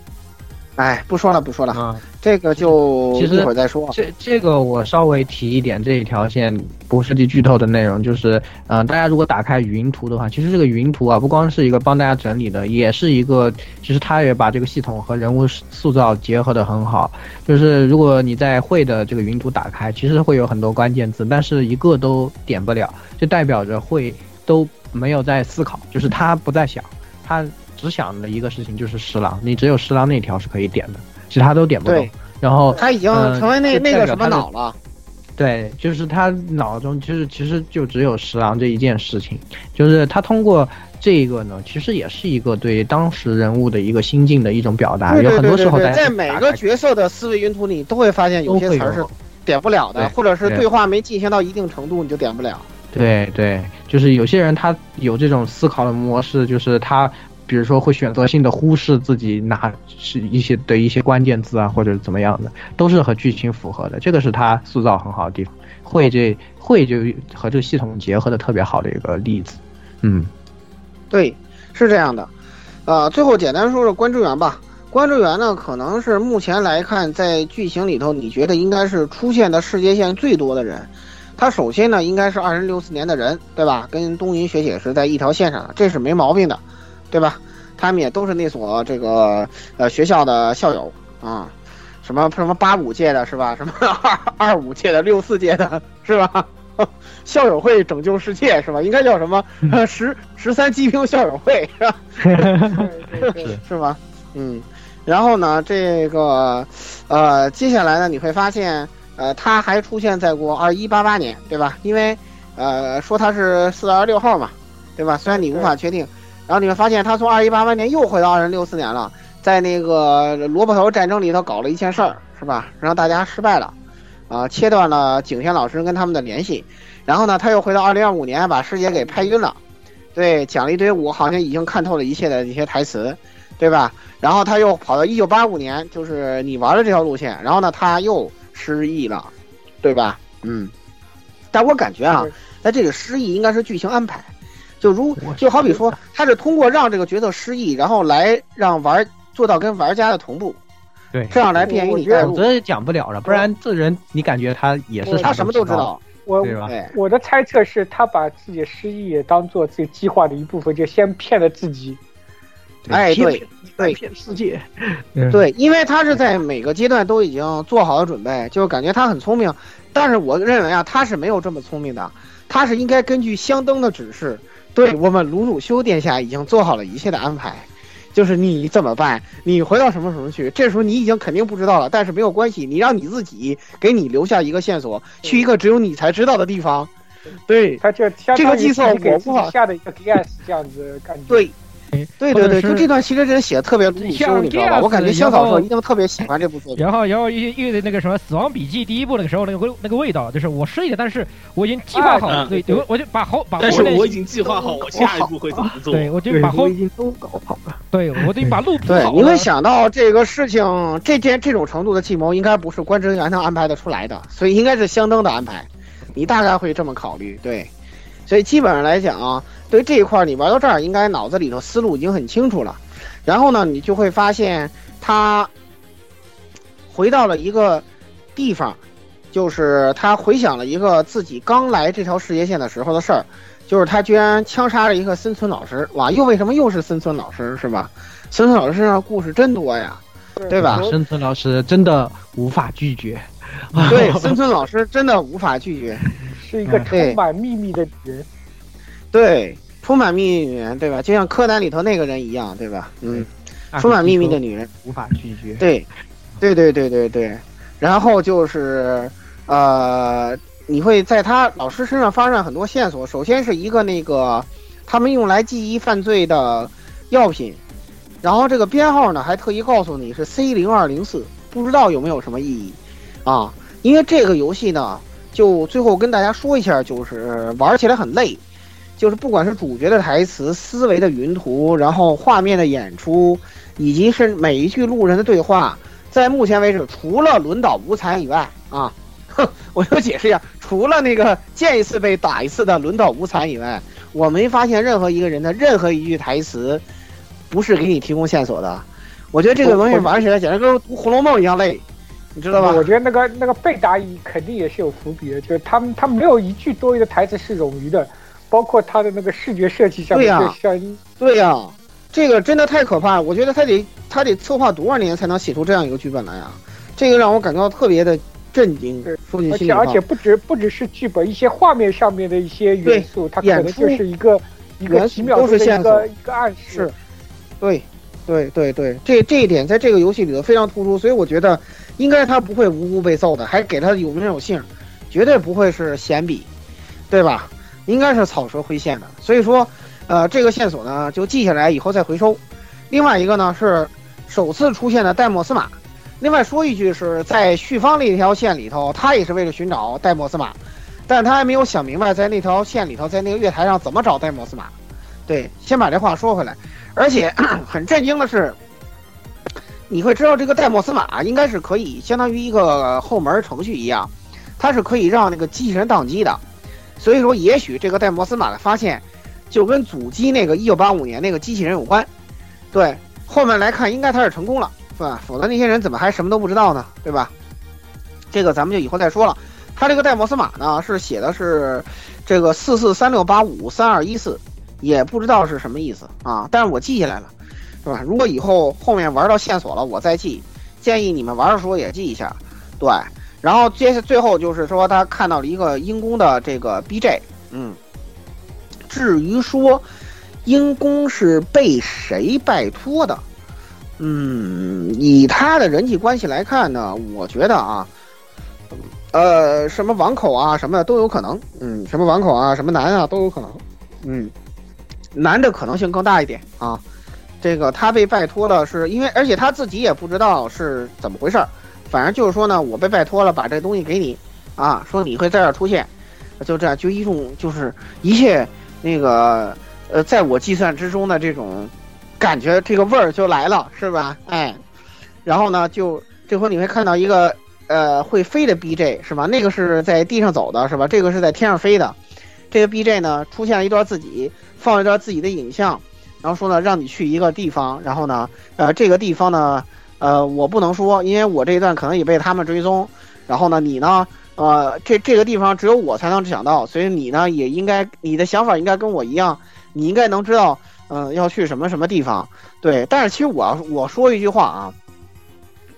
哎，不说了，不说了啊！这个就其实一会儿再说。这这个我稍微提一点，这一条线不涉及剧透的内容，就是，嗯，大家如果打开云图的话，其实这个云图啊，不光是一个帮大家整理的，也是一个，其实它也把这个系统和人物塑造结合的很好。就是如果你在会的这个云图打开，其实会有很多关键字，但是一个都点不了，就代表着会都没有在思考，就是他不在想，他。只想的一个事情就是十郎，你只有十郎那条是可以点的，其他都点不动。然后他已经成为那那个什么脑了。对，就是他脑中其实其实就只有十郎这一件事情，就是他通过这一个呢，其实也是一个对当时人物的一个心境的一种表达。有很多时候在每个角色的思维云图里，都会发现有些词是点不了的，或者是对话没进行到一定程度，你就点不了。对对，就是有些人他有这种思考的模式，就是他。比如说会选择性的忽视自己哪是一些的一些关键字啊，或者怎么样的，都是和剧情符合的。这个是他塑造很好的地方，会这会就和这个系统结合的特别好的一个例子。嗯，对，是这样的。呃，最后简单说说关注源吧。关注源呢，可能是目前来看在剧情里头，你觉得应该是出现的世界线最多的人。他首先呢，应该是二零六四年的人，对吧？跟东云学姐是在一条线上的，这是没毛病的。对吧？他们也都是那所这个呃学校的校友啊，什么什么八五届的是吧？什么 (laughs) 二二五届的、六四届的是吧？(laughs) 校友会拯救世界是吧？应该叫什么？十十三机兵校友会是吧？(laughs) 是吧？嗯，然后呢，这个呃，接下来呢，你会发现呃，他还出现在过二一八八年，对吧？因为呃，说他是四二六号嘛，对吧？虽然你无法确定。然后你会发现，他从二一八八年又回到二零六四年了，在那个萝卜头战争里头搞了一件事儿，是吧？让大家失败了，啊，切断了景轩老师跟他们的联系。然后呢，他又回到二零二五年，把师姐给拍晕了，对，讲了一堆我好像已经看透了一切的一些台词，对吧？然后他又跑到一九八五年，就是你玩的这条路线。然后呢，他又失忆了，对吧？嗯，但我感觉啊，在这个失忆应该是剧情安排。就如就好比说，他是通过让这个角色失忆，然后来让玩做到跟玩家的同步，对，这样来便于你带入。否则讲不了了，不然这人你感觉他也是他什么都知道，我我的猜测是他把自己失忆也当做自己计划的一部分，就先骗了自己。哎，对对，骗世界。对，因为他是在每个阶段都已经做好了准备，就感觉他很聪明。但是我认为啊，他是没有这么聪明的，他是应该根据香灯的指示，对我们鲁鲁修殿下已经做好了一切的安排。就是你怎么办？你回到什么时候去？这时候你已经肯定不知道了，但是没有关系，你让你自己给你留下一个线索，去一个只有你才知道的地方。对，他就这个计策我不好下的一个 guess 这样子感觉。对，对对对，就这段其实真写的特别鲁修，你知道吧？我感觉香草说一定特别喜欢这部作品。然后，然后遇遇的那个什么《死亡笔记》第一部那个时候那个味那个味道，就是我是一个，但是我已经计划好了，对，我我就把后把。但是我已经计划好我下一步会怎么做。对，我就把后已经都搞好了。对，我得把路铺对，好。你会想到这个事情，这件这种程度的计谋，应该不是关真元能安排的出来的，所以应该是香灯的安排。你大概会这么考虑，对。所以基本上来讲啊，对这一块你玩到这儿，应该脑子里头思路已经很清楚了。然后呢，你就会发现他回到了一个地方，就是他回想了一个自己刚来这条世界线的时候的事儿，就是他居然枪杀了一个森村老师。哇，又为什么又是森村老师是吧？森村老师身上故事真多呀，对吧？森村老师真的无法拒绝。对，(laughs) 森村老师真的无法拒绝。是一个充满秘密的人，对，充满秘密女人，对吧？就像柯南里头那个人一样，对吧？嗯，充满秘密的女人无法拒绝。对，对对对对对。然后就是呃，你会在他老师身上发现很多线索。首先是一个那个他们用来记忆犯罪的药品，然后这个编号呢还特意告诉你是 C 零二零四，不知道有没有什么意义啊？因为这个游戏呢。就最后跟大家说一下，就是玩起来很累，就是不管是主角的台词、思维的云图，然后画面的演出，以及是每一句路人的对话，在目前为止，除了轮岛无惨以外啊，哼，我就解释一下，除了那个见一次被打一次的轮岛无惨以外，我没发现任何一个人的任何一句台词不是给你提供线索的。我觉得这个东西玩起来简直跟读《红楼梦》一样累。你知道吧？我觉得那个那个贝达伊肯定也是有伏笔的，就是他们他没有一句多余的台词是冗余的，包括他的那个视觉设计上面的声音。对呀，这个真的太可怕了。我觉得他得他得策划多少年才能写出这样一个剧本来啊！这个让我感到特别的震惊。说句心里话，而且不止不只是剧本，一些画面上面的一些元素，它可能就是一个一个几秒钟的一个一个暗示。对，对对对，这这一点在这个游戏里头非常突出，所以我觉得。应该他不会无辜被揍的，还给他有名有姓，绝对不会是闲笔，对吧？应该是草蛇灰线的。所以说，呃，这个线索呢就记下来，以后再回收。另外一个呢是首次出现的戴莫斯马。另外说一句，是在续方那条线里头，他也是为了寻找戴莫斯马，但他还没有想明白在那条线里头，在那个月台上怎么找戴莫斯马。对，先把这话说回来。而且 (coughs) 很震惊的是。你会知道这个戴莫斯马应该是可以相当于一个后门程序一样，它是可以让那个机器人宕机的，所以说也许这个戴莫斯马的发现就跟阻击那个一九八五年那个机器人有关。对，后面来看应该他是成功了，是吧？否则那些人怎么还什么都不知道呢？对吧？这个咱们就以后再说了。他这个戴莫斯码呢是写的是这个四四三六八五三二一四，也不知道是什么意思啊，但是我记下来了。是吧？如果以后后面玩到线索了，我再记。建议你们玩的时候也记一下。对，然后接下最后就是说他看到了一个英公的这个 BJ。嗯，至于说英公是被谁拜托的，嗯，以他的人际关系来看呢，我觉得啊，呃，什么网口啊什么的都有可能。嗯，什么网口啊什么男啊都有可能。嗯，男的可能性更大一点啊。这个他被拜托了，是因为而且他自己也不知道是怎么回事儿，反正就是说呢，我被拜托了，把这东西给你，啊，说你会在这儿出现，就这样，就一种就是一切那个呃，在我计算之中的这种感觉，这个味儿就来了，是吧？哎，然后呢，就这回你会看到一个呃会飞的 BJ 是吧？那个是在地上走的是吧？这个是在天上飞的，这个 BJ 呢出现了一段自己放一段自己的影像。然后说呢，让你去一个地方，然后呢，呃，这个地方呢，呃，我不能说，因为我这一段可能也被他们追踪。然后呢，你呢，呃，这这个地方只有我才能想到，所以你呢，也应该，你的想法应该跟我一样，你应该能知道，嗯，要去什么什么地方。对，但是其实我我说一句话啊，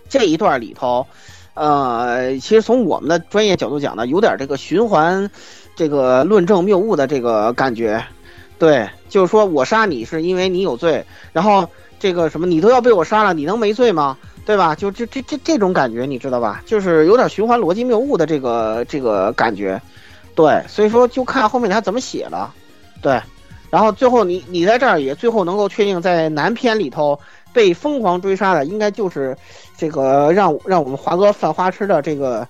这一段里头，呃，其实从我们的专业角度讲呢，有点这个循环，这个论证谬误的这个感觉。对，就是说我杀你是因为你有罪，然后这个什么你都要被我杀了，你能没罪吗？对吧？就这这这这种感觉，你知道吧？就是有点循环逻辑谬误的这个这个感觉。对，所以说就看后面他怎么写了。对，然后最后你你在这儿也最后能够确定，在南篇里头被疯狂追杀的，应该就是这个让让我们华哥犯花痴的这个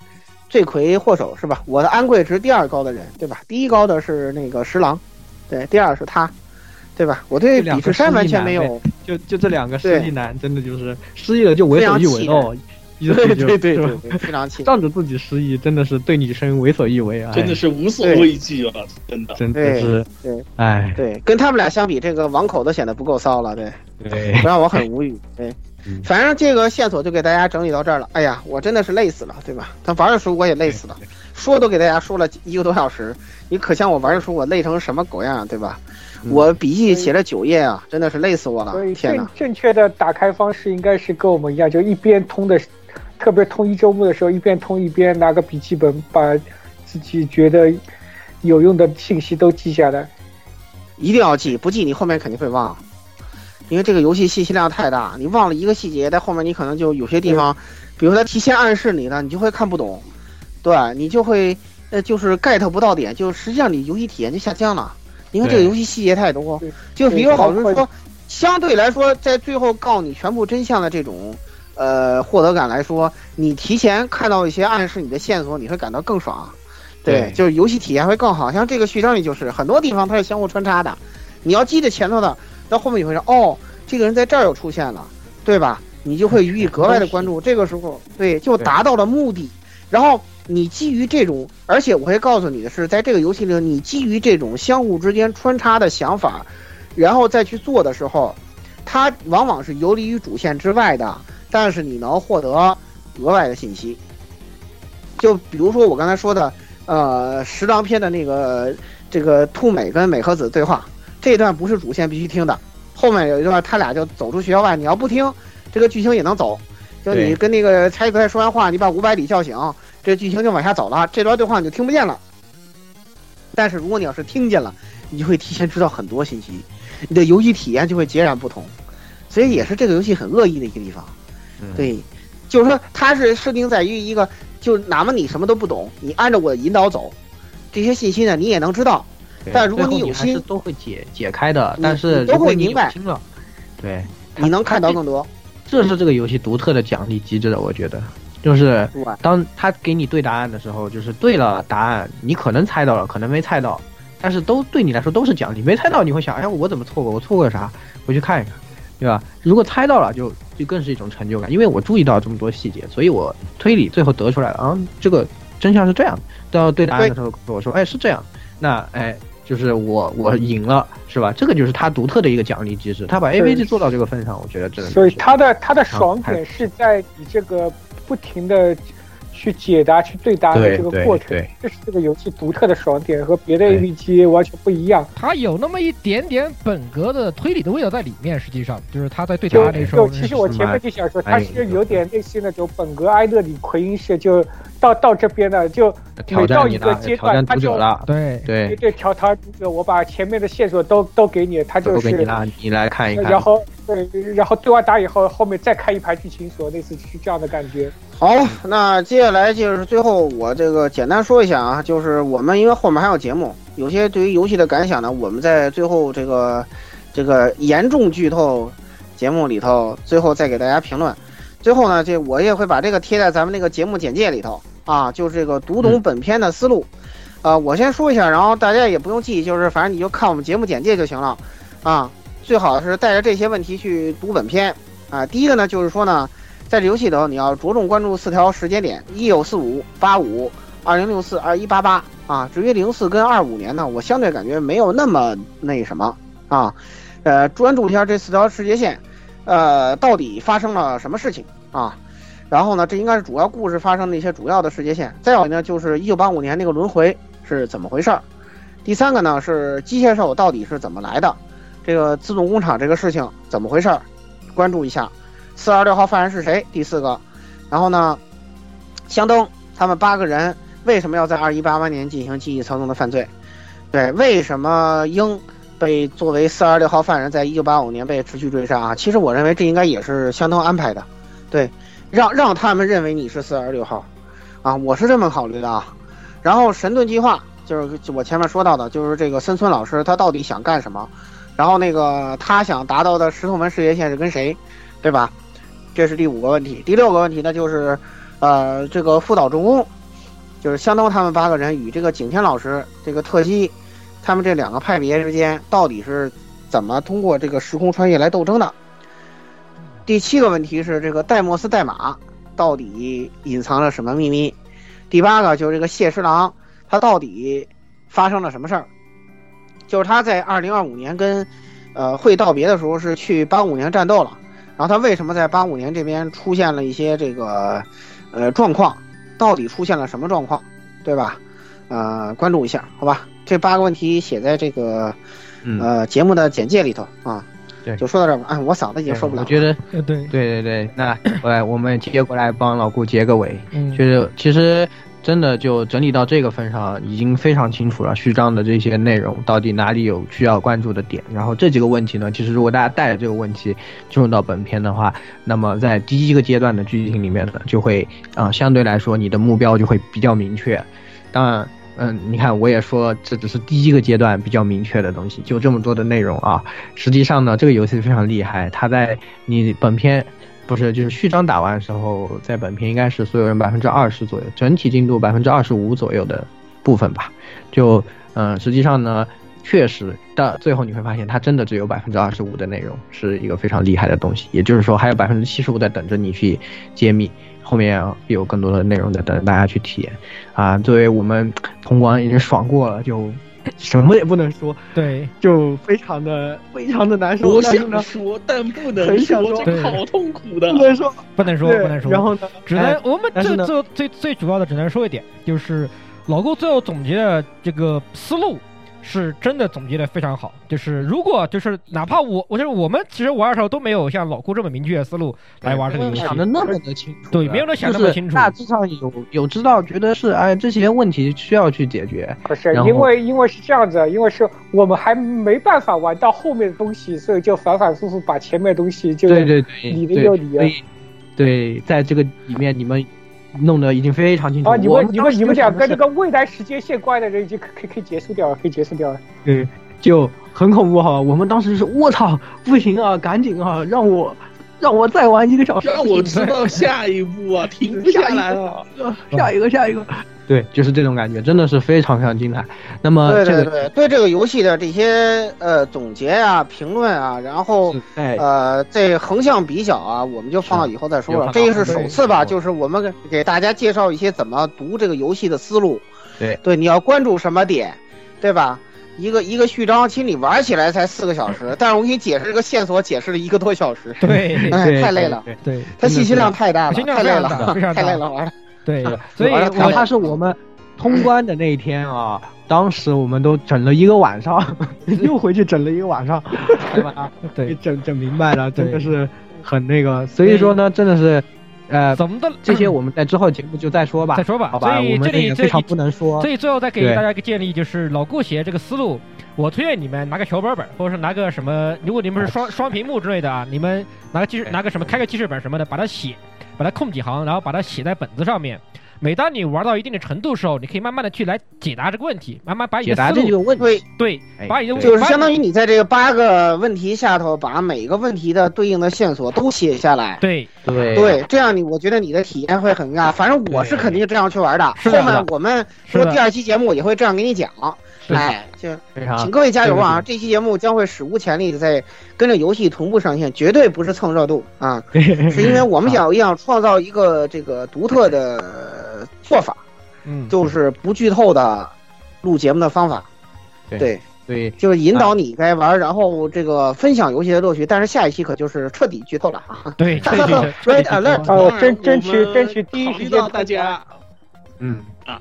罪魁祸首是吧？我的安贵值第二高的人，对吧？第一高的是那个十郎，对，第二是他，对吧？我对比之山完全没有，就就这两个失忆男，真的就是失忆了就为所欲为哦。(laughs) 对对对对，非常气，仗着自己失忆，真的是对女生为所欲为啊！真的是无所畏惧啊！真的，真的是，对，哎，对，跟他们俩相比，这个王口都显得不够骚了，对，对，(laughs) 让我很无语。对，反正这个线索就给大家整理到这儿了。哎呀，我真的是累死了，对吧？他玩的时候我也累死了，说都给大家说了一个多小时，你可像我玩的时候我累成什么狗样，对吧？我笔记写了九页啊，真的是累死我了。天哪！正确的打开方式应该是跟我们一样，就一边通的。特别通一周目的时候，一边通一边拿个笔记本，把自己觉得有用的信息都记下来。一定要记，不记你后面肯定会忘。因为这个游戏信息量太大，你忘了一个细节，在后面你可能就有些地方，比如他提前暗示你的，你就会看不懂，对你就会呃就是 get 不到点，就实际上你游戏体验就下降了。因为这个游戏细节太多，就比如好多人说，相对来说，在最后告你全部真相的这种。呃，获得感来说，你提前看到一些暗示你的线索，你会感到更爽。对，就是游戏体验会更好。像这个序章里就是很多地方它是相互穿插的，你要记得前头的，到后面你会说哦，这个人在这儿又出现了，对吧？你就会予以格外的关注。这个时候，对，就达到了目的。然后你基于这种，而且我会告诉你的是，在这个游戏里，你基于这种相互之间穿插的想法，然后再去做的时候，它往往是游离于主线之外的。但是你能获得额外的信息，就比如说我刚才说的，呃，十郎篇的那个这个兔美跟美和子对话，这段不是主线必须听的，后面有一段他俩就走出学校外，你要不听，这个剧情也能走。就你跟那个柴可说完话，你把五百里叫醒，这剧情就往下走了，这段对话你就听不见了。但是如果你要是听见了，你就会提前知道很多信息，你的游戏体验就会截然不同，所以也是这个游戏很恶意的一个地方。对，就是说它是设定在于一个，就哪怕你什么都不懂，你按照我的引导走，这些信息呢你也能知道。但如果你有心，都会解解开的。但是都会明白。对，你能看到更多。这是这个游戏独特的奖励机制的，我觉得，就是当他给你对答案的时候，就是对了答案，你可能猜到了，可能没猜到，但是都对你来说都是奖励。没猜到你会想，哎，我怎么错过？我错过啥？回去看一看。对吧？如果猜到了，就就更是一种成就感，因为我注意到这么多细节，所以我推理最后得出来了啊，这个真相是这样。到对答案的时候，我说，哎，是这样，那哎，就是我我赢了，是吧？这个就是他独特的一个奖励机制，他把 A V G 做到这个份上，我觉得真的。所以他的他的爽点是在你这个不停的。去解答、去对答的这个过程，这是这个游戏独特的爽点，和别的 A P G 完全不一样。它有那么一点点本格的推理的味道在里面，实际上就是他在对答的时候。其实我前面就想说，它是有点类似那种本格埃勒里奎因式，就到到这边呢，就每到一个阶段，他就对对对挑他这个，我把前面的线索都都给你，他就是你来你来看一看，然后对，然后对完打以后，后面再开一排剧情锁，类似是这样的感觉。好，那接下来就是最后我这个简单说一下啊，就是我们因为后面还有节目，有些对于游戏的感想呢，我们在最后这个这个严重剧透节目里头，最后再给大家评论。最后呢，这我也会把这个贴在咱们那个节目简介里头啊，就是这个读懂本片的思路。呃，我先说一下，然后大家也不用记，就是反正你就看我们节目简介就行了啊。最好是带着这些问题去读本片啊。第一个呢，就是说呢。在这游戏里头，你要着重关注四条时间点：一九四五、八五、二零六四、二一八八啊。至于零四跟二五年呢，我相对感觉没有那么那什么啊。呃，专注一下这四条时间线，呃，到底发生了什么事情啊？然后呢，这应该是主要故事发生的一些主要的时间线。再有呢，就是一九八五年那个轮回是怎么回事儿？第三个呢，是机械兽到底是怎么来的？这个自动工厂这个事情怎么回事儿？关注一下。四二六号犯人是谁？第四个，然后呢，香灯他们八个人为什么要在二一八八年进行记忆操纵的犯罪？对，为什么鹰被作为四二六号犯人，在一九八五年被持续追杀啊？其实我认为这应该也是相当安排的，对，让让他们认为你是四二六号，啊，我是这么考虑的啊。然后神盾计划就是我前面说到的，就是这个森村老师他到底想干什么？然后那个他想达到的石头门事业线是跟谁，对吧？这是第五个问题。第六个问题呢，就是，呃，这个副岛重工，就是相当他们八个人与这个景天老师这个特基，他们这两个派别之间到底是怎么通过这个时空穿越来斗争的？第七个问题是这个戴莫斯代码到底隐藏了什么秘密？第八个就是这个谢十郎他到底发生了什么事儿？就是他在二零二五年跟呃会道别的时候是去八五年战斗了，然后他为什么在八五年这边出现了一些这个呃状况？到底出现了什么状况？对吧？呃，关注一下，好吧？这八个问题写在这个呃节目的简介里头啊。对，就说到这儿吧。啊，我嗓子已经受不了了。我觉得，对对对对，那来我们接过来帮老顾结个尾。嗯就是其实真的就整理到这个份上，已经非常清楚了序章的这些内容到底哪里有需要关注的点。然后这几个问题呢，其实如果大家带着这个问题进入到本片的话，那么在第一个阶段的剧情里面呢，就会啊、呃相对来说你的目标就会比较明确。当然。嗯，你看，我也说这只是第一个阶段比较明确的东西，就这么多的内容啊。实际上呢，这个游戏非常厉害，它在你本片不是就是序章打完的时候，在本片应该是所有人百分之二十左右，整体进度百分之二十五左右的部分吧。就嗯，实际上呢，确实到最后你会发现，它真的只有百分之二十五的内容是一个非常厉害的东西，也就是说还有百分之七十五在等着你去揭秘。后面有更多的内容在等大家去体验，啊，作为我们通关已经爽过了，就什么也不能说，对，就非常的非常的难受。我想说，但不能很想说，说这个好痛苦的。不能说，不能说，不能说。然后呢只能哎我们最最最最主要的只能说一点，就是老顾最后总结的这个思路。是真的总结的非常好，就是如果就是哪怕我，我就是我们其实玩的时候都没有像老顾这么明确的思路来玩这个游戏，想的那么的清楚，对，没有人想那么清楚就是。大致上有有知道，觉得是哎这些问题需要去解决。不是因为因为是这样子，因为是我们还没办法玩到后面的东西，所以就反反复复把前面的东西就对对对，理的对又理了。对，在这个里面你们弄得已经非常清楚。啊，你们你们你们两个这这个未来时间线关的人已经可可以可以结束掉了，可以结束掉了。(laughs) 对，就很恐怖哈。我们当时是我操，不行啊，赶紧啊，让我让我再玩一个小时，让我知道下一步啊，停不下来了。下一个下一个。对，就是这种感觉，真的是非常非常精彩。那么对对这个对对这个游戏的这些呃总结啊、评论啊，然后呃这横向比较啊，我们就放到以后再说了。这个是首次吧，就是我们给给大家介绍一些怎么读这个游戏的思路。对对，你要关注什么点，对吧？一个一个序章，其实你玩起来才四个小时，(laughs) 但是我给你解释这个线索，解释了一个多小时。对哎，太累了。对，它信息量太大了，太累了 (laughs) 太累了，玩的。对，(laughs) 所以哪怕是我们通关的那一天啊，当时我们都整了一个晚上，(laughs) 又回去整了一个晚上，(laughs) 对吧？对，整整明白了，真的是很那个。所以说呢，真的是。呃，怎么的？这些我们在之后节目就再说吧，再说吧。好吧，所以我们这里也非常不能说。所以最后再给大家一个建议，就是老顾写这个思路，我推荐你们拿个小本本，或者是拿个什么，如果你们是双双屏幕之类的啊，你们拿个记事拿个什么开个记事本什么的，把它写，把它空几行，然后把它写在本子上面。每当你玩到一定的程度的时候，你可以慢慢的去来解答这个问题，慢慢把你的解答思路这个问题，对，把你的就是相当于你在这个八个问题下头，把每个问题的对应的线索都写下来。对对对，这样你我觉得你的体验会很大。反正我是肯定这样去玩的。后面我们说第二期节目我也会这样给你讲。哎，就请各位加油啊！这期节目将会史无前例的在跟着游戏同步上线，绝对不是蹭热度啊，(laughs) 是因为我们想要创造一个这个独特的做法，嗯，就是不剧透的录节目的方法。对对，就是引导你该玩，然后这个分享游戏的乐趣。但是下一期可就是彻底剧透了啊！(laughs) 对，(laughs) Red Alert，哦，争争取争取第一时间大家，嗯啊。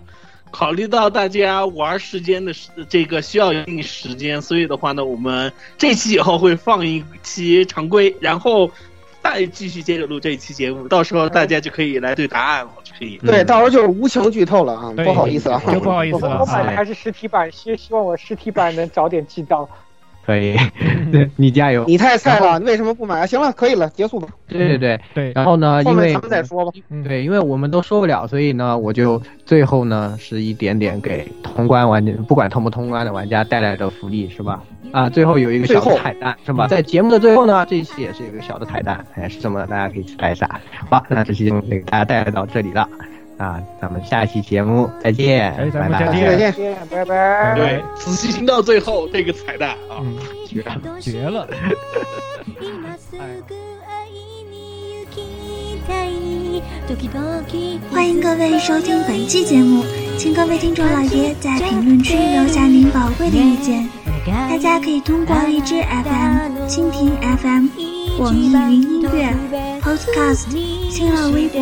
考虑到大家玩时间的这个需要一定时间，所以的话呢，我们这期以后会放一期常规，然后再继续接着录这一期节目，到时候大家就可以来对答案了，就可以。对，到时候就是无情剧透了啊，不好意思啊，就不好意思了 (laughs) 我买的还是实体版，希希望我实体版能早点寄到。可以，对 (laughs) 你加油。你太菜了，你为什么不买啊？行了，可以了，结束吧。对对对对然后呢，因为后面咱们再说吧。对，因为我们都说不了，所以呢，我就最后呢是一点点给通关玩家，不管通不通关的玩家带来的福利是吧？啊，最后有一个小的彩蛋是吧？在节目的最后呢，这一期也是有一个小的彩蛋，哎，是什么？大家可以期待一下。好，那这期节目给大家带来到这里了，啊，咱们下期节目再见，哎咱拜拜，们再见再见。拜拜。对，仔细听到最后这个彩蛋啊，嗯，绝绝了。欢迎各位收听本期节目，请各位听众老爷在评论区留下您宝贵的意见。大家可以通过荔枝 FM、蜻蜓 FM、网易云音乐、Podcast、新浪微博、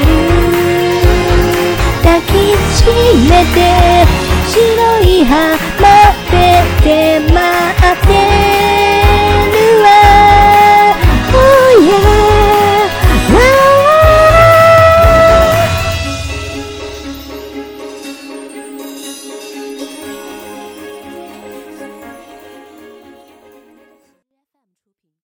きしめて白い浜で待って。